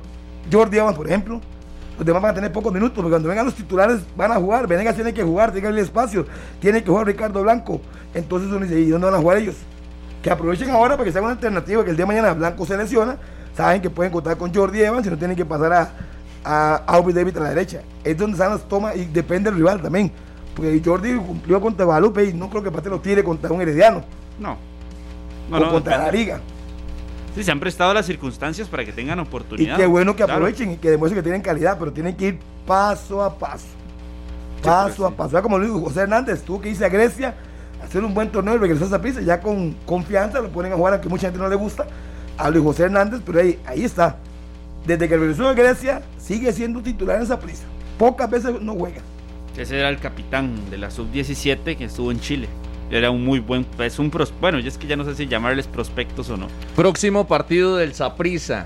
Speaker 4: Jordi Evans, por ejemplo, los demás van a tener pocos minutos, porque cuando vengan los titulares van a jugar, Venegas tiene que jugar, tiene que abrir espacio, tiene que jugar Ricardo Blanco. Entonces uno dice, ¿y dónde van a jugar ellos? Que aprovechen ahora para que sea una alternativa, que el día de mañana Blanco se lesiona, saben que pueden contar con Jordi Evans y no tienen que pasar a, a Aubrey David a la derecha. Es donde están las tomas y depende del rival también. Porque Jordi cumplió contra Guadalupe y no creo que Pate lo tire contra un herediano.
Speaker 5: No.
Speaker 4: o contra la liga.
Speaker 5: Sí, se han prestado las circunstancias para que tengan oportunidad.
Speaker 4: Y qué bueno que aprovechen y que demuestren que tienen calidad, pero tienen que ir paso a paso. Paso a paso. Como lo dijo José Hernández, tuvo que irse a Grecia hacer un buen torneo y regresar a prisa, ya con confianza lo ponen a jugar, a que mucha gente no le gusta, a Luis José Hernández, pero ahí, ahí está. Desde que regresó a Grecia, sigue siendo titular en esa prisa. Pocas veces no juega.
Speaker 5: Ese era el capitán de la sub-17 que estuvo en Chile. Era un muy buen, es un pros, bueno, yo es que ya no sé si llamarles prospectos o no.
Speaker 2: Próximo partido del Saprissa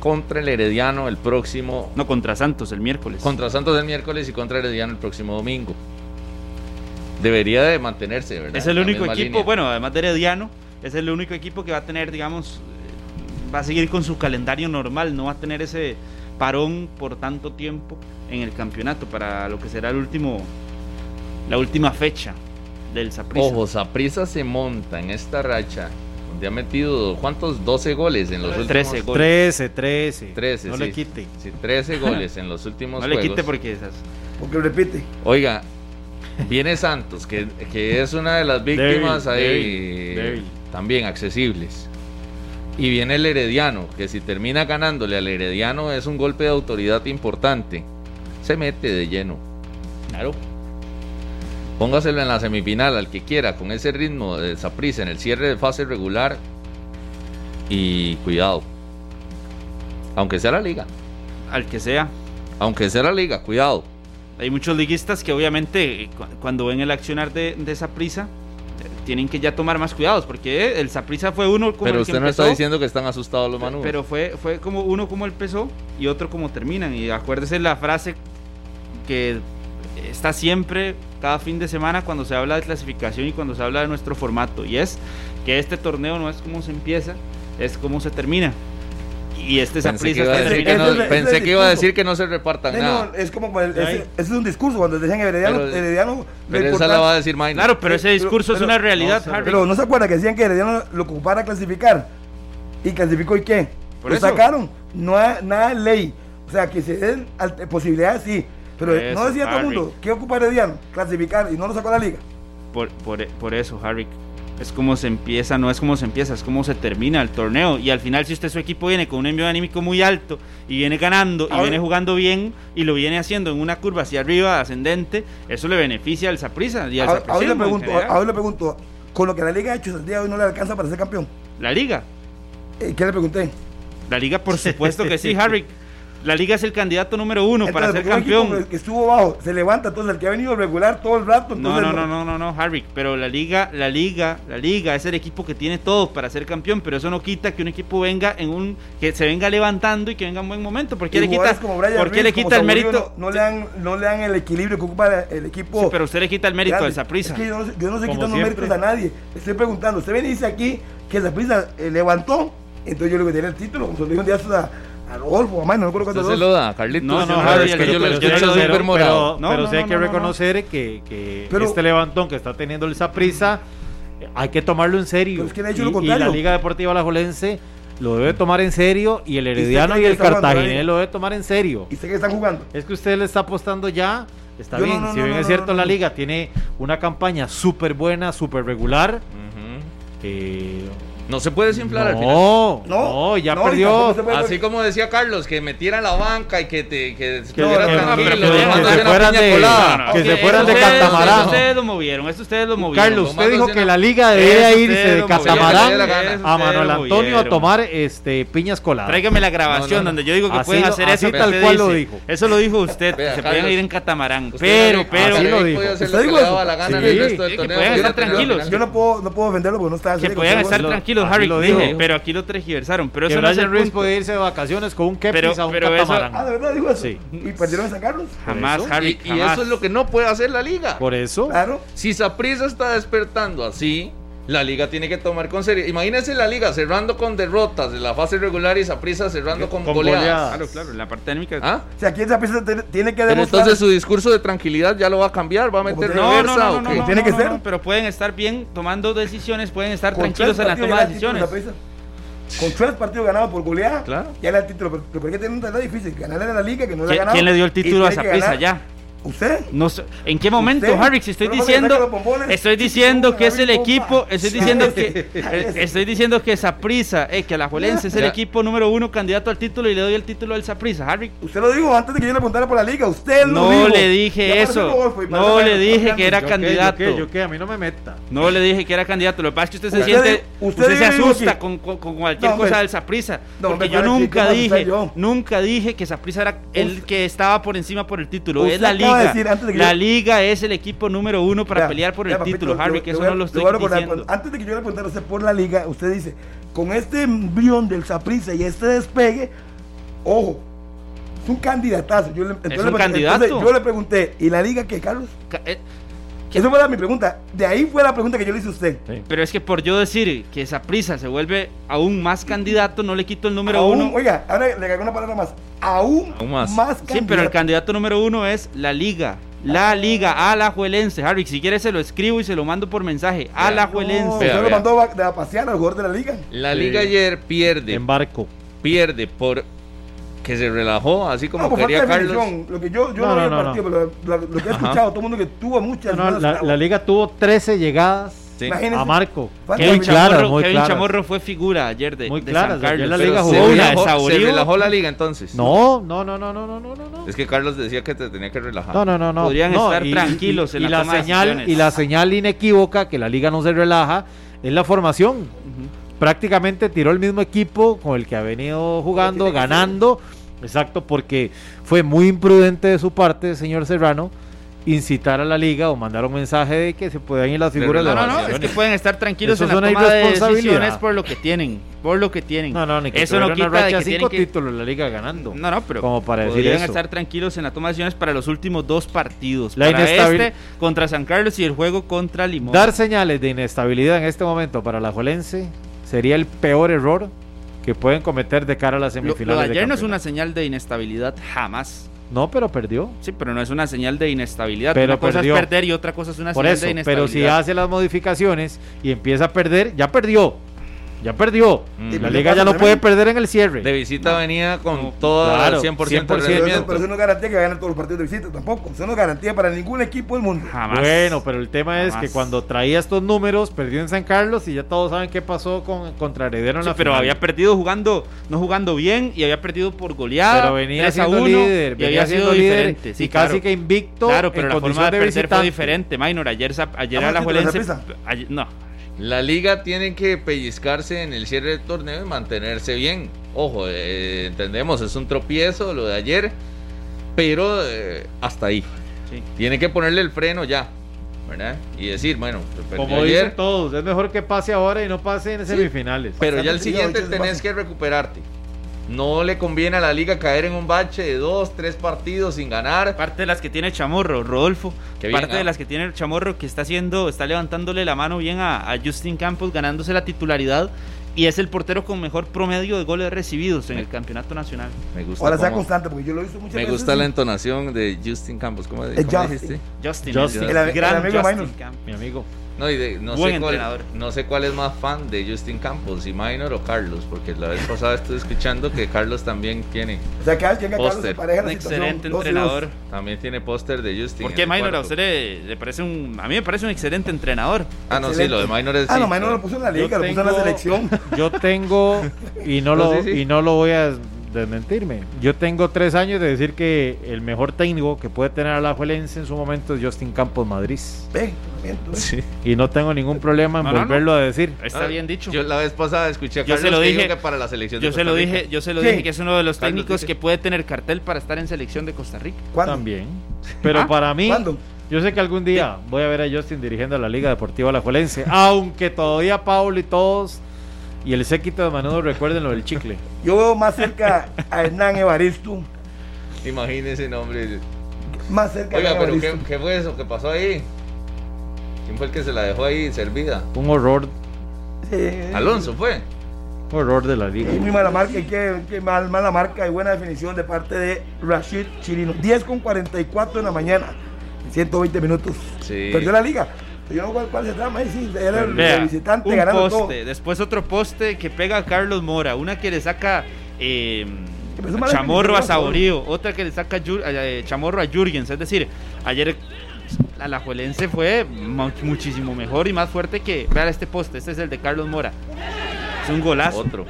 Speaker 2: contra el Herediano el próximo.
Speaker 5: No, contra Santos el miércoles.
Speaker 2: Contra Santos el miércoles y contra Herediano el próximo domingo. Debería de mantenerse, ¿verdad?
Speaker 5: Es el único equipo, bueno, además de Herediano, es el único equipo que va a tener, digamos, va a seguir con su calendario normal, no va a tener ese parón por tanto tiempo en el campeonato para lo que será el último, la última fecha del Saprissa.
Speaker 2: Ojo, Saprissa se monta en esta racha donde ha metido, ¿cuántos? 12 goles en los últimos
Speaker 5: 13 goles.
Speaker 3: 13, 13.
Speaker 2: 13,
Speaker 3: no
Speaker 2: sí,
Speaker 3: le quite.
Speaker 2: Sí, 13 goles en los últimos
Speaker 5: No
Speaker 2: juegos.
Speaker 5: le quite porque esas.
Speaker 4: Porque repite.
Speaker 2: Oiga, viene Santos, que, que es una de las víctimas
Speaker 5: Débil,
Speaker 2: ahí
Speaker 5: débil, débil.
Speaker 2: también accesibles. Y viene el Herediano, que si termina ganándole al Herediano es un golpe de autoridad importante. Se mete de lleno.
Speaker 5: Claro.
Speaker 2: Póngaselo en la semifinal al que quiera, con ese ritmo de Saprissa en el cierre de fase regular. Y cuidado. Aunque sea la liga.
Speaker 5: Al que sea.
Speaker 2: Aunque sea la liga, cuidado.
Speaker 5: Hay muchos liguistas que obviamente eh, cu- cuando ven el accionar de, de Saprissa tienen que ya tomar más cuidados porque eh, el Saprissa fue uno como
Speaker 2: Pero
Speaker 5: el que
Speaker 2: usted no está
Speaker 5: empezó,
Speaker 2: diciendo que están asustados los manudos.
Speaker 5: pero fue fue como uno como empezó y otro como terminan. Y acuérdese la frase que está siempre cada fin de semana cuando se habla de clasificación y cuando se habla de nuestro formato y es que este torneo no es como se empieza es como se termina y este
Speaker 2: Pensé que iba a
Speaker 5: está
Speaker 2: decir que no,
Speaker 4: es
Speaker 2: pensé
Speaker 4: es
Speaker 2: que iba a decir que no se repartan
Speaker 4: No,
Speaker 2: nada.
Speaker 4: no, es como el- ese, ese es un discurso cuando decían Herediano,
Speaker 2: Pero-
Speaker 4: Herediano
Speaker 2: Pero esa la va a decir Maynard.
Speaker 5: claro pero ese
Speaker 4: Pero-
Speaker 5: discurso es
Speaker 4: pero-
Speaker 5: una realidad
Speaker 3: no,
Speaker 5: Harry.
Speaker 4: Pero no se acuerda que decían que Herediano lo ocupara a clasificar. ¿Y clasificó y qué?
Speaker 5: Por
Speaker 4: lo
Speaker 5: eso.
Speaker 4: sacaron. No hay nada de ley. O sea, que se den al- posibilidades, sí. Pero
Speaker 5: Eso,
Speaker 4: no decía todo el
Speaker 5: Harry.
Speaker 4: mundo, ¿qué ocupa Herediano? Clasificar y no lo sacó a la liga.
Speaker 5: Por, por, por eso, Harry. Es como se empieza, no es como se empieza, es como se termina el torneo. Y al final, si usted su equipo viene con un envío anímico muy alto y viene ganando y viene jugando bien y lo viene haciendo en una curva hacia arriba, ascendente, eso le beneficia al y al
Speaker 4: Ahora, ahora le pregunto, ahora le pregunto, con lo que la liga ha hecho el día de hoy no le alcanza para ser campeón.
Speaker 5: La liga,
Speaker 4: Eh, ¿Qué le pregunté?
Speaker 5: la liga, por supuesto que sí, Harry. La liga es el candidato número uno para ser
Speaker 4: Entonces, un equipo
Speaker 5: campeón.
Speaker 4: Que estuvo bajo, se levanta, entonces el que ha venido regular todo el rato.
Speaker 5: No, no, no, no, no, no, Harry, pero la liga, la liga, la liga es el equipo que tiene todo para ser campeón, pero eso no quita que un equipo venga en un que se venga levantando y que venga en buen momento, ¿por qué le quita
Speaker 4: como Brian
Speaker 5: por qué le quita el mérito?
Speaker 4: No, no le dan, no le dan el equilibrio que ocupa el equipo.
Speaker 5: Sí, pero usted le quita el mérito
Speaker 4: grande.
Speaker 5: al Saprissa.
Speaker 4: Es que yo no, yo no estoy quitando
Speaker 3: siempre.
Speaker 4: méritos a nadie. Estoy preguntando. Usted y dice aquí que el Saprissa eh, levantó. Entonces yo le voy a tener el título. Como se lo dijo un día a, a Rodolfo, a Mano, no recuerdo
Speaker 2: Usted
Speaker 4: cuántos
Speaker 2: se lo da, Carlitos.
Speaker 5: No, no,
Speaker 2: Harry,
Speaker 5: Harry,
Speaker 2: es que yo lo
Speaker 5: pero-
Speaker 2: escucho
Speaker 5: pero-
Speaker 2: súper
Speaker 5: pero-
Speaker 2: morado.
Speaker 5: No,
Speaker 3: pero
Speaker 5: no,
Speaker 3: sí hay
Speaker 5: no,
Speaker 3: que
Speaker 5: no, no.
Speaker 3: reconocer que, que
Speaker 4: Pero-
Speaker 3: este levantón que está teniendo el Saprissa hay que tomarlo en serio.
Speaker 4: Pero es que
Speaker 3: y,
Speaker 4: lo
Speaker 3: y la Liga Deportiva Alajuelense lo debe tomar en serio y el
Speaker 4: usted
Speaker 3: Herediano y
Speaker 4: que
Speaker 3: el Cartaginés
Speaker 4: Liga?
Speaker 3: lo debe tomar en serio.
Speaker 4: Y sé que están jugando.
Speaker 3: Es que usted le está apostando ya, está
Speaker 4: Yo
Speaker 3: bien.
Speaker 4: no,
Speaker 3: si
Speaker 4: no,
Speaker 3: bien
Speaker 4: no,
Speaker 3: es cierto,
Speaker 4: no,
Speaker 3: la liga tiene una campaña súper buena, súper regular.
Speaker 2: Ujú.
Speaker 3: que
Speaker 2: No se puede desinflar al final.
Speaker 3: no,
Speaker 4: No,
Speaker 3: no, ya
Speaker 4: no,
Speaker 3: perdió.
Speaker 2: Así como decía Carlos, que metiera la banca y que te que
Speaker 3: se fueran de,
Speaker 2: colada.
Speaker 3: que se fueran de
Speaker 5: ustedes-
Speaker 3: catamarán.
Speaker 5: Ustedes lo movieron, esto ustedes lo movieron.
Speaker 3: Carlos, usted dijo que la liga debería
Speaker 5: Eso
Speaker 3: irse de catamarán
Speaker 2: eso
Speaker 3: a Manuel Antonio a tomar este piñas coladas.
Speaker 5: Tráigame la grabación
Speaker 2: No, no, no.
Speaker 5: donde yo digo que
Speaker 3: Así
Speaker 5: pueden
Speaker 3: lo-
Speaker 5: hacer
Speaker 3: así
Speaker 5: eso.
Speaker 3: tal cual lo dijo.
Speaker 5: Eso lo dijo usted, que se pueden ir en catamarán. Pero,
Speaker 2: no-
Speaker 5: pero,
Speaker 3: lo dijo.
Speaker 4: ¿Usted dijo
Speaker 2: le
Speaker 4: eso?
Speaker 2: daba la gana en
Speaker 3: Sí.
Speaker 2: el resto del
Speaker 5: Que
Speaker 2: torneo.
Speaker 5: pueden
Speaker 2: Yo
Speaker 5: estar
Speaker 2: no-
Speaker 5: tranquilos.
Speaker 4: Yo no puedo, no puedo defenderlo porque no está
Speaker 5: que puedan estar
Speaker 3: lo-
Speaker 5: tranquilos,
Speaker 3: así
Speaker 5: Harry,
Speaker 3: lo
Speaker 5: dije,
Speaker 3: dijo.
Speaker 5: pero aquí lo tergiversaron. Pero
Speaker 3: que
Speaker 5: eso no es el
Speaker 3: Brian Ruiz puede irse de vacaciones con un kepis
Speaker 5: Pero-
Speaker 3: a un
Speaker 5: pero eso-
Speaker 3: catamarán.
Speaker 4: Ah, ¿de verdad dijo eso?
Speaker 3: Sí.
Speaker 4: ¿Y perdieron a sacarlos?
Speaker 5: Jamás,
Speaker 3: Por eso.
Speaker 5: Harry,
Speaker 2: Y, y
Speaker 5: jamás.
Speaker 2: eso es lo que no puede hacer la liga.
Speaker 3: Por eso.
Speaker 4: Claro.
Speaker 2: Si Saprissa está despertando así, la liga tiene que tomar con serio. Imagínense la liga cerrando con derrotas de la fase regular y Saprissa cerrando con,
Speaker 3: Con
Speaker 2: goleadas.
Speaker 3: goleadas.
Speaker 5: Claro, claro, en la parte anímica.
Speaker 2: ¿Ah?
Speaker 4: O sea, aquí esa pieza tiene- que
Speaker 2: Pero
Speaker 4: demostrar.
Speaker 2: entonces su discurso de tranquilidad ya lo va a cambiar, va a meter
Speaker 5: No, no,
Speaker 2: reversa
Speaker 5: no,
Speaker 2: o
Speaker 5: no,
Speaker 2: qué?
Speaker 5: no,
Speaker 4: Tiene
Speaker 5: no,
Speaker 4: que
Speaker 5: no,
Speaker 4: ser.
Speaker 5: no, pero pueden estar bien tomando decisiones, pueden estar tranquilos en la toma de decisiones.
Speaker 4: Con tres partidos ganados por goleada,
Speaker 2: Claro.
Speaker 4: ya le da el título. Pero, pero ¿por qué tiene un difícil? Ganarle a la liga que no le ha
Speaker 5: ¿Quién,
Speaker 4: ganado.
Speaker 5: quién le dio el título a
Speaker 4: ganar.
Speaker 5: ya?
Speaker 4: ¿Usted?
Speaker 5: No sé, ¿En qué momento,
Speaker 4: ¿Usted?
Speaker 5: Harry? Si estoy diciendo, estoy diciendo que es el equipo, estoy diciendo que, estoy diciendo que Saprissa, eh, que Alajuelense es el
Speaker 2: Ya.
Speaker 5: equipo número uno candidato al título y le doy el título al Saprissa, Harry.
Speaker 4: Usted lo dijo antes de que yo le preguntara por la liga. Usted lo
Speaker 5: No
Speaker 4: dijo.
Speaker 5: le dije
Speaker 4: Ya
Speaker 5: eso.
Speaker 4: golfo
Speaker 5: No le dije que era candidato.
Speaker 3: ¿Yo qué? ¿Yo qué? A mí no me meta.
Speaker 5: No le dije que era candidato. Lo que pasa es que usted se siente, usted,
Speaker 4: usted
Speaker 5: se asusta
Speaker 4: que-
Speaker 5: con, con- con cualquier
Speaker 4: No,
Speaker 5: cosa
Speaker 4: hombre.
Speaker 5: del Saprissa.
Speaker 4: No,
Speaker 5: porque yo
Speaker 4: pero ¿qué-
Speaker 5: nunca dije, nunca dije que Saprissa era el que estaba por encima por el título. Es la
Speaker 4: acaba acaba de
Speaker 5: liga.
Speaker 4: decir antes de que
Speaker 5: la
Speaker 4: yo-
Speaker 5: liga es el equipo número uno para pelear por el
Speaker 4: papito,
Speaker 5: título, Harry,
Speaker 4: le
Speaker 5: que eso
Speaker 4: a-
Speaker 5: no lo estoy diciendo.
Speaker 4: Antes de que yo le preguntara a usted por la liga, usted dice, con este embrión del Saprissa y este despegue, ojo, es un candidatazo. Yo le, entonces
Speaker 5: un
Speaker 4: le- entonces
Speaker 5: candidato.
Speaker 4: yo le pregunté, ¿y la liga qué, Carlos?
Speaker 5: Ca- eh,
Speaker 4: Esa fue la- mi pregunta. De ahí fue la pregunta que yo le hice a usted.
Speaker 5: Pero es que por yo decir que Saprisa se vuelve aún más candidato, no le quito el número
Speaker 4: Aún,
Speaker 5: uno.
Speaker 4: Oiga, ahora le agrego una palabra más. Aún,
Speaker 2: Aún más.
Speaker 4: más.
Speaker 5: Sí, pero el
Speaker 4: candidato.
Speaker 5: candidato número uno es la liga. La liga, Alajuelense. Harry, si quieres se lo escribo y se lo mando por mensaje.
Speaker 4: No,
Speaker 5: Alajuelense.
Speaker 4: Usted lo mandó a, a pasear al jugador de la liga.
Speaker 2: La
Speaker 3: Sí.
Speaker 2: liga ayer pierde,
Speaker 3: En barco.
Speaker 2: pierde por que se relajó, así como
Speaker 4: No,
Speaker 2: quería Carlos.
Speaker 4: Lo que yo, yo
Speaker 3: No,
Speaker 4: no,
Speaker 3: no,
Speaker 4: partido, pero lo, lo que he
Speaker 2: Ajá.
Speaker 4: escuchado, todo el mundo que tuvo muchas.
Speaker 3: No, no,
Speaker 4: malas
Speaker 3: la, la liga tuvo 13 llegadas
Speaker 2: Sí.
Speaker 3: A Marco.
Speaker 4: De
Speaker 3: claras,
Speaker 5: Chamorro,
Speaker 3: muy
Speaker 5: Kevin
Speaker 3: claras.
Speaker 5: Chamorro fue figura ayer de,
Speaker 3: Muy
Speaker 5: de
Speaker 3: claras,
Speaker 5: San Carlos.
Speaker 3: la liga
Speaker 2: se
Speaker 3: jugó
Speaker 2: relajó, se relajó la liga entonces.
Speaker 3: No, no, no, no, no, no, no, no.
Speaker 2: Es que Carlos decía que te tenía que relajar.
Speaker 3: No, no, no, no.
Speaker 5: Podrían
Speaker 3: No,
Speaker 5: estar tranquilos en
Speaker 3: y
Speaker 5: la
Speaker 3: señal y la señal inequívoca que la liga no se relaja es la formación.
Speaker 5: Ujú.
Speaker 3: Prácticamente tiró el mismo equipo con el que ha venido jugando, ganando. Exacto, porque fue muy imprudente de su parte, señor Serrano, incitar a la liga o mandar un mensaje de que se puedan ir las figuras de
Speaker 5: No, no, no, es que pueden estar tranquilos
Speaker 3: Eso
Speaker 5: en la toma de decisiones por lo que tienen, por lo que tienen.
Speaker 3: No, no, ni que
Speaker 5: Eso no quita
Speaker 3: una
Speaker 5: de que tienen
Speaker 3: cinco
Speaker 5: que
Speaker 3: títulos la liga ganando.
Speaker 5: No, no, pero
Speaker 3: Como para decir eso.
Speaker 5: estar tranquilos en la toma de decisiones para los últimos dos partidos.
Speaker 3: La
Speaker 5: para este contra San Carlos y el juego contra Limón.
Speaker 3: Dar señales de inestabilidad en este momento para la Jolense sería el peor error que pueden cometer de cara a las
Speaker 5: lo, lo
Speaker 3: semifinales.
Speaker 5: de
Speaker 3: de
Speaker 5: ayer no es una señal de inestabilidad, jamás.
Speaker 3: No, pero perdió.
Speaker 5: Sí, pero no es una señal de inestabilidad.
Speaker 3: Pero
Speaker 5: una cosa
Speaker 3: perdió.
Speaker 5: es perder y otra cosa es una
Speaker 3: Por
Speaker 5: señal
Speaker 3: eso,
Speaker 5: de
Speaker 3: pero si
Speaker 5: inestabilidad.
Speaker 3: hace las modificaciones y empieza a perder, ya perdió. Ya perdió.
Speaker 2: Mm.
Speaker 3: La
Speaker 4: Y
Speaker 3: liga ya no puede perder en el cierre.
Speaker 2: De visita venía con
Speaker 5: No,
Speaker 2: todo
Speaker 3: claro,
Speaker 2: el 100%,
Speaker 3: 100%.
Speaker 2: de
Speaker 4: Pero eso,
Speaker 2: rendimiento.
Speaker 4: pero eso no es garantía que ganen todos los partidos de visita tampoco. Eso no es garantía para ningún equipo del mundo.
Speaker 5: Jamás.
Speaker 3: Bueno, pero el tema es
Speaker 5: Jamás.
Speaker 3: que cuando traía estos números, perdió en San Carlos y ya todos saben qué pasó con contra Heredero en
Speaker 5: Sí,
Speaker 3: la
Speaker 5: pero
Speaker 3: final.
Speaker 5: había perdido jugando, no jugando bien y había perdido por goleada.
Speaker 3: Pero venía
Speaker 5: 3 a
Speaker 3: siendo
Speaker 5: 1
Speaker 3: líder,
Speaker 5: y
Speaker 3: venía
Speaker 5: había
Speaker 3: siendo
Speaker 5: sido
Speaker 3: líder
Speaker 5: diferente. Sí,
Speaker 3: y casi
Speaker 5: claro.
Speaker 3: que invicto
Speaker 5: Claro, pero
Speaker 3: en
Speaker 5: la forma de,
Speaker 3: de
Speaker 5: perder fue
Speaker 3: visitante.
Speaker 5: diferente, Minor. Ayer, ayer
Speaker 4: ¿Cómo
Speaker 5: a la Juelense. No,
Speaker 2: La liga tiene que pellizcarse en el cierre del torneo y mantenerse bien. Ojo, eh, entendemos, es un tropiezo lo de ayer, pero eh, hasta ahí.
Speaker 5: sí.
Speaker 2: Tiene que ponerle el freno ya, ¿verdad? Y decir, bueno,
Speaker 3: Como
Speaker 2: ayer,
Speaker 3: dicen todos, es mejor que pase ahora y no pase en semifinales.
Speaker 2: pero ya el siguiente
Speaker 4: sí,
Speaker 2: tenés
Speaker 4: sí.
Speaker 2: que recuperarte. No le conviene a la liga caer en un bache de dos, tres partidos sin ganar.
Speaker 5: Parte de las que tiene Chamorro, Rodolfo.
Speaker 2: Qué bien,
Speaker 5: parte
Speaker 2: ah.
Speaker 5: de las que tiene el Chamorro que está haciendo, está levantándole la mano bien a, a Justin Campos, ganándose la titularidad. Y es el portero con mejor promedio de goles recibidos en el campeonato nacional.
Speaker 2: Me gusta,
Speaker 4: Ahora sea constante, porque yo lo he visto muchas
Speaker 2: me
Speaker 4: veces.
Speaker 2: gusta la entonación de Justin Campos. ¿Cómo,
Speaker 4: Es
Speaker 2: cómo
Speaker 4: Justin.
Speaker 2: dijiste?
Speaker 5: Justin,
Speaker 3: Justin.
Speaker 5: el,
Speaker 4: El- el
Speaker 5: gran
Speaker 4: amigo
Speaker 5: Justin. Campos.
Speaker 3: Mi amigo.
Speaker 2: No, y de- no,
Speaker 5: Buen
Speaker 2: sé cuál, no sé cuál es más fan de Justin Campos, si Minor o Carlos, porque la vez pasada estuve escuchando que Carlos también tiene,
Speaker 4: O sea, que
Speaker 2: Póster.
Speaker 4: pareja
Speaker 5: Un excelente
Speaker 4: dos y dos.
Speaker 5: entrenador.
Speaker 2: también tiene póster de Justin.
Speaker 5: ¿Por qué Minor a usted le, le parece un... A mí me parece un excelente entrenador.
Speaker 2: Ah, no, sí, lo de Minor es.
Speaker 4: Ah,
Speaker 2: sí,
Speaker 4: no, Minor lo puso en la
Speaker 3: Yo
Speaker 4: liga, lo puso en la selección.
Speaker 3: Yo tengo, y no,
Speaker 2: No,
Speaker 3: lo,
Speaker 2: sí, sí.
Speaker 3: y no lo voy a desmentirme, yo tengo tres años de decir que el mejor técnico que puede tener a la Juelense en su momento es Justin Campos Madrid.
Speaker 4: Ve, miento, ve.
Speaker 2: Sí.
Speaker 3: Y no tengo ningún problema en
Speaker 5: No, no, no.
Speaker 3: volverlo a decir.
Speaker 5: Está bien dicho.
Speaker 2: Yo la vez pasada escuché a
Speaker 5: Yo
Speaker 2: Carlos
Speaker 5: se lo
Speaker 2: que dijo
Speaker 5: dije-
Speaker 2: que para la selección de
Speaker 5: Yo se lo
Speaker 2: Costa Rica.
Speaker 5: dije, yo se lo
Speaker 4: Sí.
Speaker 5: dije que es uno de los
Speaker 2: Carlos
Speaker 5: técnicos
Speaker 2: dice.
Speaker 5: que puede tener cartel para estar en selección de Costa Rica.
Speaker 4: ¿Cuándo?
Speaker 3: También. Pero
Speaker 5: ¿Ah?
Speaker 3: para mí,
Speaker 4: ¿Cuándo?
Speaker 3: yo sé que algún día voy a ver a Justin dirigiendo a la Liga Deportiva Alajuelense, aunque todavía Pablo y todos y el séquito de Manudo recuerden lo del chicle.
Speaker 4: Yo veo más cerca a Hernán Evaristo.
Speaker 2: Imagínese, nombre.
Speaker 4: Más cerca
Speaker 2: Oiga,
Speaker 4: a Hernán
Speaker 2: pero ¿qué. ¿qué fue eso? ¿Qué pasó ahí? ¿Quién fue el que se la dejó ahí servida?
Speaker 3: Un horror,
Speaker 4: Sí.
Speaker 2: Alonso fue.
Speaker 3: un horror de la liga.
Speaker 4: Muy mala marca, y qué, qué mal, mala marca y buena definición de parte de Rashid Chirino. 10 con 44 en la mañana, 120 minutos.
Speaker 2: Sí.
Speaker 4: Perdió la liga. Pero yo no sé cuál, cuál se trama ahí, sí, era el,
Speaker 5: Vea,
Speaker 4: el visitante
Speaker 5: un
Speaker 4: ganando
Speaker 5: poste,
Speaker 4: todo.
Speaker 5: después otro poste que pega a Carlos Mora, una que le saca eh, Chamorro a Saborío, otra que le saca Yur- eh, Chamorro a Jürgens, es decir, ayer la Alajuelense fue mu- muchísimo mejor y más fuerte que, vean este poste, este es el de Carlos Mora, es un golazo.
Speaker 2: Otro.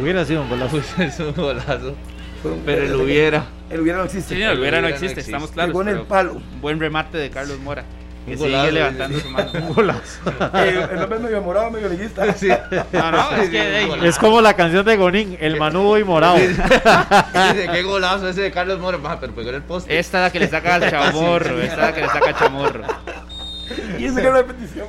Speaker 3: Hubiera sido un golazo.
Speaker 2: es un golazo.
Speaker 4: Un-
Speaker 2: Pero el hubiera.
Speaker 4: El hubiera no existe.
Speaker 5: Sí, el Vera no
Speaker 2: Hubiera no
Speaker 5: existe,
Speaker 2: existe.
Speaker 5: estamos claros.
Speaker 4: En el
Speaker 5: pero
Speaker 4: palo.
Speaker 5: Buen remate de Carlos Mora. Que sigue levantando su mano.
Speaker 3: Un golazo.
Speaker 4: Eh, el hombre es medio morado, medio liguista.
Speaker 2: Sí.
Speaker 5: No, no, es que
Speaker 3: Es como la canción de Gonín, el manudo y morado.
Speaker 2: Dice, qué golazo ese de Carlos Mora, Maja, pero pegó en el poste.
Speaker 5: esta es la que le saca al chamorro, esta es la que le saca al chamorro.
Speaker 4: Y eso que es una repetición.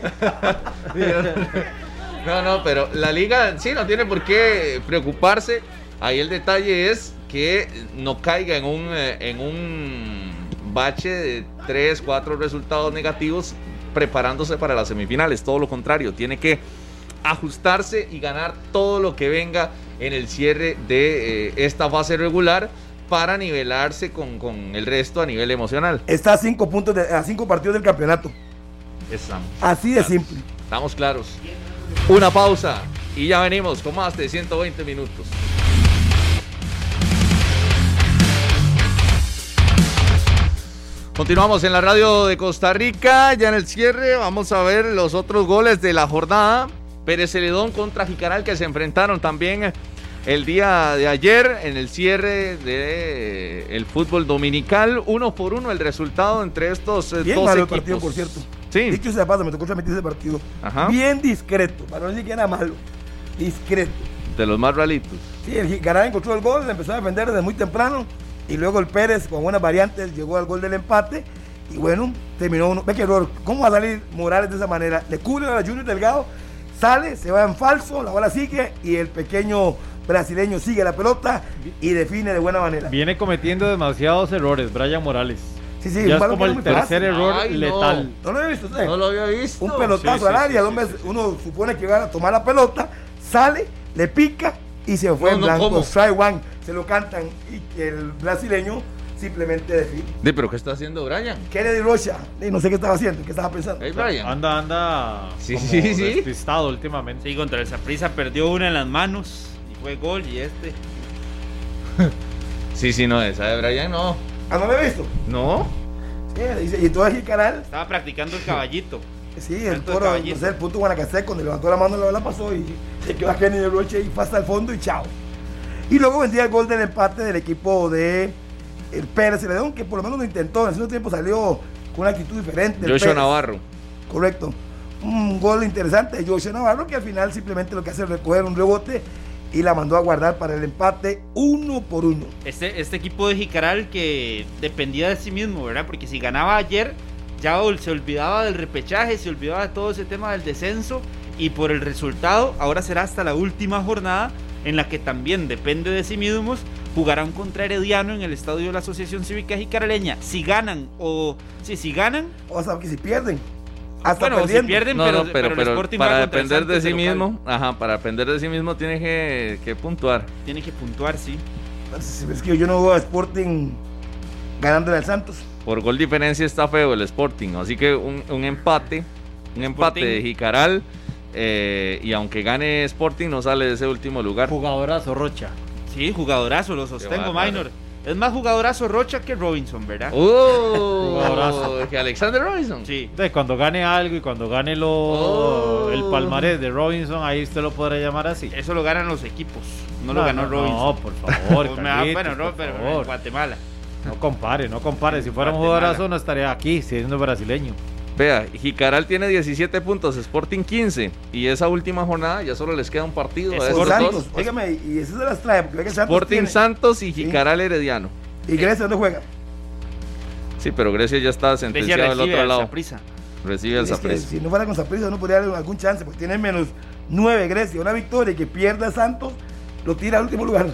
Speaker 2: No, no, pero la liga sí no tiene por qué preocuparse. Ahí el detalle es que no caiga en un, eh, en un bache de 3, 4 resultados negativos preparándose para las semifinales. Todo lo contrario, tiene que ajustarse y ganar todo lo que venga en el cierre de eh, esta fase regular para nivelarse con, con el resto a nivel emocional.
Speaker 4: Está a cinco puntos, de- a cinco partidos del campeonato.
Speaker 2: Estamos.
Speaker 4: Así de simple.
Speaker 2: Estamos claros. Una pausa y ya venimos con más de 120 minutos. Continuamos en la radio de Costa Rica, ya en el cierre vamos a ver los otros goles de la jornada. Pérez Celedón contra Jicaral que se enfrentaron también el día de ayer en el cierre del fútbol dominical. Uno por uno el resultado entre estos eh,
Speaker 4: Bien
Speaker 2: dos
Speaker 4: malo el
Speaker 2: equipos.
Speaker 4: partido, por cierto.
Speaker 2: Sí.
Speaker 4: Dicho sea paso, me tocó transmitir ese partido.
Speaker 2: Ajá.
Speaker 4: Bien discreto, para no decir que era malo. Discreto.
Speaker 2: De los más ralitos.
Speaker 4: Sí, el Jicaral encontró el gol, empezó a defender desde muy temprano. Y luego el Pérez, con buenas variantes, llegó al gol del empate. Y bueno, terminó uno. Ve qué error. ¿Cómo va a salir Morales de esa manera? Le cubre a la Junior Delgado, sale, se va en falso, la bola sigue y el pequeño brasileño sigue la pelota y define de buena manera.
Speaker 3: Viene cometiendo demasiados errores, Brian Morales.
Speaker 4: Sí, sí,
Speaker 3: ya es como el
Speaker 4: no
Speaker 3: tercer
Speaker 4: fácil.
Speaker 3: error
Speaker 2: Ay, no.
Speaker 3: letal.
Speaker 4: ¿No lo había visto usted?
Speaker 2: No lo había visto.
Speaker 4: un pelotazo
Speaker 3: Sí, sí,
Speaker 4: al área, hombre, uno supone que va a tomar la pelota, sale, le pica y se fue
Speaker 2: No,
Speaker 4: en
Speaker 2: no,
Speaker 4: blanco.
Speaker 2: ¿cómo?
Speaker 4: Strike one, se lo cantan y que el brasileño simplemente define.
Speaker 2: Di, pero ¿qué está haciendo Brian?
Speaker 4: Kennedy Rocha, y no sé qué estaba haciendo, qué estaba pensando.
Speaker 2: Hey, Brian.
Speaker 3: Anda, anda.
Speaker 2: Sí,
Speaker 3: como
Speaker 2: sí, sí.
Speaker 3: Despistado últimamente.
Speaker 5: Sí, contra el Saprissa perdió una en las manos y fue gol y este.
Speaker 2: Sí, sí, no, esa de Brian no.
Speaker 4: Ah, no lo he visto.
Speaker 2: No.
Speaker 4: Sí, dice, y todo aquí canal,
Speaker 5: Estaba practicando el caballito.
Speaker 4: sí, el toro, no
Speaker 5: caballito.
Speaker 4: sé, el punto Guanacaste, cuando levantó la mano, la bola pasó y se quedó a Kennedy Rocha y fue hasta el fondo y chao. Y luego vendría el gol del empate del equipo de el Pérez Celedón, que por lo menos lo intentó, en el segundo tiempo salió con una actitud diferente.
Speaker 2: Joshua
Speaker 4: Pérez.
Speaker 2: Navarro.
Speaker 4: Correcto. Un gol interesante de Joshua Navarro que al final simplemente lo que hace es recoger un rebote y la mandó a guardar para el empate uno por uno.
Speaker 5: Este, este equipo de Jicaral que dependía de sí mismo, ¿verdad? Porque si ganaba ayer, ya se olvidaba del repechaje, se olvidaba de todo ese tema del descenso. Y por el resultado, ahora será hasta la última jornada en la que también depende de sí mismos. Jugarán contra Herediano en el estadio de la Asociación Cívica Jicaraleña. Si ganan o. Sí, si ganan.
Speaker 4: O sea, que si pierden, hasta
Speaker 5: bueno,
Speaker 4: perdiendo.
Speaker 5: si pierden,
Speaker 2: No,
Speaker 5: pero,
Speaker 2: no, pero,
Speaker 5: pero el Sporting
Speaker 2: para depender de sí
Speaker 5: local.
Speaker 2: mismo, ajá, para depender de sí mismo tiene que, que puntuar.
Speaker 5: Tiene que puntuar, sí.
Speaker 4: Es que yo no veo a Sporting ganándole al Santos.
Speaker 2: Por gol diferencia está feo el Sporting, así que un, un empate, un empate
Speaker 5: Sporting.
Speaker 2: de Jicaral. Eh, y aunque gane Sporting, no sale de ese último lugar.
Speaker 3: Jugadorazo Rocha.
Speaker 5: Sí, jugadorazo, lo sostengo. Minor. Es más jugadorazo Rocha que Robinson, ¿verdad?
Speaker 2: ¡Oh!
Speaker 3: Jugadorazo.
Speaker 2: Que Alexander Robinson.
Speaker 5: Sí.
Speaker 3: De cuando gane algo y cuando gane lo,
Speaker 2: Oh.
Speaker 3: el palmarés de Robinson, ahí usted lo podrá llamar así.
Speaker 5: Eso lo ganan los equipos, no, lo ganó
Speaker 3: no,
Speaker 5: Robinson.
Speaker 3: No, por favor,
Speaker 5: Pues
Speaker 3: Carlitos,
Speaker 5: bueno, no,
Speaker 3: por
Speaker 5: pero en
Speaker 3: favor.
Speaker 5: Guatemala.
Speaker 3: No compare, no compare. Si fuera un jugadorazo no estaría aquí siendo brasileño.
Speaker 2: Vea, Jicaral tiene 17 puntos, Sporting 15. Y esa última jornada ya solo les queda un partido. a
Speaker 5: Es
Speaker 2: esos dos.
Speaker 4: Santos, óigame, y eso se las trae, porque Santos
Speaker 2: Sporting
Speaker 4: tiene-
Speaker 2: Santos y Jicaral Herediano.
Speaker 4: ¿Y Grecia dónde juega?
Speaker 2: Sí, pero Grecia ya está sentenciado al
Speaker 5: recibe
Speaker 2: otro
Speaker 5: al
Speaker 2: lado.
Speaker 5: Saprissa.
Speaker 2: Recibe
Speaker 4: que
Speaker 2: Saprissa.
Speaker 4: si no fuera con Saprissa no podría darle algún chance, porque tiene menos 9 Grecia, una victoria y que pierda Santos, lo tira al último lugar.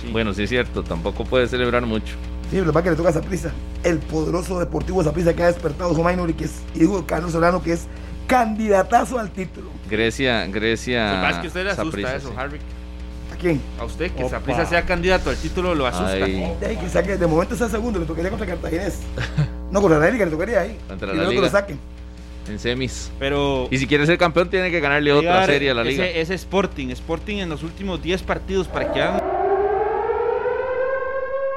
Speaker 5: Sí.
Speaker 2: Bueno, sí es cierto, tampoco puede celebrar mucho.
Speaker 4: Sí, lo que pasa es que le toca a Saprissa, el poderoso deportivo Saprissa que ha despertado su minor y que es hijo de Carlos Solano, que es candidatazo al título.
Speaker 2: Grecia, Grecia.
Speaker 5: Lo que pasa es que a usted le asusta
Speaker 2: Saprissa,
Speaker 5: eso,
Speaker 2: sí.
Speaker 5: Harvick.
Speaker 4: ¿A quién?
Speaker 5: A usted, que
Speaker 3: Opa.
Speaker 5: Saprissa sea candidato al título, lo asusta.
Speaker 2: Ay.
Speaker 4: De ahí que saque, de momento está segundo, le tocaría contra Cartaginés. No, contra la Liga, le tocaría ahí.
Speaker 2: Contra
Speaker 4: y
Speaker 2: la
Speaker 4: que
Speaker 2: Liga.
Speaker 4: lo saquen.
Speaker 2: En semis.
Speaker 5: Pero.
Speaker 2: Y si quiere ser campeón, tiene que ganarle otra serie a la liga.
Speaker 5: Ese, ese Sporting, Sporting en los últimos 10 partidos para que hagan.